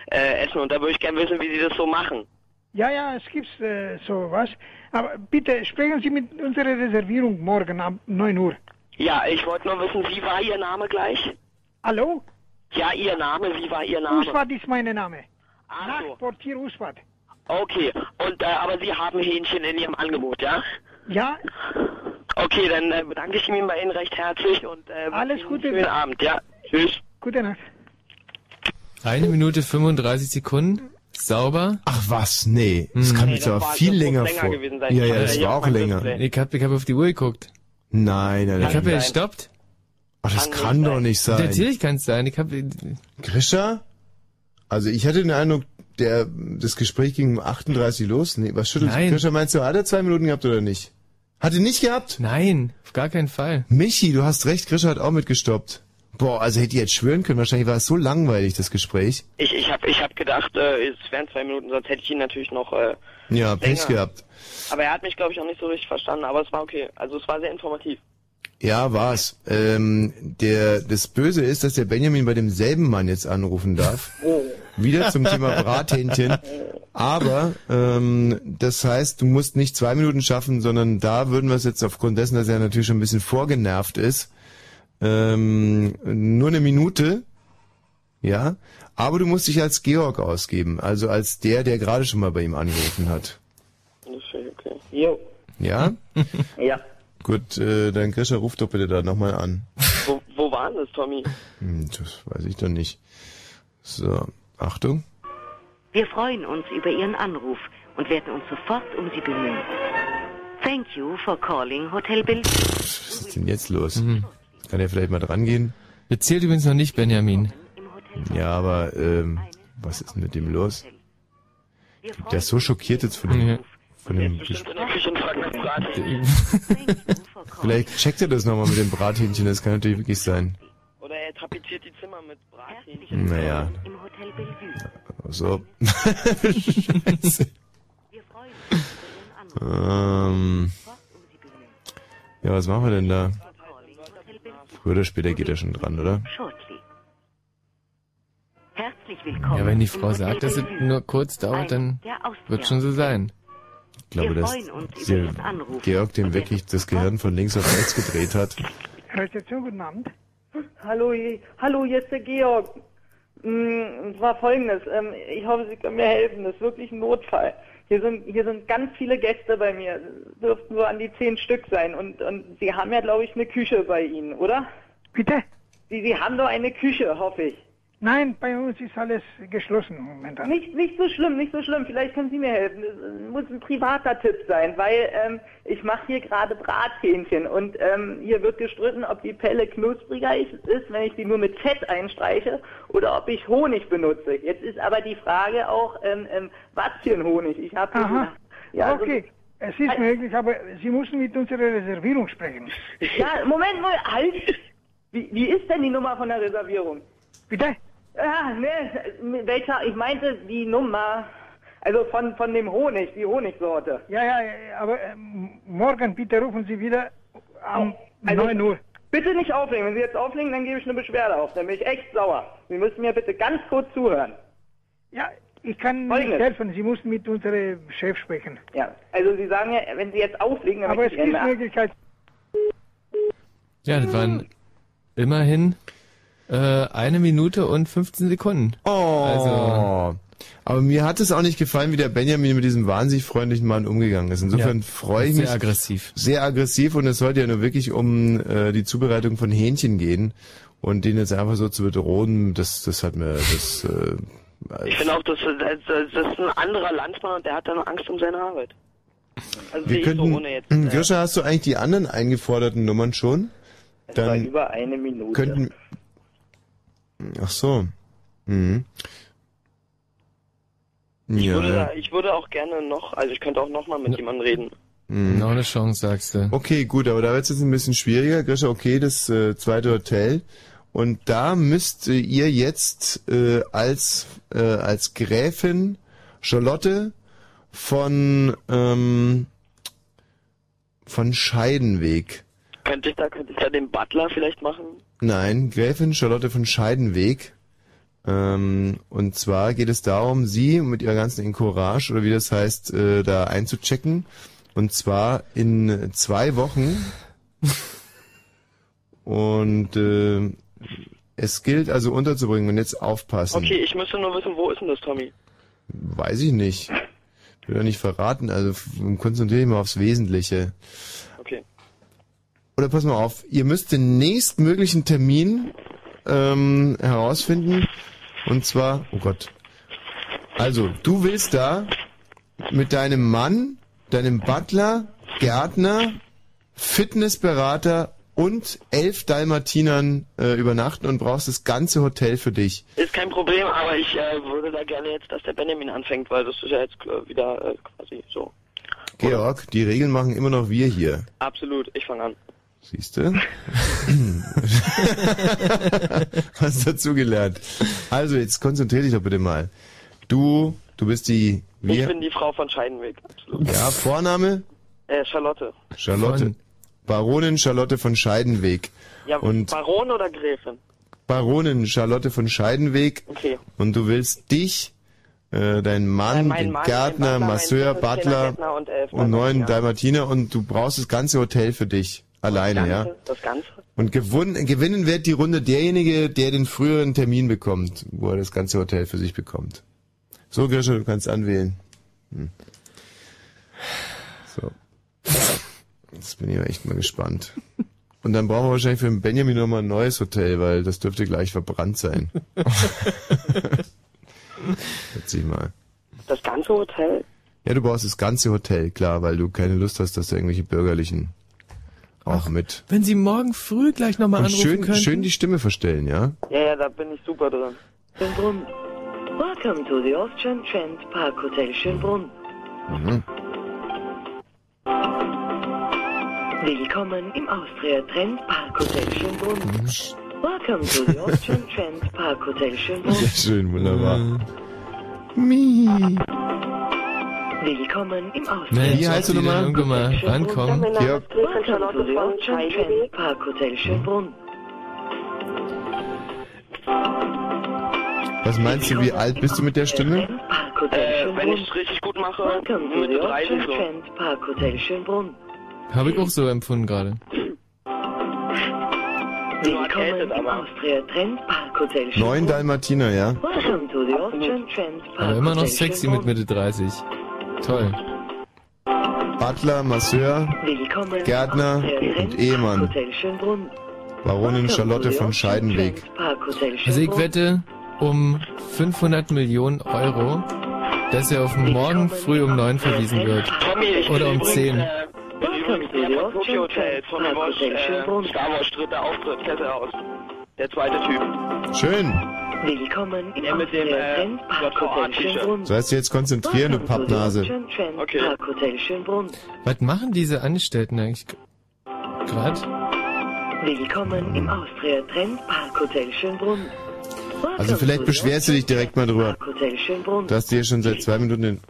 äh, essen und da würde ich gerne wissen, wie Sie das so machen. Ja, ja, es gibt äh, sowas. Aber bitte sprechen Sie mit unserer Reservierung morgen ab 9 Uhr. Ja, ich wollte nur wissen, wie war Ihr Name gleich? Hallo? Ja, Ihr Name, wie war Ihr Name? Uswat ist mein Name. Ach so. Portier Uswat. Okay, und äh, aber Sie haben Hähnchen in Ihrem Angebot, ja? Ja, Okay, dann äh, bedanke ich mich bei Ihnen recht herzlich und äh, Alles Ihnen Gute. schönen Abend, ja. Tschüss. gute Nacht. Eine Minute 35 Sekunden. Sauber. Ach was, nee. Das kann Nee, jetzt aber viel länger länger vor. gewesen sein. Ja, ja, das ja, war auch länger. Ich hab, ich hab auf die Uhr geguckt. Nein, nein, Ich nein. habe ja gestoppt. Ach, das kann doch nicht sein. Natürlich kann es sein. Ich hab, Grisha? Also ich hatte den Eindruck, der, das Gespräch ging um 38 los. Nee, was schüttelt Nein. Grisha, meinst du, hat er zwei Minuten gehabt oder nicht? Hat er nicht gehabt? Nein, auf gar keinen Fall. Michi, du hast recht, Grisha hat auch mitgestoppt. Boah, also hätte ich jetzt schwören können, wahrscheinlich war es so langweilig, das Gespräch. Ich, ich habe ich hab gedacht, äh, es wären zwei Minuten, sonst hätte ich ihn natürlich noch... Äh, Ja, Pech gehabt. Aber er hat mich, glaube ich, auch nicht so richtig verstanden, aber es war okay. Also es war sehr informativ. Ja, war's. Ähm, der, das Böse ist, dass der Benjamin bei demselben Mann jetzt anrufen darf. Wieder zum Thema Brathähnchen. Aber ähm, das heißt, du musst nicht zwei Minuten schaffen, sondern da würden wir es jetzt aufgrund dessen, dass er natürlich schon ein bisschen vorgenervt ist, ähm, nur eine Minute. Ja, aber du musst dich als Georg ausgeben, also als der, der gerade schon mal bei ihm angerufen hat. Okay. Jo. Ja? Ja. Gut, äh, dann Grisha, ruf doch bitte da nochmal an. Wo, wo waren das, Tommy? Hm, das weiß ich doch nicht. So, Achtung. Wir freuen uns über Ihren Anruf und werden uns sofort um Sie bemühen. Thank you for calling Hotel Bill. Was ist denn jetzt los? Kann er vielleicht mal dran gehen? Jetzt zählt übrigens noch nicht Benjamin. Ja, aber ähm, was ist denn mit dem los? Der ist so schockiert jetzt von dem, von dem Ges- In der Küche und fragt nach Brathähnchen. Vielleicht checkt er das nochmal mit dem Brathähnchen, das kann natürlich wirklich sein. Oder er tapeziert die Zimmer mit Brathähnchen. Naja. So. Scheiße. ähm, ja, was machen wir denn da? Früher oder später geht er schon dran, oder? Shortly. Herzlich willkommen. Ja, wenn die Frau sagt, dass es nur kurz dauert, dann wird schon so sein. Ich glaube, dass. Georg dem wirklich das Gehirn von links auf rechts gedreht hat. Rezeption, guten Abend. Hallo, je- hallo, hier ist der Georg. Mm, Es war folgendes, ähm, ich hoffe, Sie können mir helfen, das ist wirklich ein Notfall. Hier sind, hier sind ganz viele Gäste bei mir, dürften so an die zehn Stück sein und, und Sie haben ja, glaube ich, eine Küche bei Ihnen, oder? Bitte? Sie, Sie haben doch eine Küche, hoffe ich. Nein, bei uns ist alles geschlossen momentan. Nicht, nicht so schlimm, nicht so schlimm. Vielleicht können Sie mir helfen. Es muss ein privater Tipp sein, weil ähm, ich mache hier gerade Brathähnchen und ähm, hier wird gestritten, ob die Pelle knuspriger ist, wenn ich die nur mit Fett einstreiche oder ob ich Honig benutze. Jetzt ist aber die Frage auch, ähm, ähm, was für ein Honig. Ich habe Aha. Ja, also- okay, es ist möglich, aber Sie müssen mit unserer Reservierung sprechen. Ja, Moment, Moment, halt! Wie, wie ist denn die Nummer von der Reservierung? Bitte? Ja, ne, welcher, ich meinte die Nummer, also von, von dem Honig, die Honigsorte. Ja, ja, ja, aber ähm, morgen bitte rufen Sie wieder um Also, 9 Uhr. Bitte nicht auflegen. Wenn Sie jetzt auflegen, dann gebe ich eine Beschwerde auf. Dann bin ich echt sauer. Sie müssen mir bitte ganz kurz zuhören. Ja, ich kann Folgendes. nicht helfen. Sie müssen mit unserem Chef sprechen. Ja, also Sie sagen ja, wenn Sie jetzt auflegen, dann Aber es gibt Möglichkeit. Ja, das waren immerhin äh, eine Minute und 15 Sekunden. Oh. Also, Aber mir hat es auch nicht gefallen, wie der Benjamin mit diesem wahnsinnig freundlichen Mann umgegangen ist. Insofern Ja, freue ich sehr mich. aggressiv. Sehr aggressiv und es sollte ja nur wirklich um äh, die Zubereitung von Hähnchen gehen. Und den jetzt einfach so zu bedrohen, das, das hat mir, das, äh, Ich finde auch, das, das, das ist ein anderer Landsmann und der hat dann Angst um seine Arbeit. Also wir so könnten, ohne jetzt. Hm, äh, Grisha, hast du eigentlich die anderen eingeforderten Nummern schon? Es war Dann über eine Minute. könnten, ach so, mhm. ich, Ja, würde ja. da, ich würde auch gerne noch, also ich könnte auch noch mal mit jemandem reden. Mhm. noch eine Chance, sagst du. Okay, gut, aber da wird es jetzt ein bisschen schwieriger. Grisha, okay, das äh, zweite Hotel. Und da müsst äh, ihr jetzt äh, als, äh, als Gräfin Charlotte von, ähm, von Scheidenweg. Könnte ich da, könnte ich da den Butler vielleicht machen? Nein, Gräfin Charlotte von Scheidenweg. Ähm, und zwar geht es darum, sie mit ihrer ganzen Encourage oder wie das heißt, äh, da einzuchecken. Und zwar in zwei Wochen. Und äh, es gilt also unterzubringen und jetzt aufpassen. Okay, ich müsste nur wissen, wo ist denn das, Tommy? Weiß ich nicht. Will ja nicht verraten, also konzentriere dich mal aufs Wesentliche. Oder pass mal auf, ihr müsst den nächstmöglichen Termin ähm, herausfinden. Und zwar, oh Gott. Also, du willst da mit deinem Mann, deinem Butler, Gärtner, Fitnessberater und elf Dalmatinern äh, übernachten und brauchst das ganze Hotel für dich. Ist kein Problem, aber ich äh, würde da gerne jetzt, dass der Benjamin anfängt, weil das ist ja jetzt äh, wieder äh, quasi so. Georg, die Regeln machen immer noch wir hier. Absolut, ich fange an. Siehst du? Hast dazugelernt. Also, jetzt konzentrier dich doch bitte mal. Du, du bist die, Ich wie? bin die Frau von Scheidenweg. Absolut. Ja, Vorname? Äh, Charlotte. Charlotte. Baronin Charlotte von Scheidenweg. Ja, Und Baron oder Gräfin? Baronin Charlotte von Scheidenweg. Okay. Und du willst dich, äh, deinen Mann, Äh, mein den Mann, Gärtner, Butler, Masseur, Butler und elf und neun Dalmatiner. Dalmatiner und du brauchst das ganze Hotel für dich. Alleine, ja? Ganze, Das Ganze? Und gewonnen, gewinnen wird die Runde derjenige, der den früheren Termin bekommt, wo er das ganze Hotel für sich bekommt. So, Grisha, du kannst anwählen. Hm. So. Jetzt bin ich aber echt mal gespannt. Und dann brauchen wir wahrscheinlich für den Benjamin nochmal ein neues Hotel, weil das dürfte gleich verbrannt sein. Erzähl mal. Das ganze Hotel? Ja, du brauchst das ganze Hotel, klar, weil du keine Lust hast, dass da irgendwelche Bürgerlichen auch mit. Wenn Sie morgen früh gleich nochmal anrufen schön, könnten. schön die Stimme verstellen, ja? Ja, ja, da bin ich super drin. Schönbrunn. Welcome to the Austrian Trend Park Hotel Schönbrunn. Mhm. Willkommen im Austria Trend Park Hotel Schönbrunn. Welcome to the Austrian Trend Park Hotel Schönbrunn. Sehr schön, wunderbar. Mi. Willkommen im Austria Mensch, Wie heißt du Trend nochmal? Park Irgendwann mal Hotel Schönbrunn. rankommen. Mein Name Ja. ist Gräfin Charlotte von Austrian Trend Park Hotel Schönbrunn. Was meinst du, wie alt bist du mit der Stimme? Äh, wenn ich es richtig gut mache, Welcome to Mitte the 30 Austrian so. Habe ich auch so empfunden gerade. Willkommen im Austria Trend Park Hotel Neun. Dalmatiner, ja? Welcome to the Austrian Trend Park Aber immer noch sexy mit. Mitte 30. Toll. Butler, Masseur, Gärtner und Ehemann. Baronin Charlotte von Scheidenweg. Also ich wette um 500 Millionen Euro, dass er auf morgen früh um 9 verwiesen wird. Oder um übrigens, 10. Äh, Tokyo Hotel. Äh, Star Wars dritter Auftritt, Kette aus. Der zweite Typ. Schön. Willkommen im Der mit dem, Austria äh, Trend Park JVA Hotel T-Shirt. Schönbrunn. Sollst du jetzt konzentrieren, du Pappnase. Okay. Was machen diese Angestellten eigentlich gerade? Willkommen im Austria Trend Park Hotel Schönbrunn. Also vielleicht beschwerst du dich direkt mal drüber, dass du hier schon seit zwei Minuten in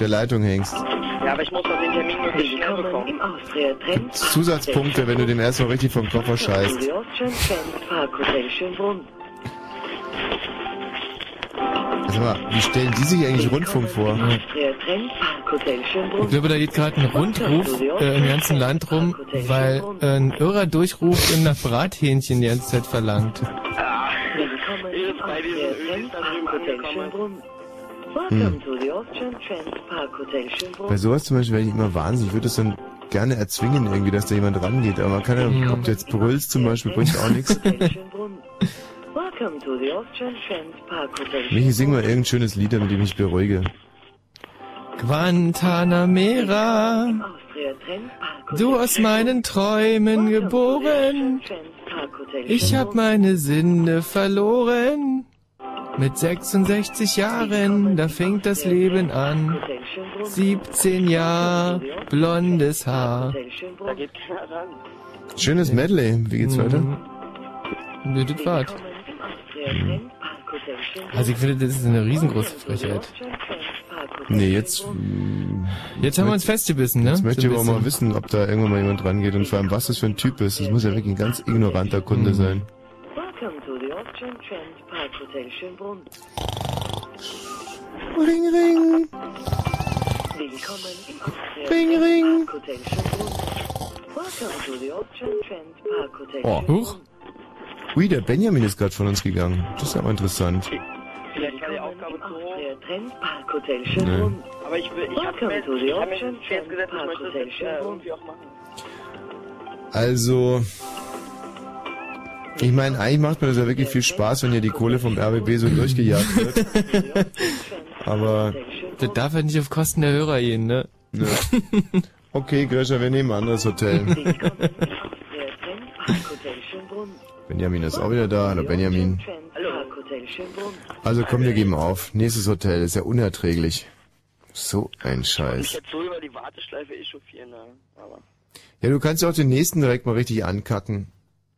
der Leitung hängst. Ja, aber ich muss doch den Termin möglichst schnell Willkommen bekommen. Trend Zusatzpunkte, wenn du dem erstmal richtig vom Koffer scheißt. Sag mal, wie stellen die sich eigentlich Rundfunk vor? Ich glaube, da geht gerade ein Rundruf äh, im ganzen Land rum, weil äh, ein irrer Durchruf nach Brathähnchen die ganze Zeit verlangt. Hm. Bei sowas zum Beispiel werde ich immer wahnsinnig. Ich würde das dann gerne erzwingen irgendwie, dass da jemand rangeht. Aber man kann ja, Hm. ob du jetzt brüllst zum Beispiel, bringt auch nichts. Michi, sing mal irgendein schönes Lied, damit ich mich beruhige. Guantanamera, du aus meinen Träumen geboren, ich hab meine Sinne verloren. Mit 66 Jahren, da fängt das Leben an. 17 Jahre, blondes Haar. Schönes Medley. Wie geht's weiter? Nö, das war's. Also ich finde, das ist eine riesengroße Frechheit. Nee, jetzt... mm, Jetzt haben wir uns festgebissen, ne? Jetzt möchte So ich aber mal wissen, ob da irgendwann mal jemand rangeht und vor allem, was das für ein Typ ist. Das muss ja wirklich ein ganz ignoranter Kunde Mhm. sein. Ring, ring. Ring, ring. Oh. Huch. Ui, der Benjamin ist gerade von uns gegangen. Das ist aber interessant. Vielleicht war die Aufgabe zu hoch. Nee. Aber ich will, ich habe mir, ich hab mir jetzt gesetzt, ich möchte das jetzt äh, irgendwie auch machen. Also, ich meine, eigentlich macht mir das ja wirklich viel Spaß, wenn hier die Kohle vom RBB so durchgejagt wird. Aber Das darf halt nicht auf Kosten der Hörer gehen, ne? Nö. Okay, Grisha, wir nehmen ein anderes Hotel. Benjamin ist auch wieder da. Hallo Benjamin. Also komm, wir geben auf. Nächstes Hotel ist ja unerträglich. So ein Ich Scheiß. jetzt so über die Warteschleife ne? Ja, du kannst ja auch den nächsten direkt mal richtig ankacken.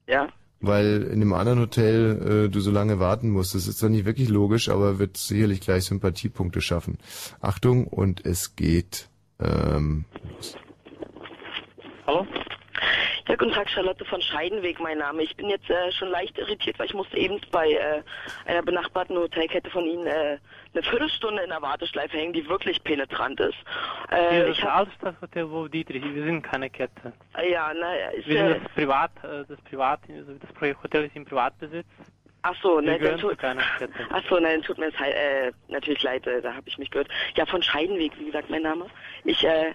Ja? Weil in dem anderen Hotel äh, du so lange warten musst. Das ist zwar nicht wirklich logisch, aber wird sicherlich gleich Sympathiepunkte schaffen. Achtung, und es geht. Ähm, Hallo? Ja, guten Tag, Charlotte von Scheidenweg, mein Name. Ich bin jetzt äh, schon leicht irritiert, weil ich musste eben bei äh, einer benachbarten Hotelkette von Ihnen äh, eine Viertelstunde in der Warteschleife hängen, die wirklich penetrant ist. Äh, Ja, ich das hab, Altstadthotel Wo Dietrich, wir sind keine Kette. äh, ja, na, ist, Wir äh, sind das Privat, äh, das Privat, also das Projekt Hotel ist im Privatbesitz. ach so, ne, dann tut, ach so, nein, tut mir halt, äh, natürlich leid, äh, da habe ich mich gehört. Ja, von Scheidenweg, wie gesagt, mein Name. Ich, äh,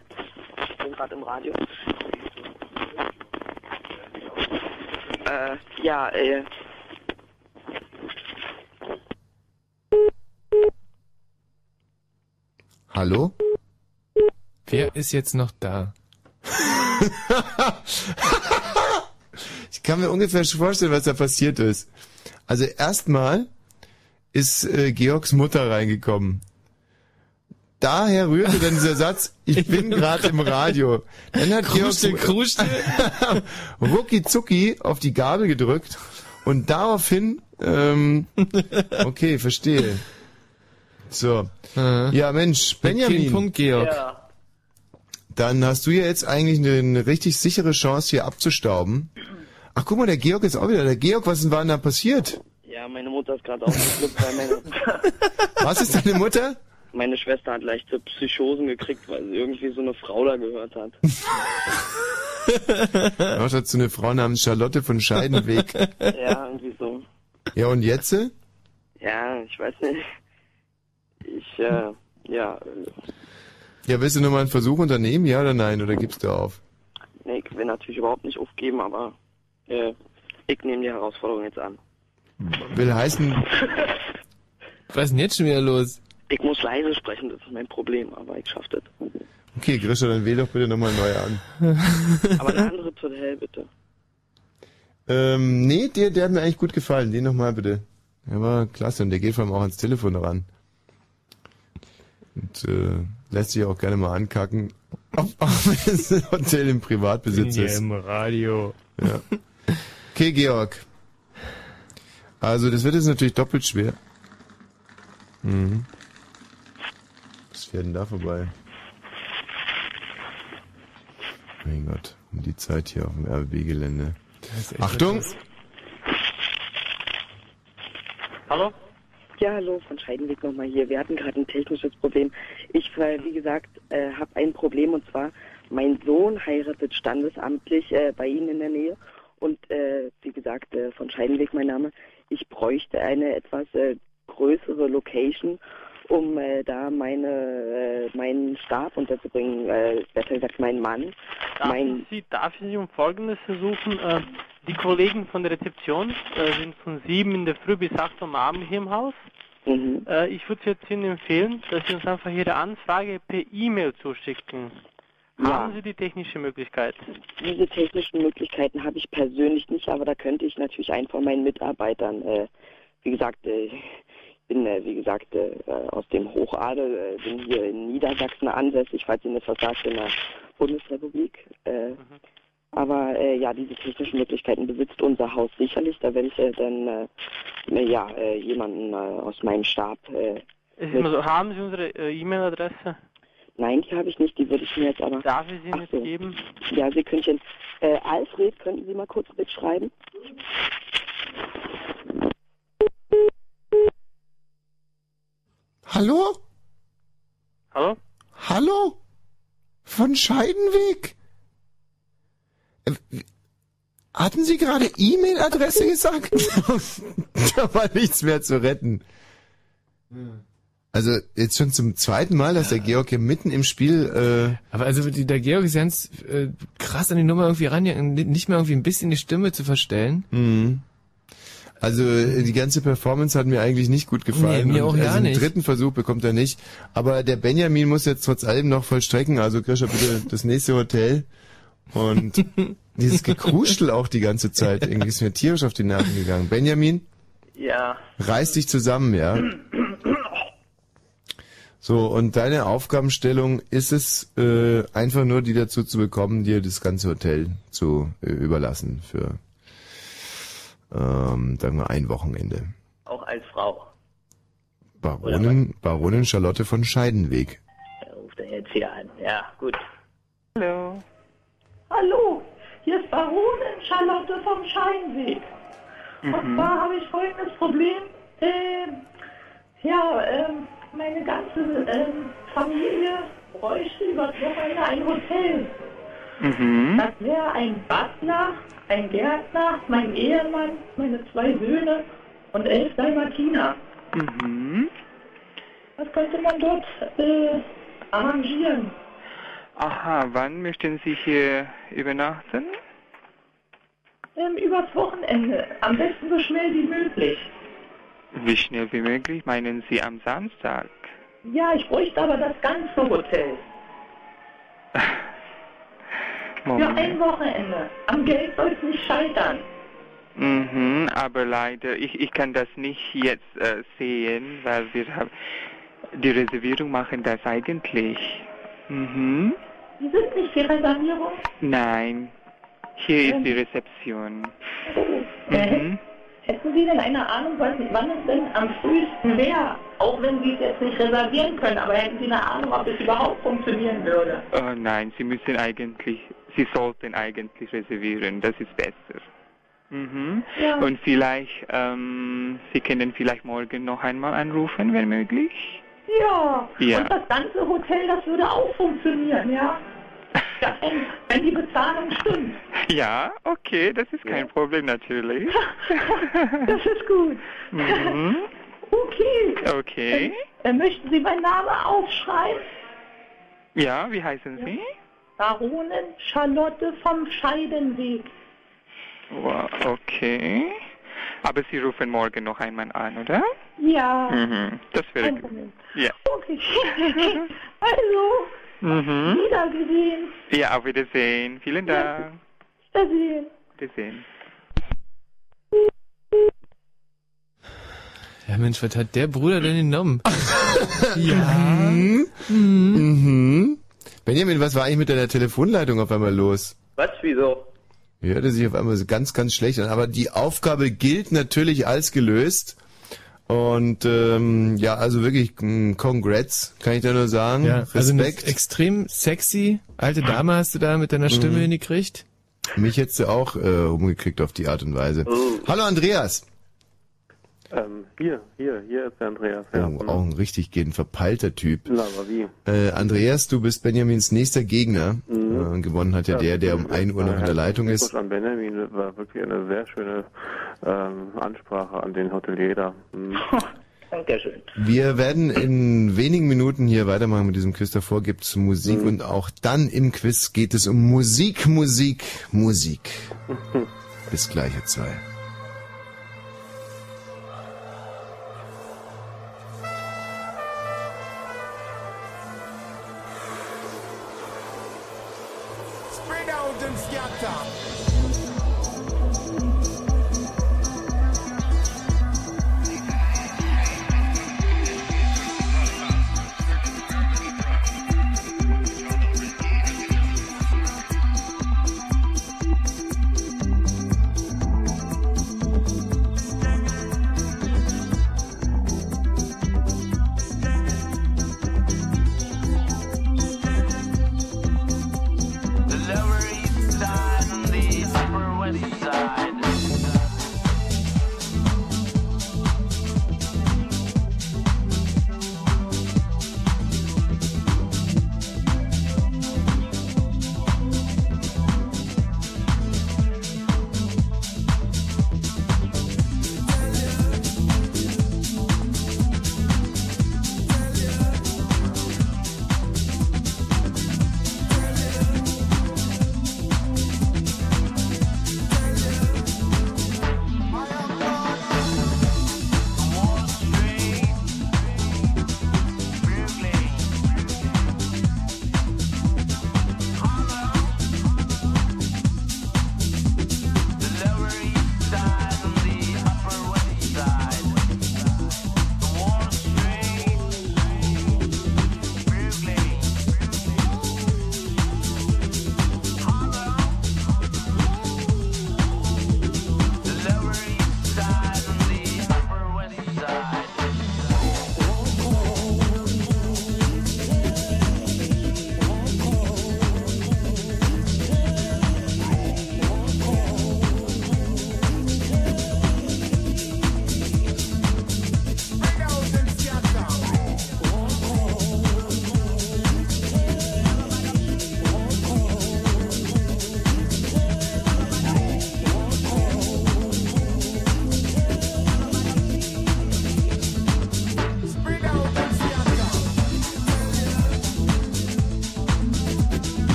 bin gerade im Radio. Äh, ja, äh, hallo? Wer ist jetzt noch da? Ich kann mir ungefähr schon vorstellen, was da passiert ist. Also erstmal ist äh, Georgs Mutter reingekommen. Daher rührte dann dieser Satz, ich bin gerade im Radio. Dann hat Kruste, Georgs rucki zucki auf die Gabel gedrückt und daraufhin, ähm, okay, verstehe. So. Ja, Mensch, Benjamin. Punkt, Georg. Ja. Dann hast du ja jetzt eigentlich eine, eine richtig sichere Chance, hier abzustauben. Ach, guck mal, der Georg ist auch wieder. Der Georg, was war denn da passiert? ja, meine Mutter ist gerade aufgeschlüpft, weil meine, Was ist deine Mutter? Meine Schwester hat leichte Psychosen gekriegt, weil sie irgendwie so eine Frau da gehört hat. Noch dazu eine Frau namens Charlotte von Scheidenweg. ja, irgendwie so. Ja, und jetzt? Ja, ich weiß nicht. Ich, äh, ja, Ja, willst du nochmal einen Versuch unternehmen, ja oder nein? Oder gibst du auf? nee, ich will natürlich überhaupt nicht aufgeben, aber äh, ich nehme die Herausforderung jetzt an. Will heißen, Was ist denn jetzt schon wieder los? Ich muss leise sprechen, das ist mein Problem, aber ich schaff das. okay, Grisha, dann wähl doch bitte nochmal neu an. Aber ein anderes Hotel, bitte. Ähm, nee, der, der hat mir eigentlich gut gefallen. Den nochmal bitte. Der war klasse und der geht vor allem auch ans Telefon ran. Und äh, lässt sich auch gerne mal ankacken, auch, wenn es ein Hotel im Privatbesitz Bin ist. hier im Radio. Ja. Okay, Georg. Also das wird jetzt natürlich doppelt schwer. Mhm. Wäre denn da vorbei? Mein Gott, um die Zeit hier auf dem echt Achtung! Hallo? Ja, hallo, von Scheidenweg nochmal hier. Wir hatten gerade ein technisches Problem. Ich, wie gesagt, äh, habe ein Problem und zwar, mein Sohn heiratet standesamtlich äh, bei Ihnen in der Nähe und, äh, wie gesagt, äh, von Scheidenweg mein Name. Ich bräuchte eine etwas äh, größere Location, um äh, da meine, äh, meinen Stab unterzubringen, äh, besser gesagt meinen Mann. Darf, Mein, ich Sie, darf ich Sie um Folgendes versuchen? Äh, die Kollegen von der Rezeption äh, sind von 7 in der Früh bis 8 am Abend hier im Haus. Mhm. Äh, ich würde jetzt Ihnen empfehlen, dass Sie uns einfach Ihre Anfrage per E-Mail zuschicken. Haben Sie die technische Möglichkeit? Diese technischen Möglichkeiten habe ich persönlich nicht, aber da könnte ich natürlich einen von meinen Mitarbeitern, äh, wie gesagt, äh, bin, äh, wie gesagt, äh, aus dem Hochadel, äh, bin hier in Niedersachsen ansässig, falls Ihnen das was sagt, in der Bundesrepublik. Äh, Aber äh, ja, diese technischen Möglichkeiten besitzt unser Haus sicherlich. Da werde ich äh, dann äh, ja, äh, jemanden äh, aus meinem Stab. Äh, so, haben Sie unsere äh, E-Mail-Adresse? nein, die habe ich nicht, die würde ich mir jetzt aber. Darf ich Sie nicht so. geben? Ja, Sie können. Äh, Alfred, könnten Sie mal kurz mitschreiben? Hallo? Hallo? Hallo? Von Scheidenweg? Hatten Sie gerade E-Mail-Adresse gesagt? da war nichts mehr zu retten. Also jetzt schon zum zweiten Mal, dass der Georg hier mitten im Spiel... Äh Aber also die, der Georg ist ganz äh, krass an die Nummer irgendwie ran, nicht mehr irgendwie ein bisschen die Stimme zu verstellen. Mhm. Also äh, die ganze Performance hat mir eigentlich nicht gut gefallen. Nee, mir Und auch gar also nicht. Den dritten Versuch bekommt er nicht. Aber der Benjamin muss jetzt trotz allem noch vollstrecken. Also Grisha, bitte das nächste Hotel. Und dieses Gekruschel auch die ganze Zeit. Irgendwie ist mir tierisch auf die Nerven gegangen. Benjamin, Ja. reiß dich zusammen, ja. So, und deine Aufgabenstellung ist es, äh, einfach nur die dazu zu bekommen, dir das ganze Hotel zu äh, überlassen für, ähm, sagen wir, ein Wochenende. Auch als Frau. Baronin, Baronin Charlotte von Scheidenweg. Er ruft er jetzt hier an. Ja, gut. Hallo. Hallo, hier ist Baronin Charlotte vom Scheinweg. Und Mhm. zwar habe ich folgendes Problem. Ähm, ja, ähm, meine ganze ähm, Familie bräuchte übers Wochenende ein Hotel. Mhm. Das wäre ein Butler, ein Gärtner, mein Ehemann, meine zwei Söhne und elf Dalmatiner. Mhm. Was könnte man dort äh, arrangieren? Aha, wann möchten Sie hier übernachten? Ähm, übers Wochenende. Am besten so schnell wie möglich. Wie schnell wie möglich, meinen Sie am Samstag? Ja, ich bräuchte aber das ganze Hotel. Für Moment. ein Wochenende. Am Geld soll es nicht scheitern. Mhm, aber leider, ich, ich kann das nicht jetzt äh, sehen, weil wir haben, die Reservierung machen das eigentlich. Mhm. Die sind nicht die Reservierung. Nein, hier ist die Rezeption. Äh, Mhm. Hätten Sie denn eine Ahnung, wann, es denn am frühesten wäre? Auch wenn Sie es jetzt nicht reservieren können, aber hätten Sie eine Ahnung, ob es überhaupt funktionieren würde? Oh nein, Sie müssen eigentlich, Sie sollten eigentlich reservieren, das ist besser. Mhm. Ja. Und vielleicht, ähm, Sie können vielleicht morgen noch einmal anrufen, wenn möglich. Ja. Ja. Und das ganze Hotel, das würde auch funktionieren, ja? Ja wenn, die Bezahlung stimmt. Ja, okay, das ist kein Problem natürlich. Das ist gut. Mhm. Okay. Okay. Äh, möchten Sie meinen Namen aufschreiben? Ja, wie heißen Sie? Baronin Charlotte vom Scheidenweg. Wow, Okay. Aber Sie rufen morgen noch einmal an, oder? Ja. Mhm. Das wäre gut. Ja. Okay. also, Mhm. wiedergesehen. Ja, auf Wiedersehen. Vielen Dank. Wiedersehen. Wiedersehen. Ja Mensch, was hat der Bruder denn genommen? ja. Mhm. Benjamin, was war eigentlich mit deiner Telefonleitung auf einmal los? Was, wieso? Hörte sich auf einmal so ganz, ganz schlecht an. Aber die Aufgabe gilt natürlich als gelöst. Und ähm, ja, also wirklich mh, Congrats, kann ich da nur sagen. Ja, also eine Respekt. extrem sexy alte Dame hast du da mit deiner Stimme Mhm. hingekriegt. Mich hättest du auch äh, umgekriegt auf die Art und Weise. Oh. Hallo Andreas. Ähm, hier, hier, hier ist der Andreas. Ja. Oh, auch ein richtig gehen verpeilter Typ. Na, aber wie? Äh, Andreas, du bist Benjamins nächster Gegner. Mhm. Äh, gewonnen hat ja, der, der um 1 Uhr noch in der Leitung ist. an Benjamin das war wirklich eine sehr schöne ähm, Ansprache an den Hotelier da. Mhm. Dankeschön. Wir werden in wenigen Minuten hier weitermachen mit diesem Quiz. Davor gibt's Musik und auch dann im Quiz geht es um Musik, Musik, Musik. Bis gleich, ihr zwei.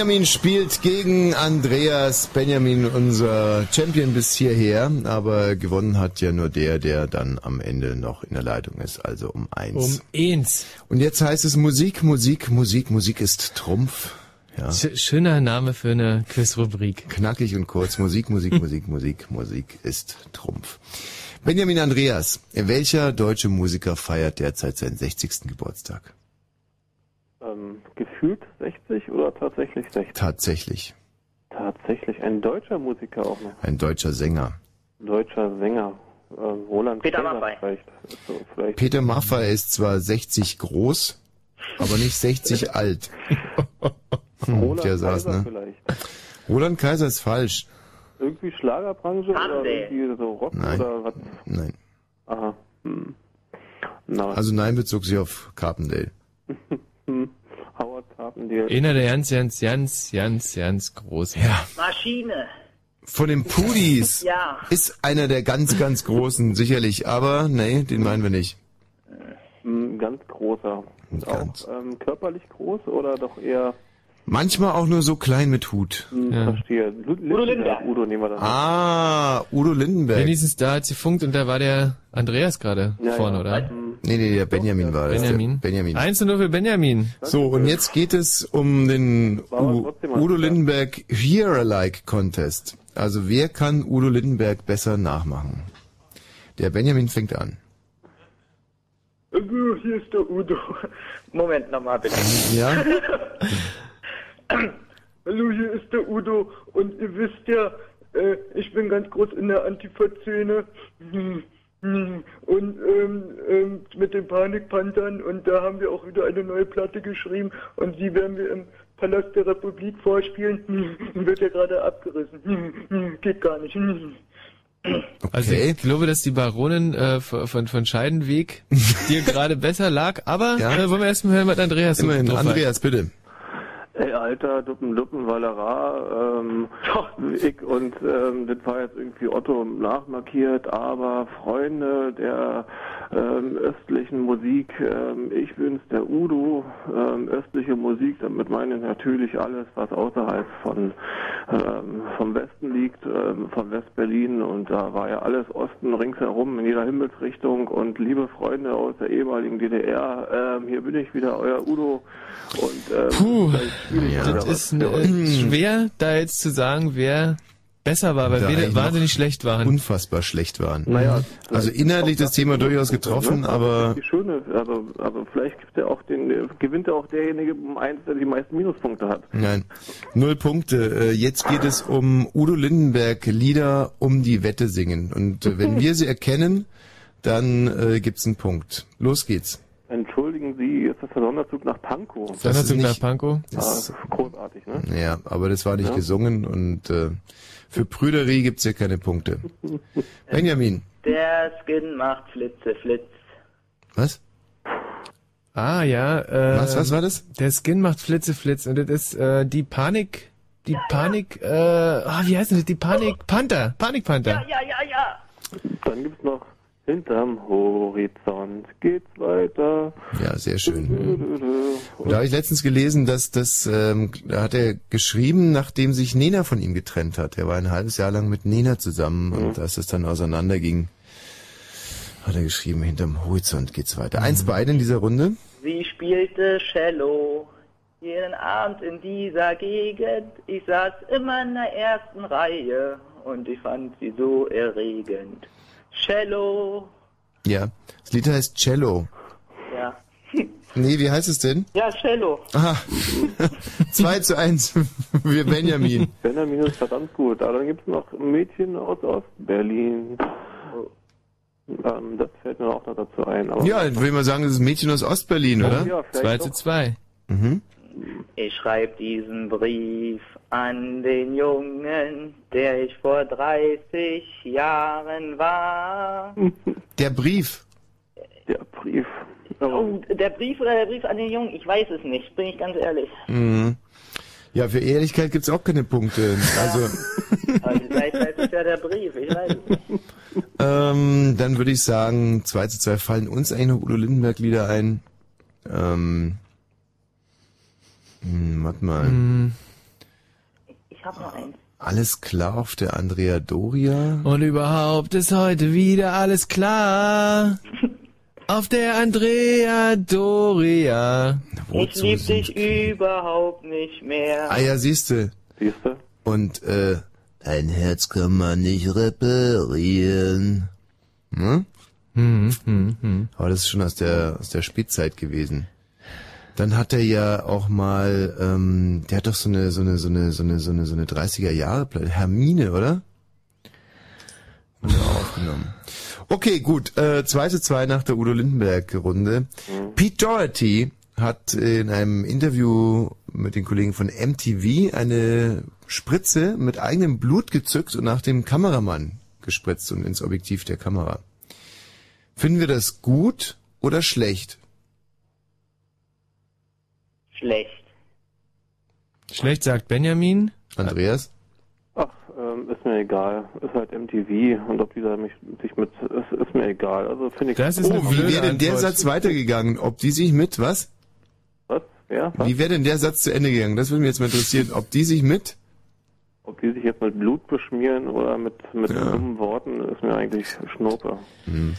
Benjamin spielt gegen Andreas. Benjamin, unser Champion bis hierher, aber gewonnen hat ja nur der, der dann am Ende noch in der Leitung ist, also um eins. Um eins. Und jetzt heißt es Musik, Musik, Musik, Musik ist Trumpf. Ja. Sch schöner Name für eine Quizrubrik. Knackig und kurz. Musik, Musik, Musik, Musik, Musik ist Trumpf. Benjamin Andreas, welcher deutsche Musiker feiert derzeit seinen 60. Geburtstag? Ähm, gefühlt 60 oder tatsächlich 60? Tatsächlich. Tatsächlich. Ein deutscher Musiker auch noch. Ein deutscher Sänger. Deutscher Sänger. Ähm, Roland Peter Kaiser Maffay. vielleicht. So, vielleicht. Peter Maffay ist zwar 60 groß, aber nicht 60 alt. Hm, Roland der saß, Kaiser ne? vielleicht. Roland Kaiser ist falsch. Irgendwie Schlagerbranche oder Sunday. irgendwie so Rock Nein. oder was? Nein. Aha. Hm. Also nein bezog sich auf Carpendale. Howard Carpendale. Einer der ganz, ganz, ganz, ganz, ganz großen. Ja. Maschine. Von den Pudis Ja. ist einer der ganz, ganz großen, sicherlich. Aber nee, den meinen wir nicht. Hm, ganz großer. Ganz. Auch ähm, körperlich groß oder doch eher Manchmal auch nur so klein mit Hut. hm, Ja. verstehe. Udo Lindenberg. Udo nehmen wir dann. Ah, Udo Lindenberg. Wenigstens da hat sie funkt und da war der Andreas gerade Ja, vorne, ja. oder? Nee, nee, der Benjamin war das. Benjamin. Benjamin. 1 zu 0 für Benjamin. So, und jetzt geht es um den U Udo. Lindenberg Hear-alike Contest. Also wer kann Udo Lindenberg besser nachmachen? Der Benjamin fängt an. Hallo, hier ist der Udo. Moment nochmal bitte. Ja? Hallo, hier ist der Udo und ihr wisst ja, äh, ich bin ganz groß in der Antifa-Szene Hm, hm. und ähm, ähm, mit den Panikpanthern und da haben wir auch wieder eine neue Platte geschrieben und die werden wir im Palast der Republik vorspielen. Hm, Wird ja gerade abgerissen. Geht gar nicht. Hm. Also Okay. ich glaube, dass die Baronin äh, von, von Scheidenweg dir gerade besser lag, aber Ja. äh, wollen wir erstmal hören, was Andreas Immerhin. Andreas, bitte. Ey, Alter, Duppen, Duppen, Wallerar, ähm, ich und ähm, das war jetzt irgendwie Otto nachmarkiert, aber Freunde der ähm, östlichen Musik, ähm, ich bin's, der Udo, ähm, östliche Musik, damit meine ich natürlich alles, was außerhalb von ähm, vom Westen liegt, ähm, von West-Berlin. Und da war ja alles Osten ringsherum in jeder Himmelsrichtung. Und liebe Freunde aus der ehemaligen DDR, ähm, hier bin ich wieder, euer Udo. Und ähm, Puh, das ist schwer, da jetzt zu sagen, wer besser war, weil wir wahnsinnig schlecht waren. Unfassbar schlecht waren. Naja, Also inhaltlich das Thema durchaus getroffen, Ne? aber Die schöne, also, also vielleicht gibt er auch den, gewinnt er auch derjenige um eins, der die meisten Minuspunkte hat. nein. Null Punkte. Äh, Jetzt geht es um Udo Lindenberg Lieder um die Wette singen. Und äh, wenn wir sie erkennen, dann äh, gibt's einen Punkt. Los geht's. Entschuldigen Sie, ist das der Sonderzug nach Pankow? Sonderzug nach Pankow. Ah, das ist großartig, ne? Ja, aber das war nicht Ja. gesungen und äh, für Prüderie gibt's hier keine Punkte. Benjamin, Der Skin macht Flitze, Flitz. was? Ah ja. Äh, Was- was war das? Der Skin macht Flitze Flitz und das ist äh, die Panik, die Panik, äh, ah, wie heißt das? Die Panik Panther, Panik Panther. Ja, ja, ja. Dann gibt's noch Hinterm Horizont geht's weiter. Ja, sehr schön. Und da habe ich letztens gelesen, dass das, ähm, da hat er geschrieben, nachdem sich Nena von ihm getrennt hat. Er war ein halbes Jahr lang mit Nena zusammen und als es dann auseinanderging, hat er geschrieben, hinterm Horizont geht's weiter. Eins beide in dieser Runde. Sie spielte Cello jeden Abend in dieser Gegend. Ich saß immer in der ersten Reihe und ich fand sie so erregend. Cello, Ja, das Lied heißt Cello. ja. Nee, wie heißt es denn? Ja, Cello. Aha. 2 zu 1 für Benjamin. Benjamin ist verdammt gut. Aber dann gibt's noch ein Mädchen aus Ostberlin. Ähm, das fällt mir auch noch dazu ein. Aber Ja, ich will mal sagen, das ist ein Mädchen aus Ostberlin, oder? Ja, vielleicht 2 zu doch. 2. Mhm. Ich schreib diesen Brief an den Jungen, der ich vor 30 Jahren war. Der Brief. Der Brief. Oh, der Brief oder der Brief an den Jungen, ich weiß es nicht, bin ich ganz ehrlich. Mhm. Ja, für Ehrlichkeit gibt's auch keine Punkte. Also, Also vielleicht es ja der Brief, ich weiß es nicht. ähm, dann würde ich sagen, 2 zu 2 fallen uns eigentlich noch Udo Lindenberg Lieder ein. Ähm, hm, warte mal. Hm. Ich habe noch eins. Alles klar auf der Andrea Doria. Und überhaupt ist heute wieder alles klar. Auf der Andrea Doria. Ich lieb dich überhaupt nicht mehr. Ah ja, siehste. Siehste? Und äh, ein Herz kann man nicht reparieren. Hm? Hm, hm, hm. Aber das ist schon aus der aus der Spätzeit gewesen. Dann hat er ja auch mal, ähm, der hat doch so eine so eine so eine so eine so eine so eine 30er Jahre Hermine, oder? Hat er aufgenommen. Okay, gut. Äh, 2 zu 2 nach der Udo Lindenberg-Runde. Pete Doherty hat in einem Interview mit den Kollegen von MTV eine Spritze mit eigenem Blut gezückt und nach dem Kameramann gespritzt und ins Objektiv der Kamera. Finden wir das gut oder schlecht? Schlecht. Schlecht sagt Benjamin. Andreas? Ach, ähm, ist mir egal. Ist halt MTV und ob dieser mich sich mit ist, ist mir egal. Also finde ich oh, wie wäre denn der Satz weitergegangen? Ob die sich mit was? Was? Ja? Was? Wie wäre denn der Satz zu Ende gegangen? Das würde mich jetzt mal interessieren. Ob die sich mit? Ob die sich jetzt mit Blut beschmieren oder mit mit dummen Worten, ist mir eigentlich Schnuppe. Hm.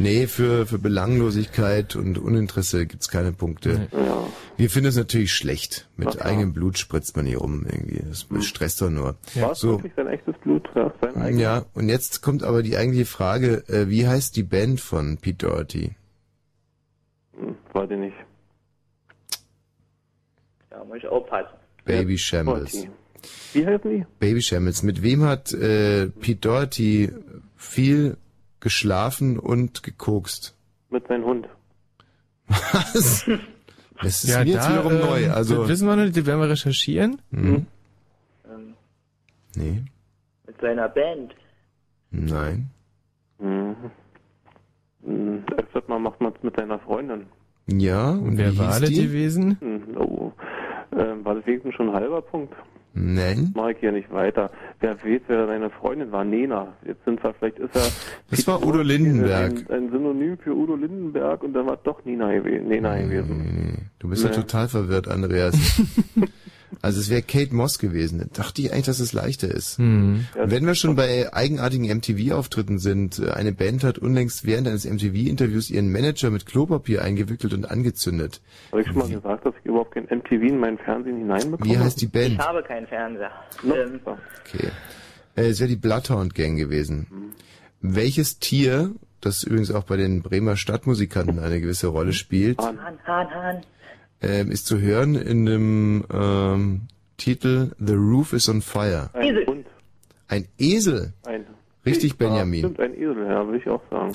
Nee, für, für Belanglosigkeit und Uninteresse gibt's keine Punkte. Ja. Wir finden es natürlich schlecht. Mit Ach ja. eigenem Blut spritzt man hier rum irgendwie. Das stresst doch nur. War es So, wirklich sein echtes Blut? Ja, sein eigenes? ja, und jetzt kommt aber die eigentliche Frage, äh, wie heißt die Band von Pete Doherty? Hm, Weiß ich nicht. Da muss ich aufpassen. Baby Shambles. Doherty. Wie heißen die? Baby Shambles. Mit wem hat äh, Pete Doherty viel geschlafen und gekokst? Mit seinem Hund. Was? Das ist ja, mir jetzt da, wiederum ähm, neu. Also, das wissen wir noch nicht, das werden wir recherchieren. hm, Ähm, nee, mit seiner Band. nein. Mhm. Hm, Öfters mal macht man es mit seiner Freundin. Ja, und Wer wie war hieß das die? gewesen? Hm, Oh. Ähm, war das wenigstens schon ein halber Punkt? Nein. Mach ich hier nicht weiter. Wer weiß, wer seine Freundin war? Nena. Jetzt sind wir, vielleicht ist er... Das war Udo Lindenberg. Ein, ein Synonym für Udo Lindenberg und dann war doch Nina gewesen. Nena gewesen. Du bist ja Nee. total verwirrt, Andreas. also es wäre Kate Moss gewesen. Dachte ich eigentlich, dass es leichter ist. Hm. Wenn wir schon bei eigenartigen MTV-Auftritten sind, äh, eine Band hat unlängst während eines MTV-Interviews ihren Manager mit Klopapier eingewickelt und angezündet. Habe ich schon mal gesagt, dass ich überhaupt kein MTV in mein Fernsehen hineinbekomme? Wie heißt die Ich Band? habe keinen Fernseher. Ähm, Okay. Äh, es wäre die Bloodhound Gang gewesen. Mhm. Welches Tier, das übrigens auch bei den Bremer Stadtmusikanten eine gewisse Rolle spielt, Hahn, Hahn, Hahn. Ähm, ist zu hören in dem ähm, Titel The Roof is on Fire. Ein Esel. Hund. Ein Esel. Ein Richtig, Ja, Benjamin. Stimmt, ein Esel, ja, würde ich auch sagen.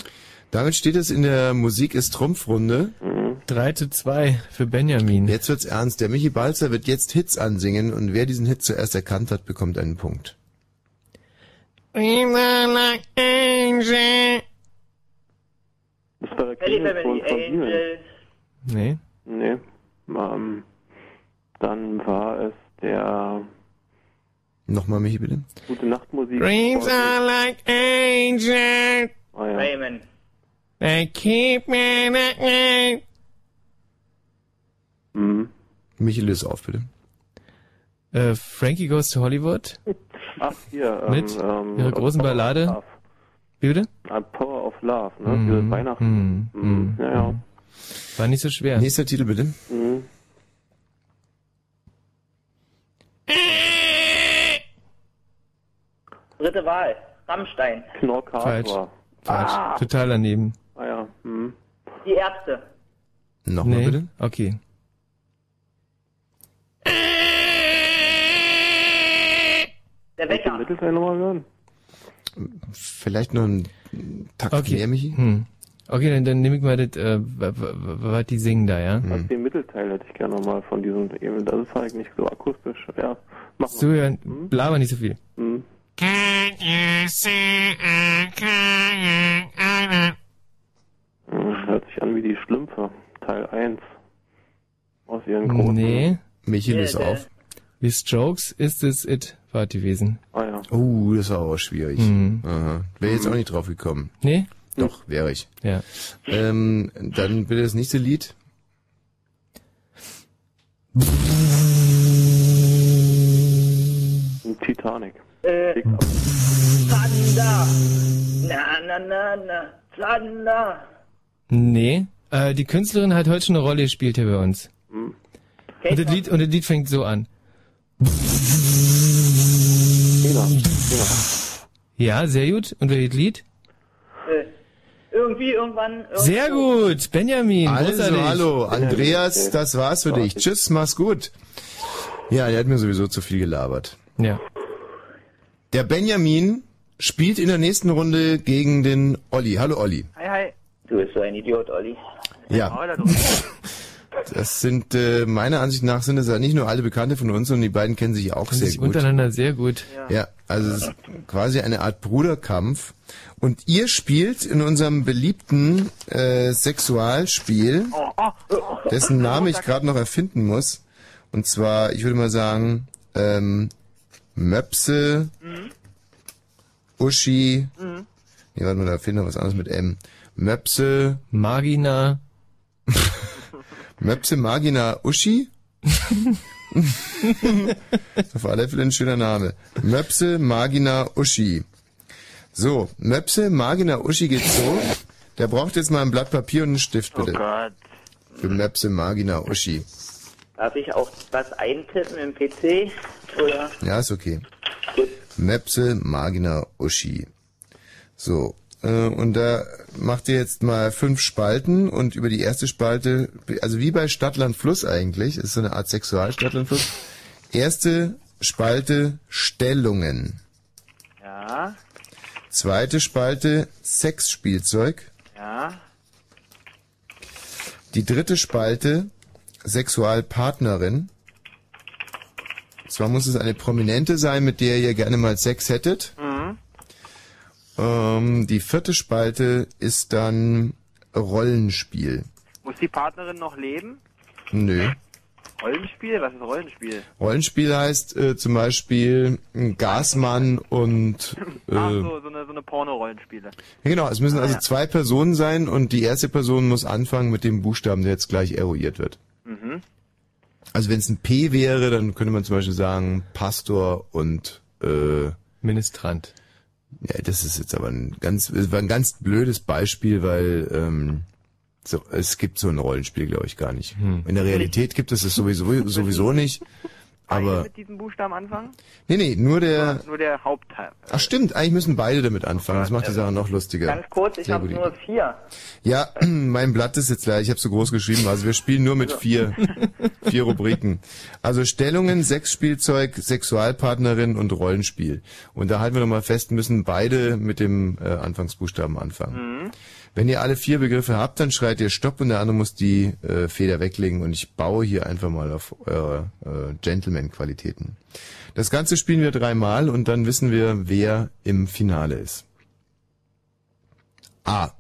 Damit steht es in der Musik ist Trumpfrunde. 3 zu 2 für Benjamin. Jetzt wird's ernst. Der Michi Balzer wird jetzt Hits ansingen und wer diesen Hit zuerst erkannt hat, bekommt einen Punkt. Das war der Family, von. Angels. Nee. Nee. Ähm, dann war es der Nochmal, Michi, bitte. Gute Nachtmusik. Dreams are like angels. Ah, ja. Raymond. They keep me at night. Mhm. Michi, löse auf, bitte. Äh, Frankie Goes to Hollywood. Ach, hier. Ähm, Mit ähm, ihrer großen Power Ballade. Wie bitte? Ah, Power of Love, ne? Mhm, Für Weihnachten. mhm, Mhm. Ja, ja. War nicht so schwer. Nächster Titel, bitte. Mhm. Dritte Wahl. Rammstein. Knorkator. Falsch. Falsch. Ah. Total daneben. Ah ja. Mhm. Die Ärzte. Nochmal, nee. bitte. Okay. Der Wecker. Mittelteil nochmal hören? Vielleicht noch einen Takt Okay. mehr, Michi. Hm. Okay, dann, dann nehme ich mal das, äh, wa- wa- wa- was die singen da, ja? Also den Mittelteil hätte ich gerne nochmal von diesem eben. Das ist halt nicht so akustisch. Ja, mach mal. Zuhören, blaber nicht so viel. Mhm. Mhm, Hört sich an wie die Schlümpfe. eins. Aus ihren großen... Nee. Michi, löse auf. Wie Strokes ist es It war gewesen. Ah ja. Oh, das war aber schwierig. Mhm. Aha. Wäre jetzt auch nicht drauf gekommen. Nee? Doch, wäre ich. Ja. Ähm, dann bitte das nächste Lied. Titanic. Äh, Thunder. Na, na, na, na. Thunder. Nee. Äh, die Künstlerin hat heute schon eine Rolle gespielt hier bei uns. Hm. Und das, Lied, und das Lied fängt so an. Ja, sehr gut. Und welches Lied? Irgendwie, irgendwann. Sehr gut, Benjamin. Also, großartig. hallo, Andreas, das war's für dich. Tschüss, mach's gut. Ja, der hat mir sowieso zu viel gelabert. Ja. Der Benjamin spielt in der nächsten Runde gegen den Olli. Hallo Olli. Hi, hi. Du bist so ein Idiot, Olli. Ja. Das sind äh, meiner Ansicht nach sind es ja nicht nur alle Bekannte von uns, sondern die beiden kennen sich auch Kennen sehr sich gut. untereinander sehr gut. Ja, also es ist quasi eine Art Bruderkampf. Und ihr spielt in unserem beliebten äh, Sexualspiel, dessen Name ich gerade noch erfinden muss. Und zwar, ich würde mal sagen, ähm, Möpse, Uschi, Mhm. nee, warte mal, da fehlt noch was anderes mit M. Möpse, Magina, Möpse, Magina, Uschi? Auf alle Fälle ein schöner Name. Möpse, Magina, Uschi. So, Möpse, Magina, Uschi geht so. Der braucht jetzt mal ein Blatt Papier und einen Stift, Oh bitte. Gott. Für Möpse, Magina, Uschi. Darf ich auch was eintippen im PC? Oder? Ja, ist okay. Möpse, Magina, Uschi. So, und da macht ihr jetzt mal fünf Spalten und über die erste Spalte, also wie bei Stadtland Fluss eigentlich, ist so eine Art Sexualstadtland Fluss. Erste Spalte Stellungen. Ja, Zweite Spalte Sexspielzeug. ja. Die dritte Spalte Sexualpartnerin. Zwar muss es eine Prominente sein, mit der ihr gerne mal Sex hättet. Ähm, die vierte Spalte ist dann Rollenspiel. Muss die Partnerin noch leben? Nö. Rollenspiel? Was ist Rollenspiel? Rollenspiel heißt äh, zum Beispiel ein Gasmann und äh, Ach so, so eine, so eine Porno-Rollenspiele. ja, genau, es müssen Ah, also ja. zwei Personen sein und die erste Person muss anfangen mit dem Buchstaben, der jetzt gleich eruiert wird. Mhm. Also wenn es ein P wäre, dann könnte man zum Beispiel sagen Pastor und äh, Ministrant. Ja, das ist jetzt aber ein ganz, war ein ganz blödes Beispiel, weil ähm, so, es gibt so ein Rollenspiel, glaube ich, gar nicht. Hm. In der Realität gibt es es sowieso sowieso nicht. Beide Aber mit diesem Buchstaben anfangen? nee, nee, nur der. Nur der Hauptteil. Ach stimmt, eigentlich müssen beide damit anfangen. Das macht die Sache noch lustiger. Ganz kurz, ich habe nur vier. Ja, mein Blatt ist jetzt leer. Ich habe so groß geschrieben. Also wir spielen nur mit vier, vier Rubriken. Also Stellungen, Sexspielzeug, Sexualpartnerin und Rollenspiel. Und da halten wir nochmal fest, müssen beide mit dem äh, Anfangsbuchstaben anfangen. Mhm. Wenn ihr alle vier Begriffe habt, dann schreit ihr Stopp und der andere muss die äh, Feder weglegen und ich baue hier einfach mal auf eure äh, Gentleman-Qualitäten. Das Ganze spielen wir dreimal und dann wissen wir, wer im Finale ist. A.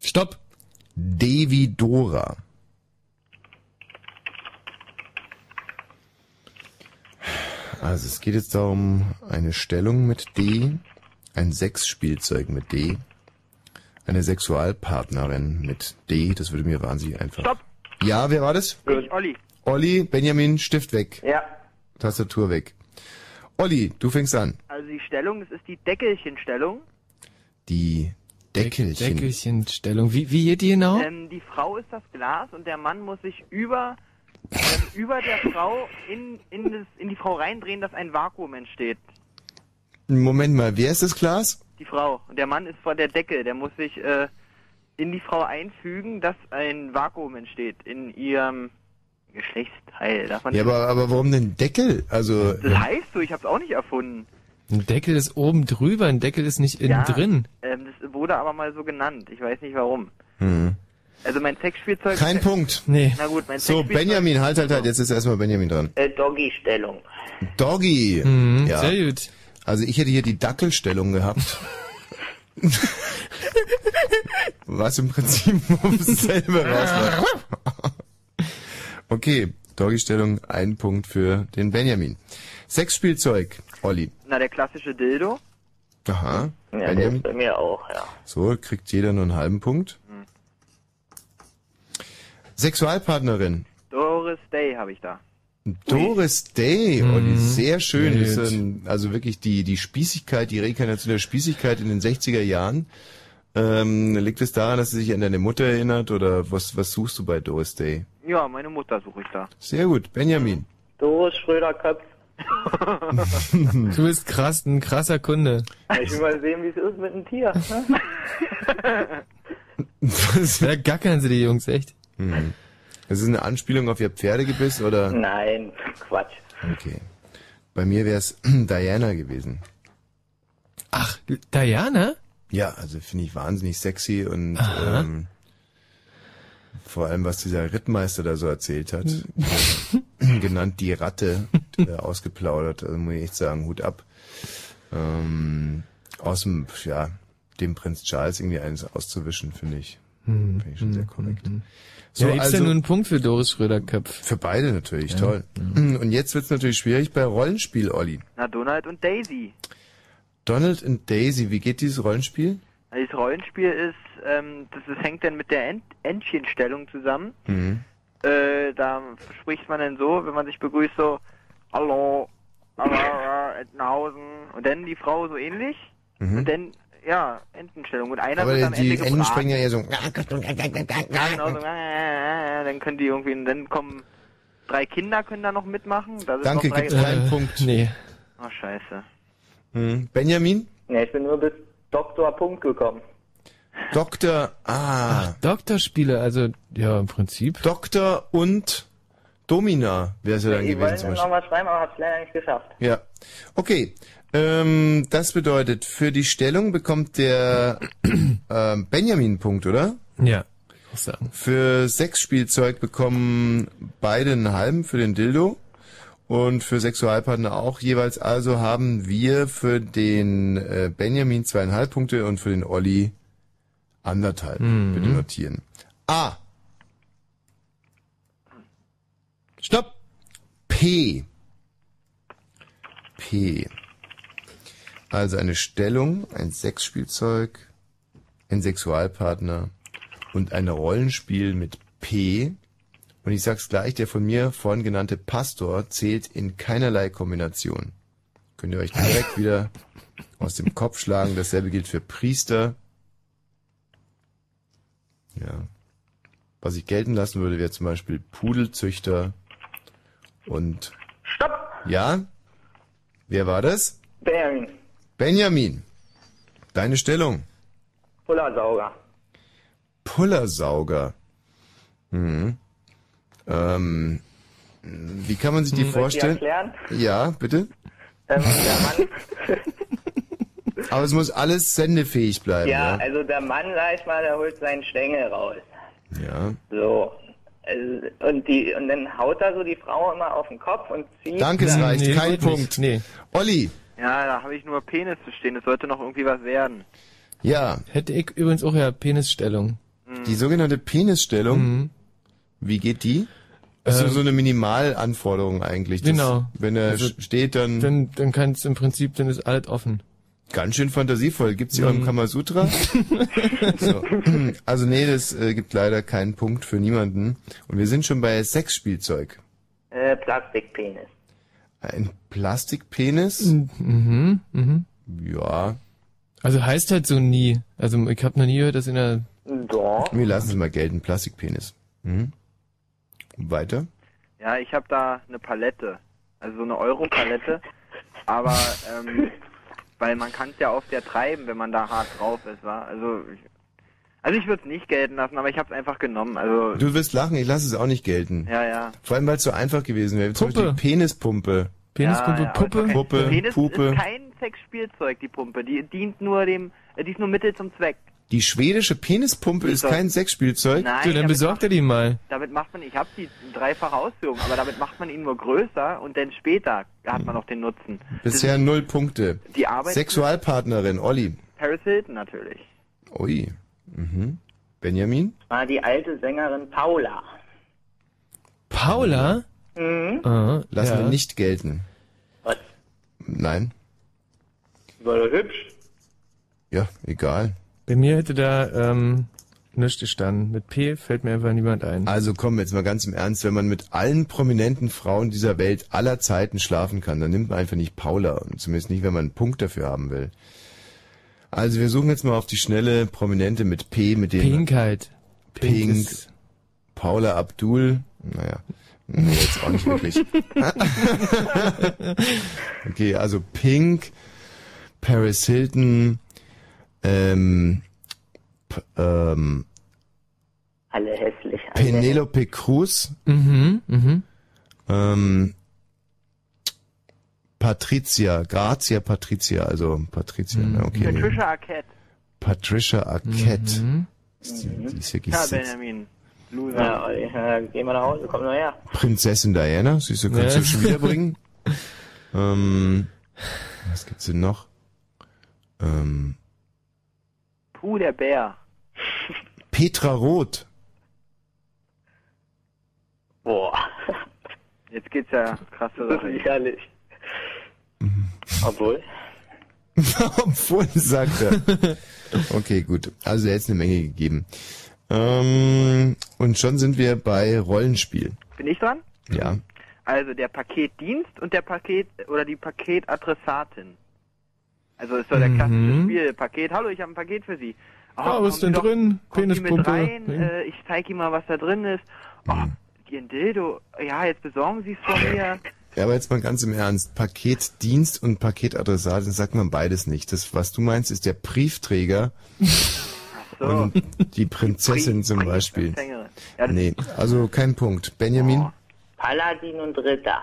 Stopp. Devidora. Also es geht jetzt darum, eine Stellung mit D, ein Sexspielzeug mit D, eine Sexualpartnerin mit D, das würde mir wahnsinnig einfach. Stopp. Ja, wer war das? Ich, Olli. Olli, Benjamin, Stift weg. Ja. Tastatur weg. Olli, du fängst an. Also die Stellung, das ist die Deckelchenstellung. Die Deckelchen. Deckelchenstellung. Wie, wie geht die genau? Ähm, die Frau ist das Glas und der Mann muss sich über, ähm, über der Frau in, in, das, in die Frau reindrehen, dass ein Vakuum entsteht. Moment mal, wer ist das Glas? Die Frau. Und der Mann ist vor der Decke. Der muss sich äh, in die Frau einfügen, dass ein Vakuum entsteht in ihrem Geschlechtsteil. Darf man Ja, aber, aber warum denn Deckel? Also, das heißt so, ich habe es auch nicht erfunden. Ein Deckel ist oben drüber, ein Deckel ist nicht innen ja, drin. Ähm, das wurde aber mal so genannt. Ich weiß nicht warum. hm. Also mein Sexspielzeug... kein Punkt. Nee. Na gut, mein So, Sexspielzeug- Benjamin, halt, halt, halt, jetzt ist erstmal Benjamin dran. Äh, Doggy-Stellung. Doggy. Mhm, ja. Sehr gut. Also ich hätte hier die Dackelstellung gehabt. Was im Prinzip selber raus Okay, Doggy-Stellung, ein Punkt für den Benjamin. Sexspielzeug, Olli. Na, der klassische Dildo. Aha. Ja, der ist bei mir auch, ja. So, kriegt jeder nur einen halben Punkt. Hm. Sexualpartnerin. Doris Day habe ich da. Doris Day, Mhm. Olli, sehr schön. Ist ein, also wirklich die, die Spießigkeit, die Rekarnation der Spießigkeit in den 60er Jahren. Ähm, liegt es daran, dass sie sich an deine Mutter erinnert oder was, was suchst du bei Doris Day? Ja, meine Mutter suche ich da. Sehr gut, Benjamin. Doris Schröder-Köpf. Du bist krass, ein krasser Kunde. Ich will mal sehen, wie es ist mit einem Tier. Ne? Da gackern sie die Jungs echt. Mhm. Das ist eine Anspielung auf ihr Pferdegebiss oder? Nein, Quatsch. Okay. Bei mir wäre es Diana gewesen. Ach, Diana? Ja, also finde ich wahnsinnig sexy und Aha. ähm, vor allem, was dieser Rittmeister da so erzählt hat, Hm. genannt die Ratte, äh, ausgeplaudert, also muss ich echt sagen, Hut ab. Ähm, aus dem, ja, dem Prinz Charles irgendwie eines auszuwischen, finde ich. Hm, Finde ich schon sehr korrekt. So, ja, gibt's ja nur einen Punkt für Doris Schröder-Köpf. Für beide natürlich, Ja, toll. Und jetzt wird's natürlich schwierig bei Rollenspiel, Olli. Na, Donald und Daisy. Donald und Daisy, wie geht dieses Rollenspiel? Also das Rollenspiel ist, ähm, das, das hängt dann mit der Ent Entchenstellung zusammen. Mhm. Äh, da spricht man dann so, wenn man sich begrüßt, so, hallo, hallo, Entenhausen. Und dann die Frau so ähnlich. Mhm. Und dann, ja, Entenstellung. Und einer Aber wird am die Ende Enden springen ja eher so. Ja, genau so, äh, dann können die irgendwie, dann kommen drei Kinder können da noch mitmachen. Da sind Danke, noch drei, gibt's keinen Punkt. Nee. Oh, scheiße. Hm. Benjamin? Ja, ich bin nur bis Doktor Punkt gekommen. Doktor, ah. Doktorspiele, also, ja, im Prinzip. Doktor und Domina wäre es ja dann ich gewesen wollte zum noch Beispiel. mal schreiben, aber hab's leider nicht geschafft. Ja. Okay. Ähm, das bedeutet, für die Stellung bekommt der ähm, Benjamin einen Punkt, oder? Ja, sagen. Für Sexspielzeug bekommen beide einen halben für den Dildo. Und für Sexualpartner auch jeweils. Also haben wir für den äh, Benjamin zweieinhalb Punkte und für den Olli anderthalb. Mhm. Bitte notieren. A. Stopp. P. P. Also eine Stellung, ein Sexspielzeug, ein Sexualpartner und ein Rollenspiel mit P. Und ich sag's gleich, der von mir vorhin genannte Pastor zählt in keinerlei Kombination. Könnt ihr euch direkt wieder aus dem Kopf schlagen. Dasselbe gilt für Priester. Ja. Was ich gelten lassen würde, wäre zum Beispiel Pudelzüchter und... Stopp! Ja? Wer war das? Benjamin, Benjamin. Deine Stellung. Pullersauger. Pullersauger. Hm. Ähm, wie kann man sich die Hm. Vorstellen? erklären? Ja, bitte. Ähm, der Mann, Aber es muss alles sendefähig bleiben. ja, Ja. also der Mann, sag ich mal, der holt seinen Stängel raus. ja. So. Also, und die und dann haut er so die Frau immer auf den Kopf und zieht. Danke, es reicht. Kein geht Punkt. nicht. Nee. Olli. Ja, da habe ich nur Penis zu stehen. Es sollte noch irgendwie was werden. Ja. Hätte ich übrigens auch ja Penisstellung. Die sogenannte Penisstellung. Mhm. Wie geht die? Das ist Ähm, so eine Minimalanforderung eigentlich. Das, Genau. Wenn er Also, steht, dann, Dann, dann kann es im Prinzip, dann ist alles offen. ganz schön fantasievoll. Gibt's hier auch im Mhm. Kamasutra? so. Also nee, das äh, gibt leider keinen Punkt für niemanden. Und wir sind schon bei Sexspielzeug. Äh, Plastikpenis. Ein Plastikpenis? Mhm, mhm. Ja. Also heißt halt so nie. Also ich habe noch nie gehört, dass in der... Doch. Wir lassen es mal gelten. Plastikpenis. Mhm. Weiter? Ja, ich habe da eine Palette. Also so eine Euro-Palette. Aber, ähm, weil man kann es ja oft ja treiben, wenn man da hart drauf ist, wa? Also, ich, also ich würde es nicht gelten lassen, aber ich habe es einfach genommen. Also, Du wirst lachen, ich lasse es auch nicht gelten. ja, ja. Vor allem, weil es so einfach gewesen wäre. Zum Puppe. Beispiel Penispumpe. Penispumpe, ja, ja, Puppe? aber Puppe, Penis Pupe. ist kein Sexspielzeug, die Pumpe. Die dient nur dem, äh, die ist nur Mittel zum Zweck. Die schwedische Penispumpe ist kein Sexspielzeug. Nein, Du, dann damit besorgt er die mal. Damit macht man, ich habe die dreifache Ausführung, aber damit macht man ihn nur größer und dann später hat man noch den Nutzen. Bisher null Punkte. Die Arbeit- Sexualpartnerin, Olli. Paris Hilton natürlich. Ui. Mhm. Benjamin? War die alte Sängerin Paula. Paula? Mhm. Ah, Lassen ja. wir nicht gelten. Was? Nein. War doch hübsch. Ja, egal. Bei mir hätte da ähm, nichts gestanden. Mit P fällt mir einfach niemand ein. Also komm, jetzt mal ganz im Ernst, wenn man mit allen prominenten Frauen dieser Welt aller Zeiten schlafen kann, dann nimmt man einfach nicht Paula. Und zumindest nicht, wenn man einen Punkt dafür haben will. Also wir suchen jetzt mal auf die schnelle Prominente mit P, mit dem Pinkheit. Pink Pink, ist- Paula Abdul. Naja, nee, jetzt auch nicht wirklich. okay, also Pink, Paris Hilton, ähm, p- ähm, Alle hässlich. Alle Penelope Cruz, Mhm, mhm. ähm, Patricia, Grazia Patricia, also Patricia, na, okay. Patricia Arquette. Patricia Arquette. Mhm. Die, die ist wirklich Ja. Benjamin. Loser. Ja, äh, geh mal nach Hause, komm nur her. Prinzessin Diana, siehst du, kannst Ja. du schon wiederbringen. ähm, was gibt's denn noch? Ähm, Puh, der Bär. Petra Roth. Boah. Jetzt geht's ja krass Das ist herrlich. Obwohl. Obwohl, sagt er. Okay, gut. Also er hat jetzt eine Menge gegeben. Ähm, und schon sind wir bei Rollenspiel. Bin ich dran? Ja. Also der Paketdienst und der Paket oder die Paketadressatin. Also ist so der klassische Mhm. Spiel. Paket, hallo, ich habe ein Paket für Sie. Oh, Ah, was ist denn drin? Doch, mit Penispumpe. rein, äh, ich zeige Ihnen mal, was da drin ist. Oh, Ihren Dildo. Ja, jetzt besorgen Sie es von mir. Ja, aber jetzt mal ganz im Ernst. Paketdienst und Paketadressat, das sagt man beides nicht. Das, was du meinst, ist der Briefträger So. und die Prinzessin zum Beispiel. Ja, Nee, also kein Punkt. Benjamin? Paladin und Ritter.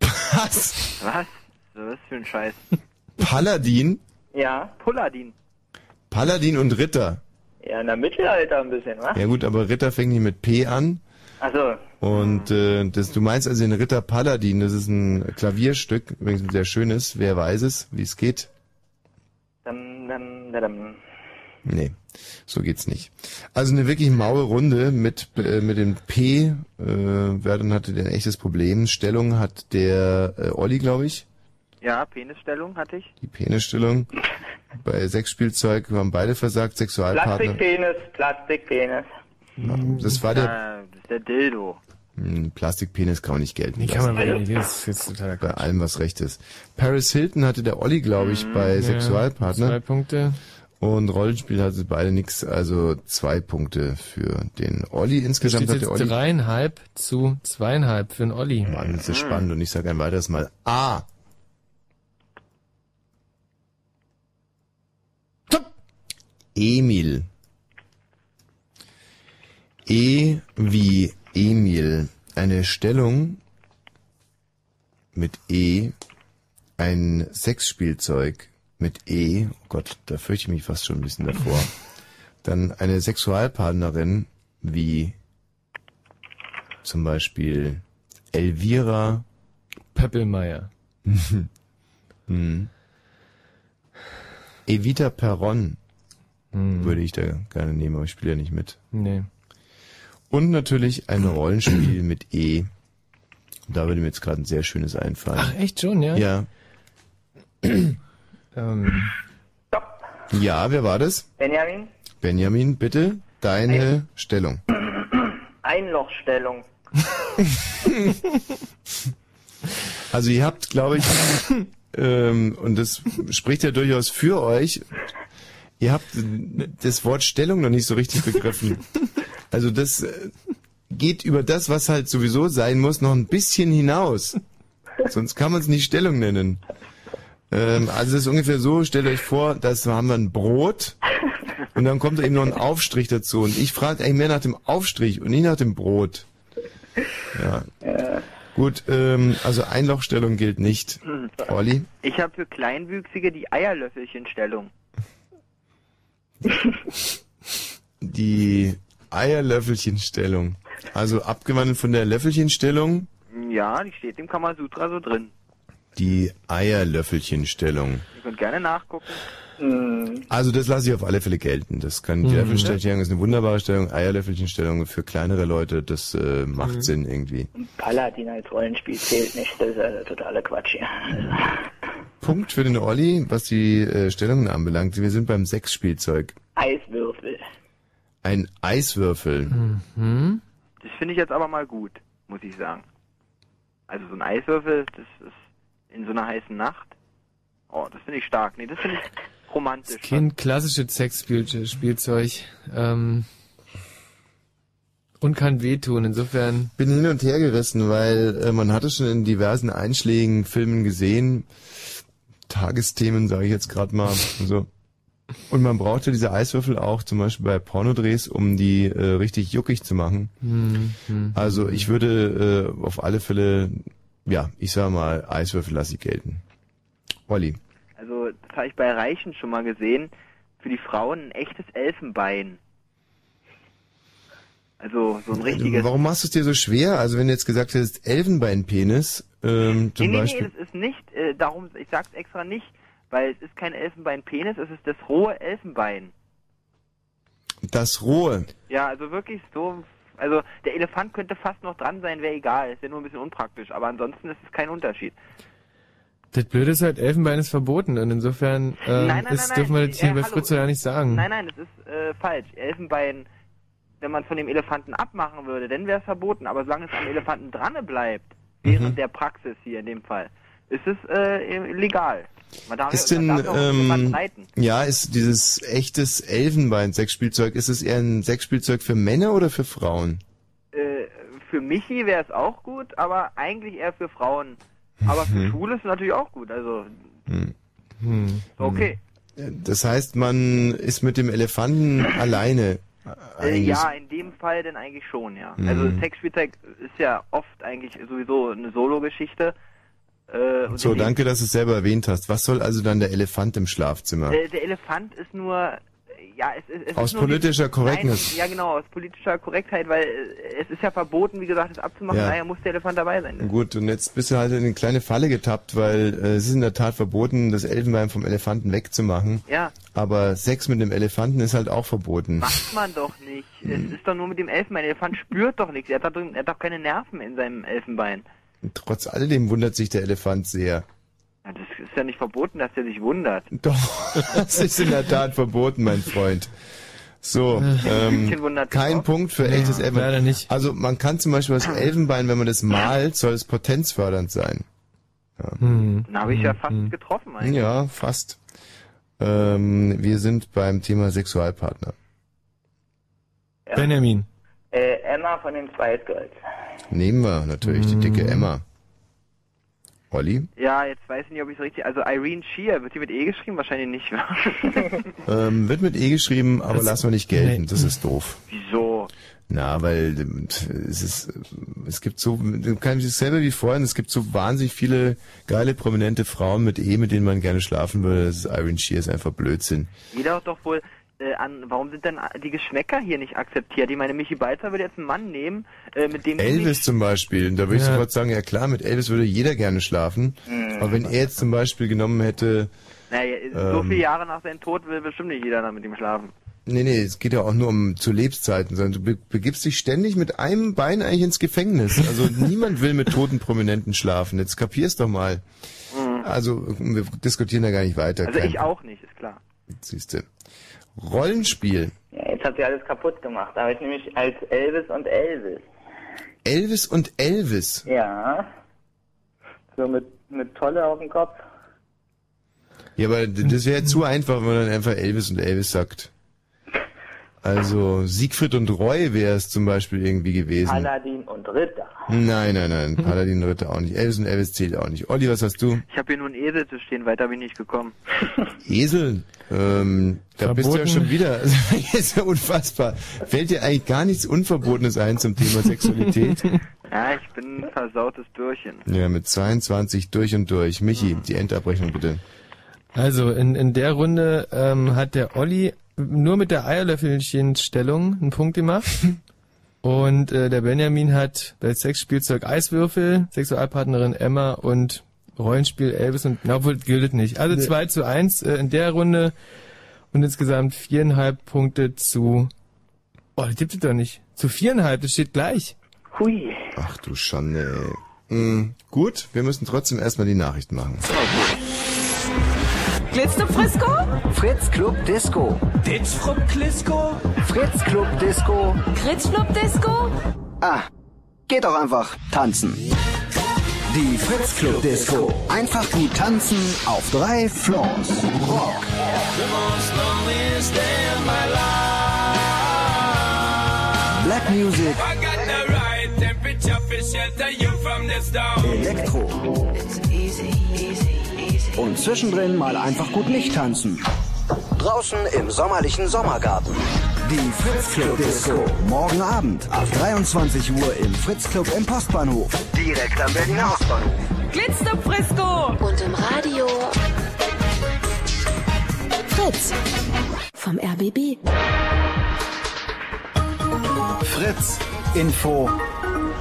Was? Was? So, was für ein Scheiß. Paladin? Ja. Pulladin. Paladin und Ritter. Ja, in der Mittelalter ein bisschen, wa? Ja gut, aber Ritter fängt nicht mit P an. Also, Und äh, das, du meinst also den Ritter Paladin, das ist ein Klavierstück, übrigens ein sehr schönes, wer weiß es, wie es geht? dann, dann, dann, Nee, so geht's nicht. Also eine wirklich maue Runde mit, äh, mit dem P, äh, wer dann hatte ein echtes Problem. Stellung hat der äh, Olli, glaube ich, Ja, Penisstellung hatte ich. die Penisstellung. Bei Sexspielzeug haben beide versagt, Sexualpartner. Plastikpenis, Plastikpenis. Das war der Ah, das ist der Dildo. Hm, Plastikpenis kann man nicht gelten Nee, kann man lassen. wirklich nicht. Das ist jetzt Bei allem, was recht ist. Paris Hilton hatte der Olli, glaube ich, bei Ja, Sexualpartner. Zwei Punkte. Und Rollenspiel hatte beide nix, also zwei Punkte für den Olli. Insgesamt steht hat der jetzt Olli. dreieinhalb zu zweieinhalb für den Olli. Mann, das ist spannend und ich sage ein weiteres Mal A. Emil. E wie Emil. Eine Stellung mit E. Ein Sexspielzeug mit E. Oh Gott, da fürchte ich mich fast schon ein bisschen davor. Dann eine Sexualpartnerin wie zum Beispiel Elvira Peppelmeier. hm. Evita Perron Hm. würde ich da gerne nehmen, aber ich spiele ja nicht mit. Nee. Und natürlich ein Rollenspiel mit E. Da würde mir jetzt gerade ein sehr schönes einfallen. Ach, echt schon, ja? Ja. Ähm, Ja, wer war das? Benjamin, Benjamin, bitte deine Stellung. Einlochstellung. Also ihr habt, glaube ich, ähm, und das spricht ja durchaus für euch, ihr habt das Wort Stellung noch nicht so richtig begriffen. Also das äh, geht über das, was halt sowieso sein muss, noch ein bisschen hinaus. Sonst kann man es nicht Stellung nennen. Ähm, also es ist ungefähr so, stellt euch vor, das haben wir ein Brot und dann kommt da eben noch ein Aufstrich dazu. Und ich frage eigentlich mehr nach dem Aufstrich und nicht nach dem Brot. Ja. Gut, ähm, also Einlochstellung gilt nicht. Olli? Ich habe für Kleinwüchsige die Eierlöffelchenstellung. Die die Eierlöffelchenstellung. Ihr könnt gerne nachgucken. Also das lasse ich auf alle Fälle gelten. Das kann die Mhm. Löffelstellung ist eine wunderbare Stellung. Eierlöffelchenstellung für kleinere Leute, das äh, macht Mhm. Sinn irgendwie. Paladin als Rollenspiel zählt nicht, das ist also totaler Quatsch hier. Punkt für den Olli, was die äh, Stellungen anbelangt. Wir sind beim Sexspielzeug. Eiswürfel. Ein Eiswürfel. Mhm. Das finde ich jetzt aber mal gut, muss ich sagen. Also so ein Eiswürfel, das ist in so einer heißen Nacht. Oh, das finde ich stark. Nee, das finde ich romantisch. Kein klassisches Sexspielzeug. Ähm, und kann wehtun, insofern. Bin hin und her gerissen, weil äh, man hatte schon in diversen einschlägigen Filmen gesehen, Tagesthemen sage ich jetzt gerade mal. So. Und man brauchte diese Eiswürfel auch zum Beispiel bei Pornodrehs, um die äh, richtig juckig zu machen. Mhm. Also ich würde äh, auf alle Fälle, ja, ich sag mal, Eiswürfel lasse ich gelten. Olli. Also, das habe ich bei Reichen schon mal gesehen. Für die Frauen ein echtes Elfenbein. Also, so ein richtiges. Warum machst du es dir so schwer? Also wenn du jetzt gesagt hättest, Elfenbeinpenis, ähm, zum nee, nee, Beispiel. nee, das ist nicht, äh, darum, ich sag's extra nicht, weil es ist kein Elfenbeinpenis, es ist das rohe Elfenbein. Das rohe. Ja, also wirklich so, also der Elefant könnte fast noch dran sein, wäre egal, ist ja nur ein bisschen unpraktisch, aber ansonsten ist es kein Unterschied. Das Blöde ist halt, Elfenbein ist verboten und insofern ähm, Nein, nein, ist, nein, dürfen wir das hier äh, bei. Fritz ja nicht sagen. Nein, nein, das ist äh, falsch. Elfenbein, wenn man es von dem Elefanten abmachen würde, dann wäre es verboten, aber solange es am Elefanten dran bleibt, während Mhm. der Praxis hier in dem Fall, ist es äh, legal. Darf, Ist denn, ähm, ja, ist dieses echtes Elfenbein-Sexspielzeug, ist es eher ein Sexspielzeug für Männer oder für Frauen? Äh, für Michi wäre es auch gut, aber eigentlich eher für Frauen. Aber für Mhm. Schule ist es natürlich auch gut, also Hm. okay. Das heißt, man ist mit dem Elefanten alleine. Äh, Eigentlich. ja, in dem Fall dann eigentlich schon, ja. Mhm. Also Sexspielzeug ist ja oft eigentlich sowieso eine Solo-Geschichte. Äh, So, danke, dass du es selber erwähnt hast. Was soll also dann der Elefant im Schlafzimmer? Der, der Elefant ist nur, äh, ja, es, es, es Aus ist politischer. Nein, ja, genau, aus politischer Korrektheit, weil äh, es ist ja verboten, wie gesagt, das abzumachen, Ja. daher muss der Elefant dabei sein. Gut, und jetzt bist du halt in eine kleine Falle getappt, weil äh, es ist in der Tat verboten, das Elfenbein vom Elefanten wegzumachen. Ja. Aber Sex mit dem Elefanten ist halt auch verboten. Macht man doch nicht. Hm. Es ist doch nur mit dem Elfenbein. Der Elefant spürt doch nichts. Er hat doch, er hat doch keine Nerven in seinem Elfenbein. Und trotz alledem wundert sich der Elefant sehr. Ja, das ist ja nicht verboten, dass er sich wundert. Doch, das ist in der Tat verboten, mein Freund. So, ähm, kein auch. Punkt für Ja, echtes Elfenbein. leider nicht. Also man kann zum Beispiel das Elfenbein, wenn man das malt, soll es potenzfördernd sein. Ja, Hm. Dann habe ich ja fast getroffen eigentlich. ja fast. Ähm, wir sind beim Thema Sexualpartner. Benjamin. Äh, Emma von den Spice Girls. Nehmen wir natürlich die dicke Emma. Olli? Ja, jetzt weiß ich nicht, ob ich es richtig... Also Irene Shear, wird die mit E geschrieben? Wahrscheinlich nicht, wa? Ähm, wird mit E geschrieben, aber Das- lassen wir nicht gelten. Das ist doof. Wieso? Na, weil ähm, es ist, es gibt so, du kannst es selber wie vorhin, es gibt so wahnsinnig viele geile, prominente Frauen mit E, mit denen man gerne schlafen würde. Das ist Irene Shear ist einfach Blödsinn. Jeder doch wohl äh, an... Warum sind denn die Geschmäcker hier nicht akzeptiert? Ich meine, Michi Balzer würde jetzt einen Mann nehmen, äh, mit dem... Elvis zum Beispiel, und da würde ich Ja. sofort sagen, ja klar, mit Elvis würde jeder gerne schlafen. Mhm. Aber wenn er jetzt zum Beispiel genommen hätte, Naja, so Ähm. viele Jahre nach seinem Tod will bestimmt nicht jeder da mit ihm schlafen. nee, nee, es geht ja auch nur um zu Lebenszeiten, sondern du be begibst dich ständig mit einem Bein eigentlich ins Gefängnis. Also niemand will mit toten Prominenten schlafen. Jetzt kapier's doch mal. Also wir diskutieren da gar nicht weiter. Mhm. Also Kein- ich auch nicht, ist klar. Siehste. Rollenspiel. Ja, jetzt hat sie alles kaputt gemacht. Habe ich nämlich als Elvis und Elvis. Elvis und Elvis. Ja. So mit, mit Tolle auf dem Kopf. Ja, aber das wäre zu einfach, wenn man dann einfach Elvis und Elvis sagt. Also Siegfried und Roy wäre es zum Beispiel irgendwie gewesen. Aladdin und Ritter. Nein, nein, nein. Paladin Ritter auch nicht. Elvis und Elvis zählt auch nicht. Olli, was hast du? Ich habe hier nur einen Esel zu stehen, weiter bin ich nicht gekommen. Esel. Ähm, da bist du ja Verboten. schon wieder. Das ist ja unfassbar. Fällt dir eigentlich gar nichts Unverbotenes ein zum Thema Sexualität? Ja, ich bin ein versautes Bürchen. Ja, mit 22 durch und durch. Michi, die Endabrechnung bitte. Also in, in der Runde ähm, hat der Olli nur mit der Eierlöffelchenstellung einen Punkt gemacht. Und äh, der Benjamin hat bei Sexspielzeug Eiswürfel, Sexualpartnerin Emma und Rollenspiel Elvis und, na, obwohl, gilt nicht. Also 2 zu 1 äh, in der Runde und insgesamt viereinhalb Punkte zu, oh, das gibt es doch nicht. Zu viereinhalb, das steht gleich. Hui. Ach du Schande, ey. Mm, gut, wir müssen trotzdem erstmal die Nachrichten machen. Glitzer Frisco? Fritz Club Disco. Ditz Frupp Klisco? Fritz Club Disco. Kritzflop Disco? Ah, geht doch einfach tanzen. Die Fritz Club Disco. Einfach gut tanzen auf drei Floors. Rock, The most loneliest day of my life. Black Music, I got the right temperature for shelter you und zwischendrin mal einfach gut nicht tanzen. Draußen im sommerlichen Sommergarten. Die Fritz Club Disco. Morgen Abend ab 23 Uhr im Fritz Club im Postbahnhof. Direkt am Berliner Hausbahnhof. Glitzer Frisco? Und im Radio Fritz vom RBB. Fritz Info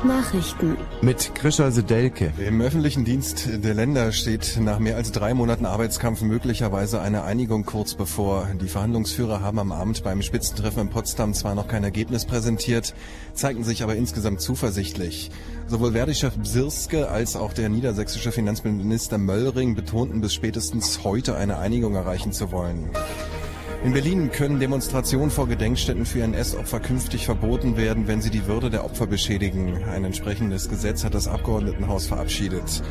Nachrichten. Mit Grisha Sedelke. Im öffentlichen Dienst der Länder steht nach mehr als drei Monaten Arbeitskampf möglicherweise eine Einigung kurz bevor. Die Verhandlungsführer haben am Abend beim Spitzentreffen in Potsdam zwar noch kein Ergebnis präsentiert, zeigten sich aber insgesamt zuversichtlich. Sowohl Verdi-Chef Bsirske als auch der niedersächsische Finanzminister Möllring betonten bis spätestens heute eine Einigung erreichen zu wollen. In Berlin können Demonstrationen vor Gedenkstätten für NS-Opfer künftig verboten werden, wenn sie die Würde der Opfer beschädigen. Ein entsprechendes Gesetz hat das Abgeordnetenhaus verabschiedet.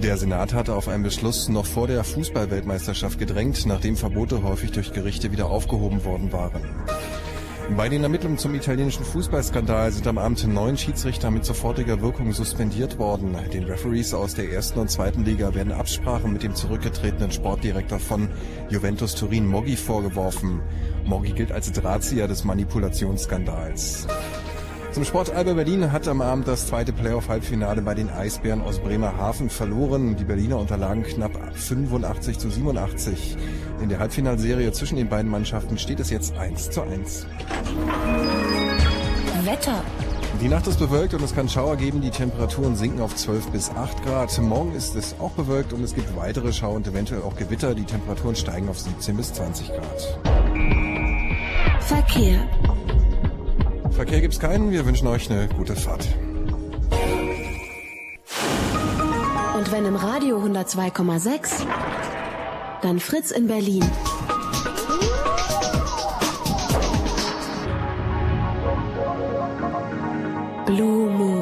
Der Senat hatte auf einen Beschluss noch vor der Fußballweltmeisterschaft gedrängt, nachdem Verbote häufig durch Gerichte wieder aufgehoben worden waren. Bei den Ermittlungen zum italienischen Fußballskandal sind am Abend neun Schiedsrichter mit sofortiger Wirkung suspendiert worden. Den Referees aus der ersten und zweiten Liga werden Absprachen mit dem zurückgetretenen Sportdirektor von Juventus Turin Moggi vorgeworfen. Moggi gilt als Drahtzieher des Manipulationsskandals. Zum Sport Alba Berlin hat am Abend das zweite Playoff-Halbfinale bei den Eisbären aus Bremerhaven verloren. Die Berliner unterlagen knapp 85 zu 87. In der Halbfinalserie zwischen den beiden Mannschaften steht es jetzt 1 zu 1. Wetter. Die Nacht ist bewölkt und es kann Schauer geben. Die Temperaturen sinken auf 12 bis 8 Grad. Morgen ist es auch bewölkt und es gibt weitere Schauer und eventuell auch Gewitter. Die Temperaturen steigen auf 17 bis 20 Grad. Verkehr. Verkehr gibt's keinen. Wir wünschen euch eine gute Fahrt. Und wenn im Radio 102,6, dann Fritz in Berlin. Blue Moon.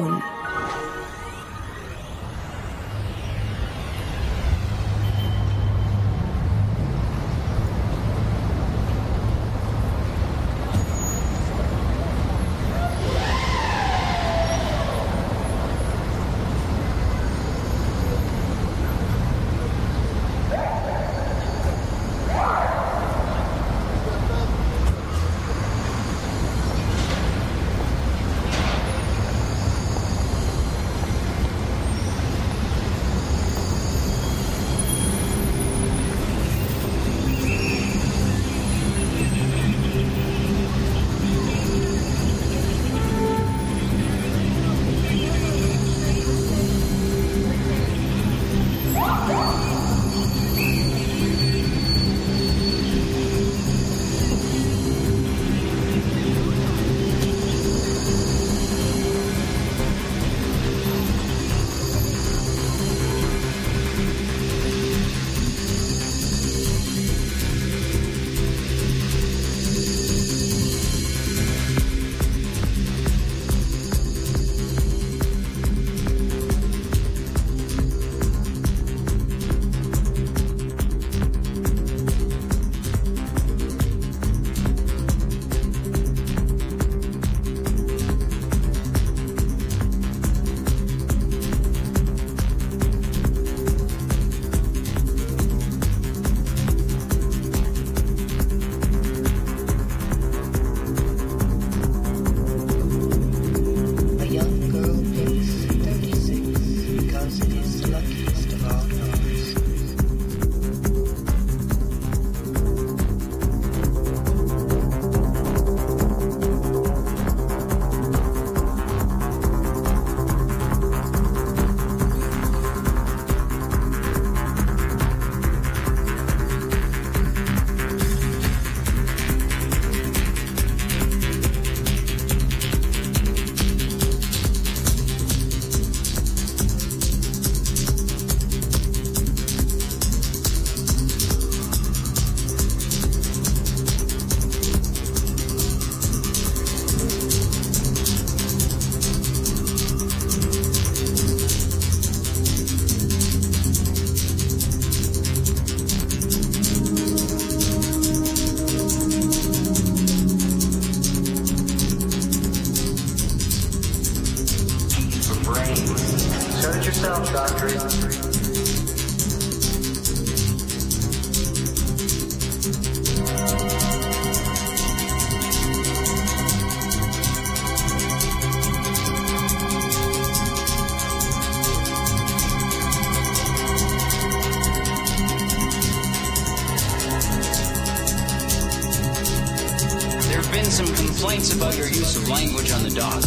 Language on the docks.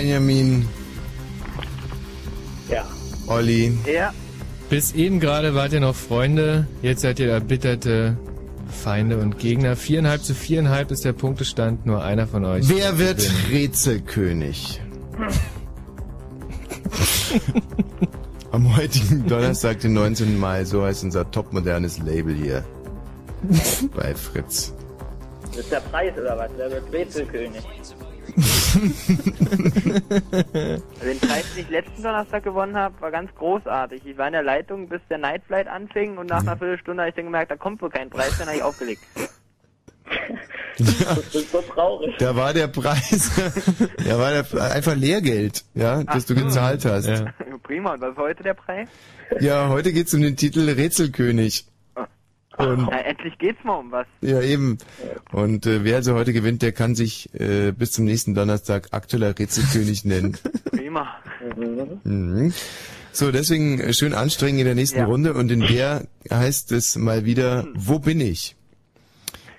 Benjamin, Ja. Olli. Ja. Bis eben gerade wart ihr noch Freunde, jetzt seid ihr erbitterte Feinde und Gegner. Viereinhalb zu viereinhalb ist der Punktestand, nur einer von euch. Wer wird. Rätselkönig? Am heutigen Donnerstag, den 19. Mai, so heißt unser topmodernes Label hier bei Fritz. Das ist der Preis oder was? Wer wird Rätselkönig? Den Preis, den ich letzten Donnerstag gewonnen habe, war ganz großartig. Ich war in der Leitung, bis der Night Flight anfing und nach einer Viertelstunde habe ich dann gemerkt, da kommt wohl kein Preis, dann habe ich aufgelegt. Das ist so traurig. Da war der Preis, da war der, einfach Lehrgeld, ja, das du Ach gezahlt hast. Ja, Prima, und was ist heute der Preis? heute geht's um den Titel Rätselkönig. Und Na, endlich geht's mal um was. Ja, eben. Und äh, wer also heute gewinnt, der kann sich äh, bis zum nächsten Donnerstag aktueller Rätselkönig nennen. Prima. Mhm. So, deswegen äh, schön anstrengend in der nächsten Runde und in der heißt es mal wieder, wo bin ich?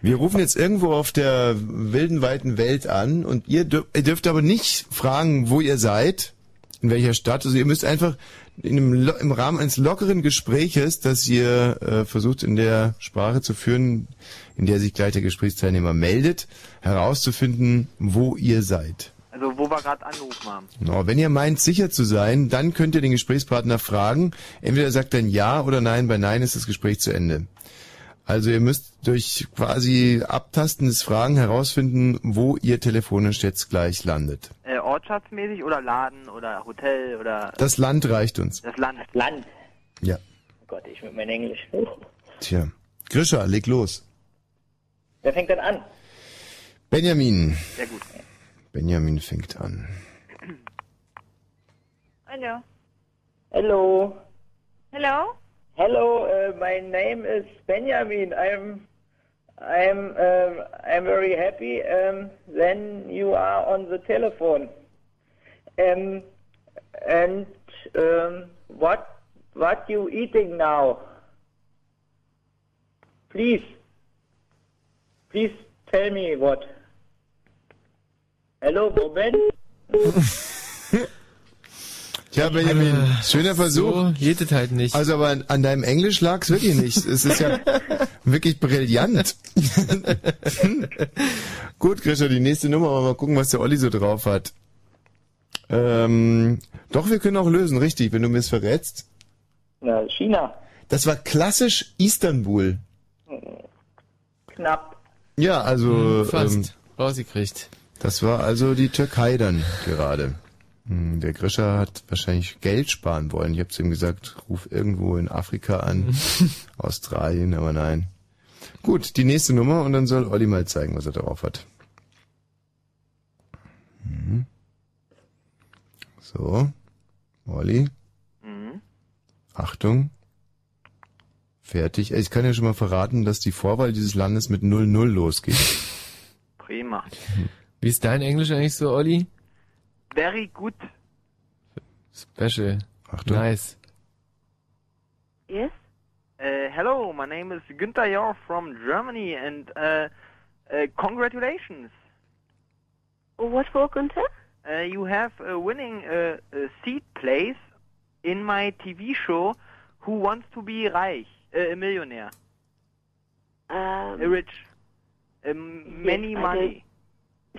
Wir rufen jetzt irgendwo auf der wilden, weiten Welt an und ihr, dür ihr dürft aber nicht fragen, wo ihr seid, in welcher Stadt. Also ihr müsst einfach in einem, im Rahmen eines lockeren Gespräches, das ihr äh, versucht in der Sprache zu führen, in der sich gleich der Gesprächsteilnehmer meldet, herauszufinden, wo ihr seid. Also wo wir gerade angerufen haben. No, wenn ihr meint, sicher zu sein, dann könnt ihr den Gesprächspartner fragen. Entweder sagt dann Ja oder Nein. Bei Nein ist das Gespräch zu Ende. Also ihr müsst durch quasi abtastendes Fragen herausfinden, wo ihr telefonisch jetzt gleich landet. Äh, ortschaftsmäßig oder Laden oder Hotel oder... Das Land reicht uns. Das Land. Land. Ja. Oh Gott, ich mit meinem Englisch. Tja. Grisha, leg los. Wer fängt denn an? Benjamin. Sehr gut. Benjamin fängt an. Hallo. Hello. Hello? Hello, uh, my name is Benjamin. I'm I'm um, I'm very happy um, then you are on the telephone. Um, and um, what what you eating now? Please, please tell me what. Hello, Moment. Tja, Benjamin, schöner Versuch. So geht es halt nicht. Also aber an, an deinem Englisch lag's wirklich nicht. Es ist ja wirklich brillant. Gut, Grisha, die nächste Nummer, aber mal gucken, was der Olli so drauf hat. Ähm, doch, wir können auch lösen, richtig, wenn du mir es verrätst. Na, China. Das war klassisch Istanbul. Knapp. Ja, also Hm, fast. ähm, rausgekriegt. Das war also die Türkei dann gerade. Hm, Der Grisha hat wahrscheinlich Geld sparen wollen. Ich habe zu ihm gesagt, ruf irgendwo in Afrika an, Australien, aber nein. Gut, die nächste Nummer und dann soll Olli mal zeigen, was er drauf hat. Mhm. So, Olli, Mhm. Achtung. Fertig. Ich kann ja schon mal verraten, dass die Vorwahl dieses Landes mit 0-0 losgeht. Prima. Wie ist dein Englisch eigentlich so, Olli? Very good. Special. Achtung. Nice. Yes? Uh, hello, my name is Günther Jauch from Germany and uh, uh, congratulations. What for, Gunther? Uh, you have a winning uh, a seat place in my TV show Who Wants to Be Reich, uh, a millionaire, Um, a rich, um, many I money.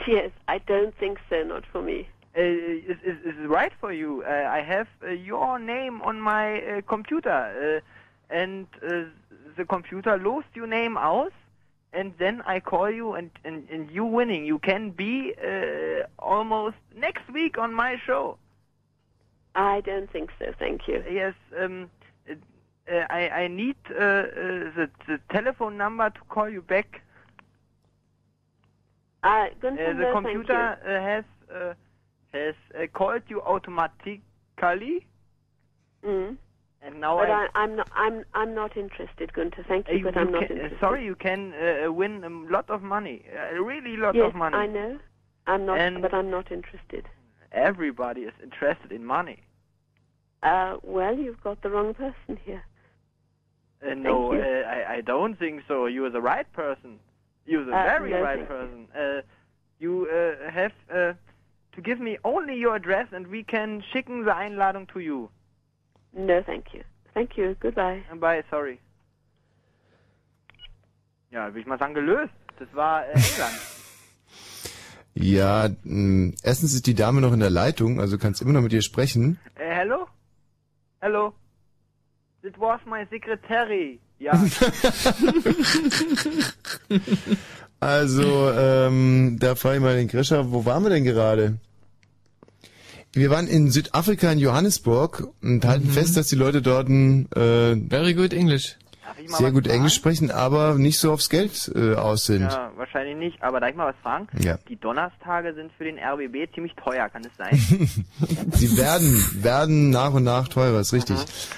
Yes, I don't think so, not for me. Uh, is, is, is it right for you? Uh, I have uh, your name on my uh, computer, uh, and uh, the computer lost your name out, and then I call you, and, and, and you winning. You can be uh, almost next week on my show. I don't think so, thank you. Yes, um, uh, I, I need uh, uh, the, the telephone number to call you back. Uh, Gunther, the computer has has uh, called you automatically. Mm. and now but I, I'm not. I'm. I'm not interested, Gunther. Thank Uh, you, you- but you I'm not can- uh, interested. sorry, you can uh, win a lot of money, a really lot yes, of money. I know. I'm not. And- but I'm not interested. Everybody is interested in money. Uh, well, you've got the wrong person here. Uh, no, uh, I, I don't think so. You're the right person. You're the Uh, very no, right person. Uh, you uh, have uh, to give me only your address, and we can schicken the Einladung to you. No, thank you. Thank you. Goodbye. Bye, sorry. Ja, würde ich mal sagen, gelöst. Das war äh, England. Ja, mh, erstens ist die Dame noch in der Leitung, also kannst immer noch mit ihr sprechen. äh, hello? Hello? That was my secretary. Ja. Also, ähm, da frage ich mal den Grisha, wo waren wir denn gerade? Wir waren in Südafrika in Johannesburg und halten fest, dass die Leute dort ein, äh, Very good English. Sehr gut Englisch sprechen, aber nicht so aufs Geld äh, aus sind. Ja, wahrscheinlich nicht. Aber darf ich mal was fragen? Ja. Die Donnerstage sind für den RBB ziemlich teuer, kann es sein? Sie werden, werden nach und nach teurer, ist richtig.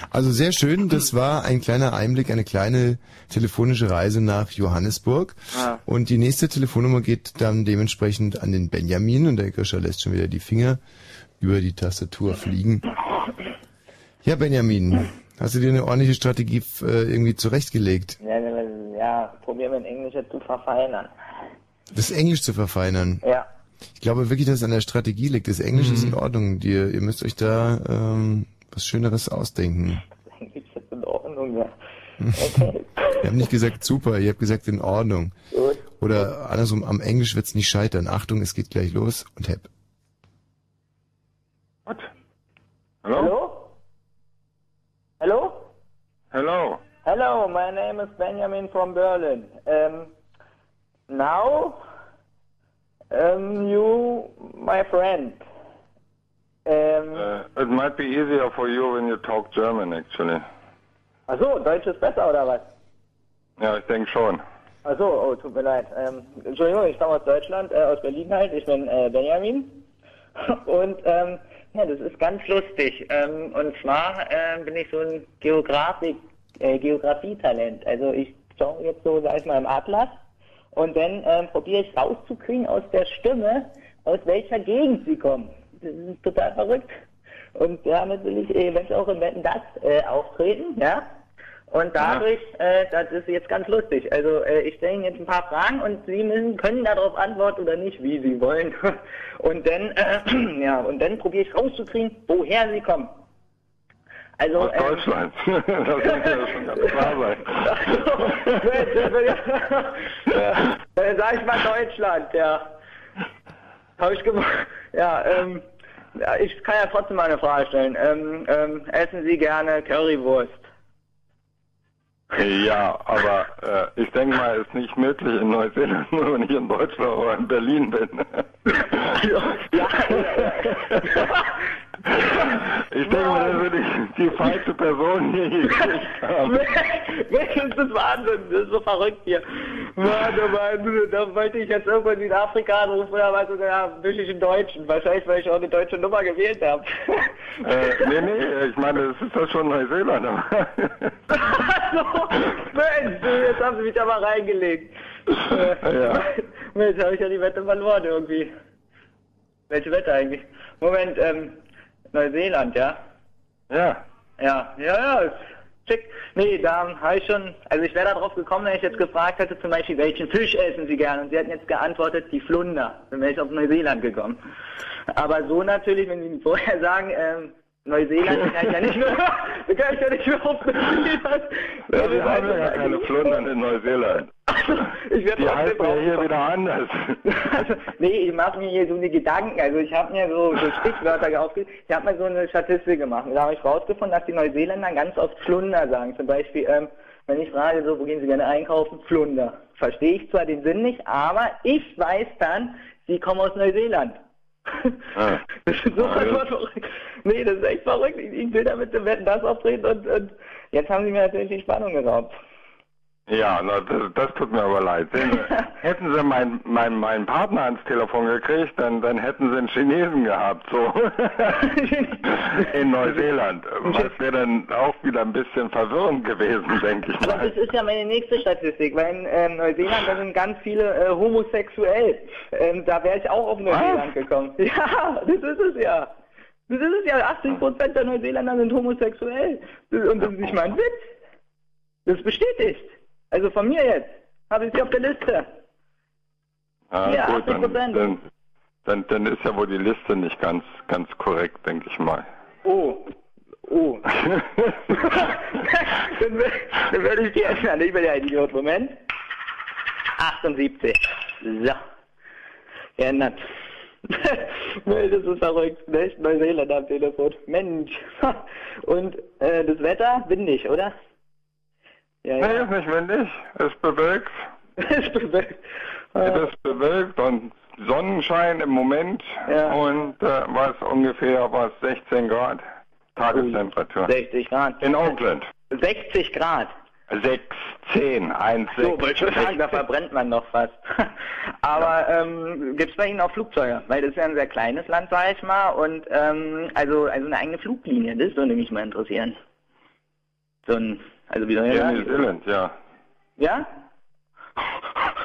Also sehr schön, das war ein kleiner Einblick, eine kleine telefonische Reise nach Johannesburg. Ah. Und die nächste Telefonnummer geht dann dementsprechend an den Benjamin und der Grischer lässt schon wieder die Finger über die Tastatur fliegen. Ja, Benjamin, hast du dir eine ordentliche Strategie äh, irgendwie zurechtgelegt, Ja, ja, ja, probier mein Englisch jetzt zu verfeinern. das Englisch zu verfeinern? Ja. Ich glaube wirklich, dass es an der Strategie liegt. Das Englisch ist in Ordnung. Die, ihr müsst euch da ähm, was Schöneres ausdenken. Eigentlich ist das in Ordnung, ja. Okay. Wir haben nicht gesagt super, ihr habt gesagt in Ordnung. Gut. Oder andersrum, am Englisch wird's nicht scheitern. Achtung, es geht gleich los und hepp. Hello? Hello? Hello. Hello, my name is Benjamin from Berlin. Um, now, um, you, my friend. Um, Uh, it might be easier for you when you talk German, actually. achso, Deutsch ist besser oder was? Ja, ich denke schon. Achso, oh, tut mir leid. Ähm, Entschuldigung, ich komme aus Deutschland, äh, aus Berlin halt. Ich bin äh, Benjamin. Und ähm, ja, das ist ganz lustig. Ähm, und zwar ähm, bin ich so ein Geografik, äh, Geografietalent. Also ich schaue jetzt so, sag ich mal, im Atlas und dann ähm, probiere ich rauszukriegen aus der Stimme, aus welcher Gegend sie kommen. Das ist total verrückt. Und damit will ich eventuell auch im Wetten das äh, auftreten, ja? Und dadurch, äh, das ist jetzt ganz lustig. Also äh, ich stelle Ihnen jetzt ein paar Fragen und Sie müssen, können darauf antworten oder nicht, wie Sie wollen. Und dann, äh, ja, und dann probiere ich rauszukriegen, woher Sie kommen. Also, Aus ähm, Deutschland. das muss ja schon ganz klar sein. ja, äh, sag ich mal Deutschland, ja. Habe ich gemacht. Ja, ähm, ich kann ja trotzdem mal eine Frage stellen. Ähm, ähm, essen Sie gerne Currywurst? Ja, aber äh, ich denke mal, es ist nicht möglich in Neuseeland, nur wenn ich in Deutschland oder in Berlin bin. ich denke mal, das bin ich die falsche Person hier gekriegt haben. das ist Wahnsinn, das ist so verrückt hier. Mann, oh Mann, da wollte ich jetzt irgendwo in Südafrika anrufen, oder was, oder ja, bin ich in Deutschen. Wahrscheinlich, weil ich auch eine deutsche Nummer gewählt habe. Äh, nee, nee, ich meine, das ist doch schon Neuseeland. so, Mensch, jetzt haben sie mich aber reingelegt. Äh, Ja. Mensch, habe ich ja die Wette verloren irgendwie. Welche Wette eigentlich? Moment, ähm, Neuseeland, ja? Ja. Ja, ja, ja, schick. Nee, da habe ich schon, also ich wäre da drauf gekommen, wenn ich jetzt gefragt hätte, zum Beispiel, welchen Fisch essen Sie gerne? Und Sie hätten jetzt geantwortet, die Flunder. Dann wäre ich auf Neuseeland gekommen. Aber so natürlich, wenn Sie vorher sagen, ähm, Neuseeland, kann ich ja nicht mehr, dann kann ich ja nicht mehr auf Neuseeland. Ja, wir haben ja keine Flundern in Neuseeland. Ich werd Die heißen ja hier wieder anders. Also, nee, ich mache mir hier so eine Gedanken. Also ich habe mir so, so Stichwörter aufgeschrieben. Ich habe mir so eine Statistik gemacht. Da habe ich rausgefunden, dass die Neuseeländer ganz oft Flunder sagen. Zum Beispiel, ähm, wenn ich frage, so, wo gehen sie gerne einkaufen? Flunder. Verstehe ich zwar den Sinn nicht, aber ich weiß dann, sie kommen aus Neuseeland. Ah. Das ist so einfach verrückt. Nee, das ist echt verrückt. Ich, will damit Wetten das auftreten und, und jetzt haben sie mir natürlich die Spannung geraubt. Ja, na, das, das tut mir aber leid. Hätten Sie meinen mein, mein Partner ans Telefon gekriegt, dann, dann hätten Sie einen Chinesen gehabt, so. In Neuseeland. Was wäre dann auch wieder ein bisschen verwirrend gewesen, denke ich Aber mal. das ist ja meine nächste Statistik, weil in ähm, Neuseeland da sind ganz viele äh, homosexuell. Ähm, da wäre ich auch auf Neuseeland gekommen. Ja, das ist es ja. Das ist es ja. 80 Prozent der Neuseeländer sind homosexuell. Und das ist nicht mal ein Witz. Das ist bestätigt. Also von mir jetzt. Habe ich sie auf der Liste. Ah, Ja, gut, dann, 80%. dann, dann, dann ist ja wohl die Liste nicht ganz, ganz korrekt, denke ich mal. Oh. Oh. dann, dann werde ich die ändern. Ich bin ja Idiot. Moment. 78. So. Geändert. Das ist verrückt. Nicht Neuseeland am Telefon. Mensch. Und äh, das Wetter windig, oder? Ja, Nee, ist nicht windig. Es ist bewölkt. Es ist bewölkt. Es ist bewölkt und Sonnenschein im Moment. Und äh, was ungefähr was 16 Grad Tagestemperatur. 60 Grad. In Auckland. 60 Grad. 16, 1, 6. So, wollte ich sagen, da verbrennt man noch fast. Aber ähm, gibt es bei Ihnen auch Flugzeuge? Weil das ist ja ein sehr kleines Land, sag ich mal. Und ähm, also, also eine eigene Fluglinie, das würde mich mal interessieren. So ein, also wie soll ich sagen? New Zealand, ja. Ja?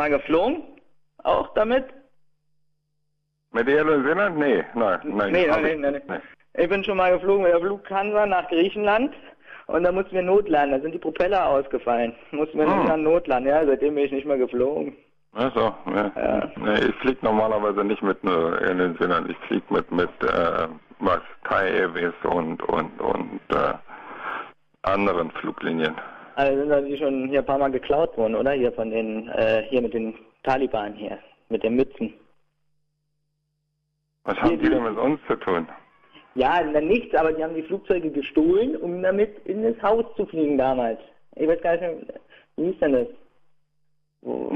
mal geflogen? Auch damit? Mit Air New Zealand? Nee, nein, nein. Nee, nein, ich nein, nein, nein. Ich bin schon mal geflogen mit der Lufthansa nach Griechenland Und da mussten wir notlanden, da sind die Propeller ausgefallen. Mussten wir Hm. nicht an notlanden, ja, seitdem bin ich nicht mehr geflogen. Also, ne. Nee, ich fliege normalerweise nicht mit nur in den Südern. Ich fliege mit, mit, äh, was, Thai Airways und, und, und, äh, anderen Fluglinien. Also sind da die schon hier ein paar Mal geklaut worden, oder? Hier von den, äh, hier mit den Taliban hier, mit den Mützen. Was haben die denn mit uns zu tun? Ja, na nichts, aber die haben die Flugzeuge gestohlen, um damit in das Haus zu fliegen damals. Ich weiß gar nicht mehr, wie hieß denn das?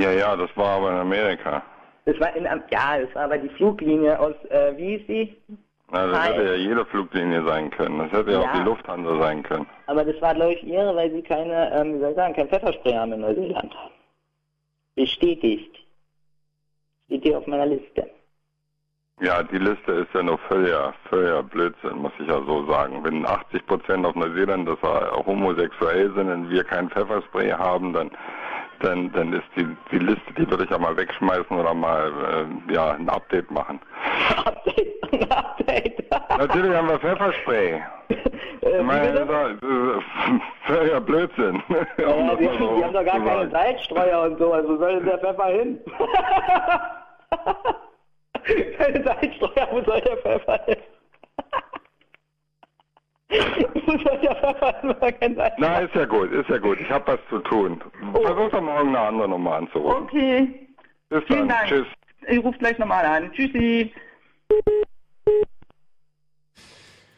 Ja, ja, das war aber in Amerika. Das war in, ja, das war aber die Fluglinie aus, äh, wie hieß die? Na, das Hi. hätte ja jede Fluglinie sein können. Das hätte ja, auch Ja. die Lufthansa sein können. Aber das war, glaube ich, ihre, weil sie keine, ähm, wie soll ich sagen, kein Pfefferspray haben in Neuseeland. Bestätigt. Steht hier auf meiner Liste. Ja, die Liste ist ja nur völliger, völliger Blödsinn, muss ich ja so sagen. Wenn 80 Prozent auf Neuseeland das war, homosexuell sind und wir kein Pfefferspray haben, dann, dann, dann ist die, die Liste, die würde ich ja mal wegschmeißen oder mal, äh, ja, ein Update machen. Natürlich haben wir Pfefferspray. ich meine, das ist völliger Blödsinn. Ja, ja, die, so die haben doch gar keine. Salzstreuer und so, also soll denn der Pfeffer hin? keine Salzstreuer, wo soll der Pfeffer hin? Na, ist ja gut, ist ja gut. Ich habe was zu tun. Versuch doch morgen eine andere Nummer anzurufen. Okay. Bis Vielen dann. Dank. Tschüss. Ich rufe gleich nochmal an. Tschüssi.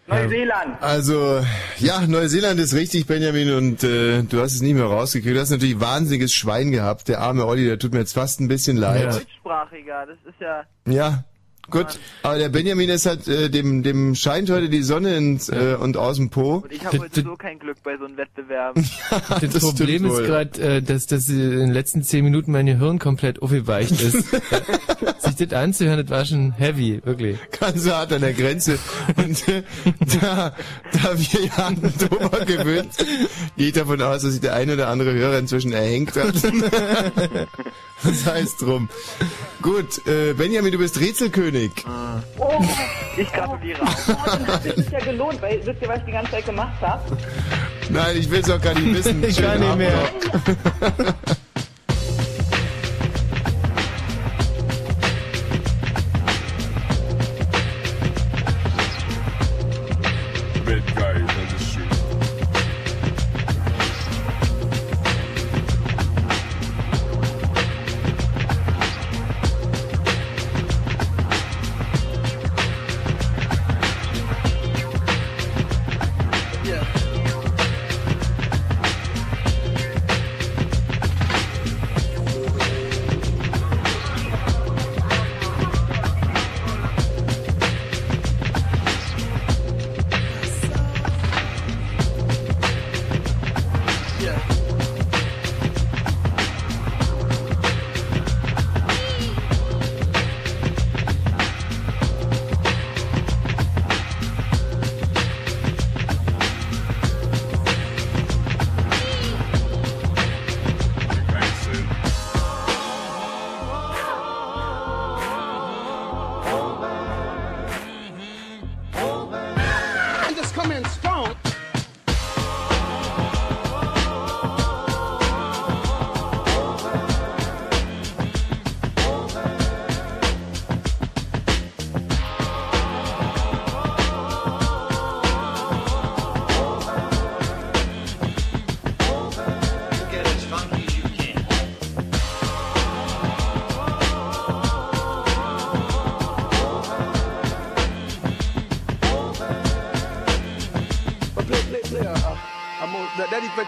Neuseeland. Also, ja, Neuseeland ist richtig, Benjamin, und äh, du hast es nicht mehr rausgekriegt. Du hast natürlich wahnsinniges Schwein gehabt. Der arme Olli, der tut mir jetzt fast ein bisschen leid. Deutschsprachiger, das ist ja. Ja, gut. Aber der Benjamin ist halt, äh, dem, dem scheint heute die Sonne ins, äh, und aus dem Po. Und ich habe heute so kein Glück bei so einem Wettbewerb. Das, das Problem ist gerade, äh, dass, dass in den letzten zehn Minuten mein Gehirn komplett aufgeweicht ist. Sich das anzuhören, das war schon heavy, wirklich. Ganz so hart an der Grenze. Und äh, da, da wir ja an drüber gewöhnt, sind, gehe ich davon aus, dass sich der eine oder andere Hörer inzwischen erhängt hat. Das heißt drum. Gut, äh, Benjamin, du bist Rätselkönig. Oh, ich gratuliere auch. Dann hat sich das ja gelohnt, weil wisst ihr, was ich die ganze Zeit gemacht habe? Nein, ich will es auch gar nicht wissen. Ich kann nicht Abend mehr.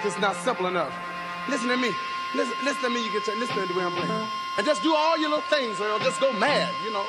Is not simple enough. Listen to me. Listen, listen to me. You get to listen to the way I'm playing. And just do all your little things, or just go mad, you know.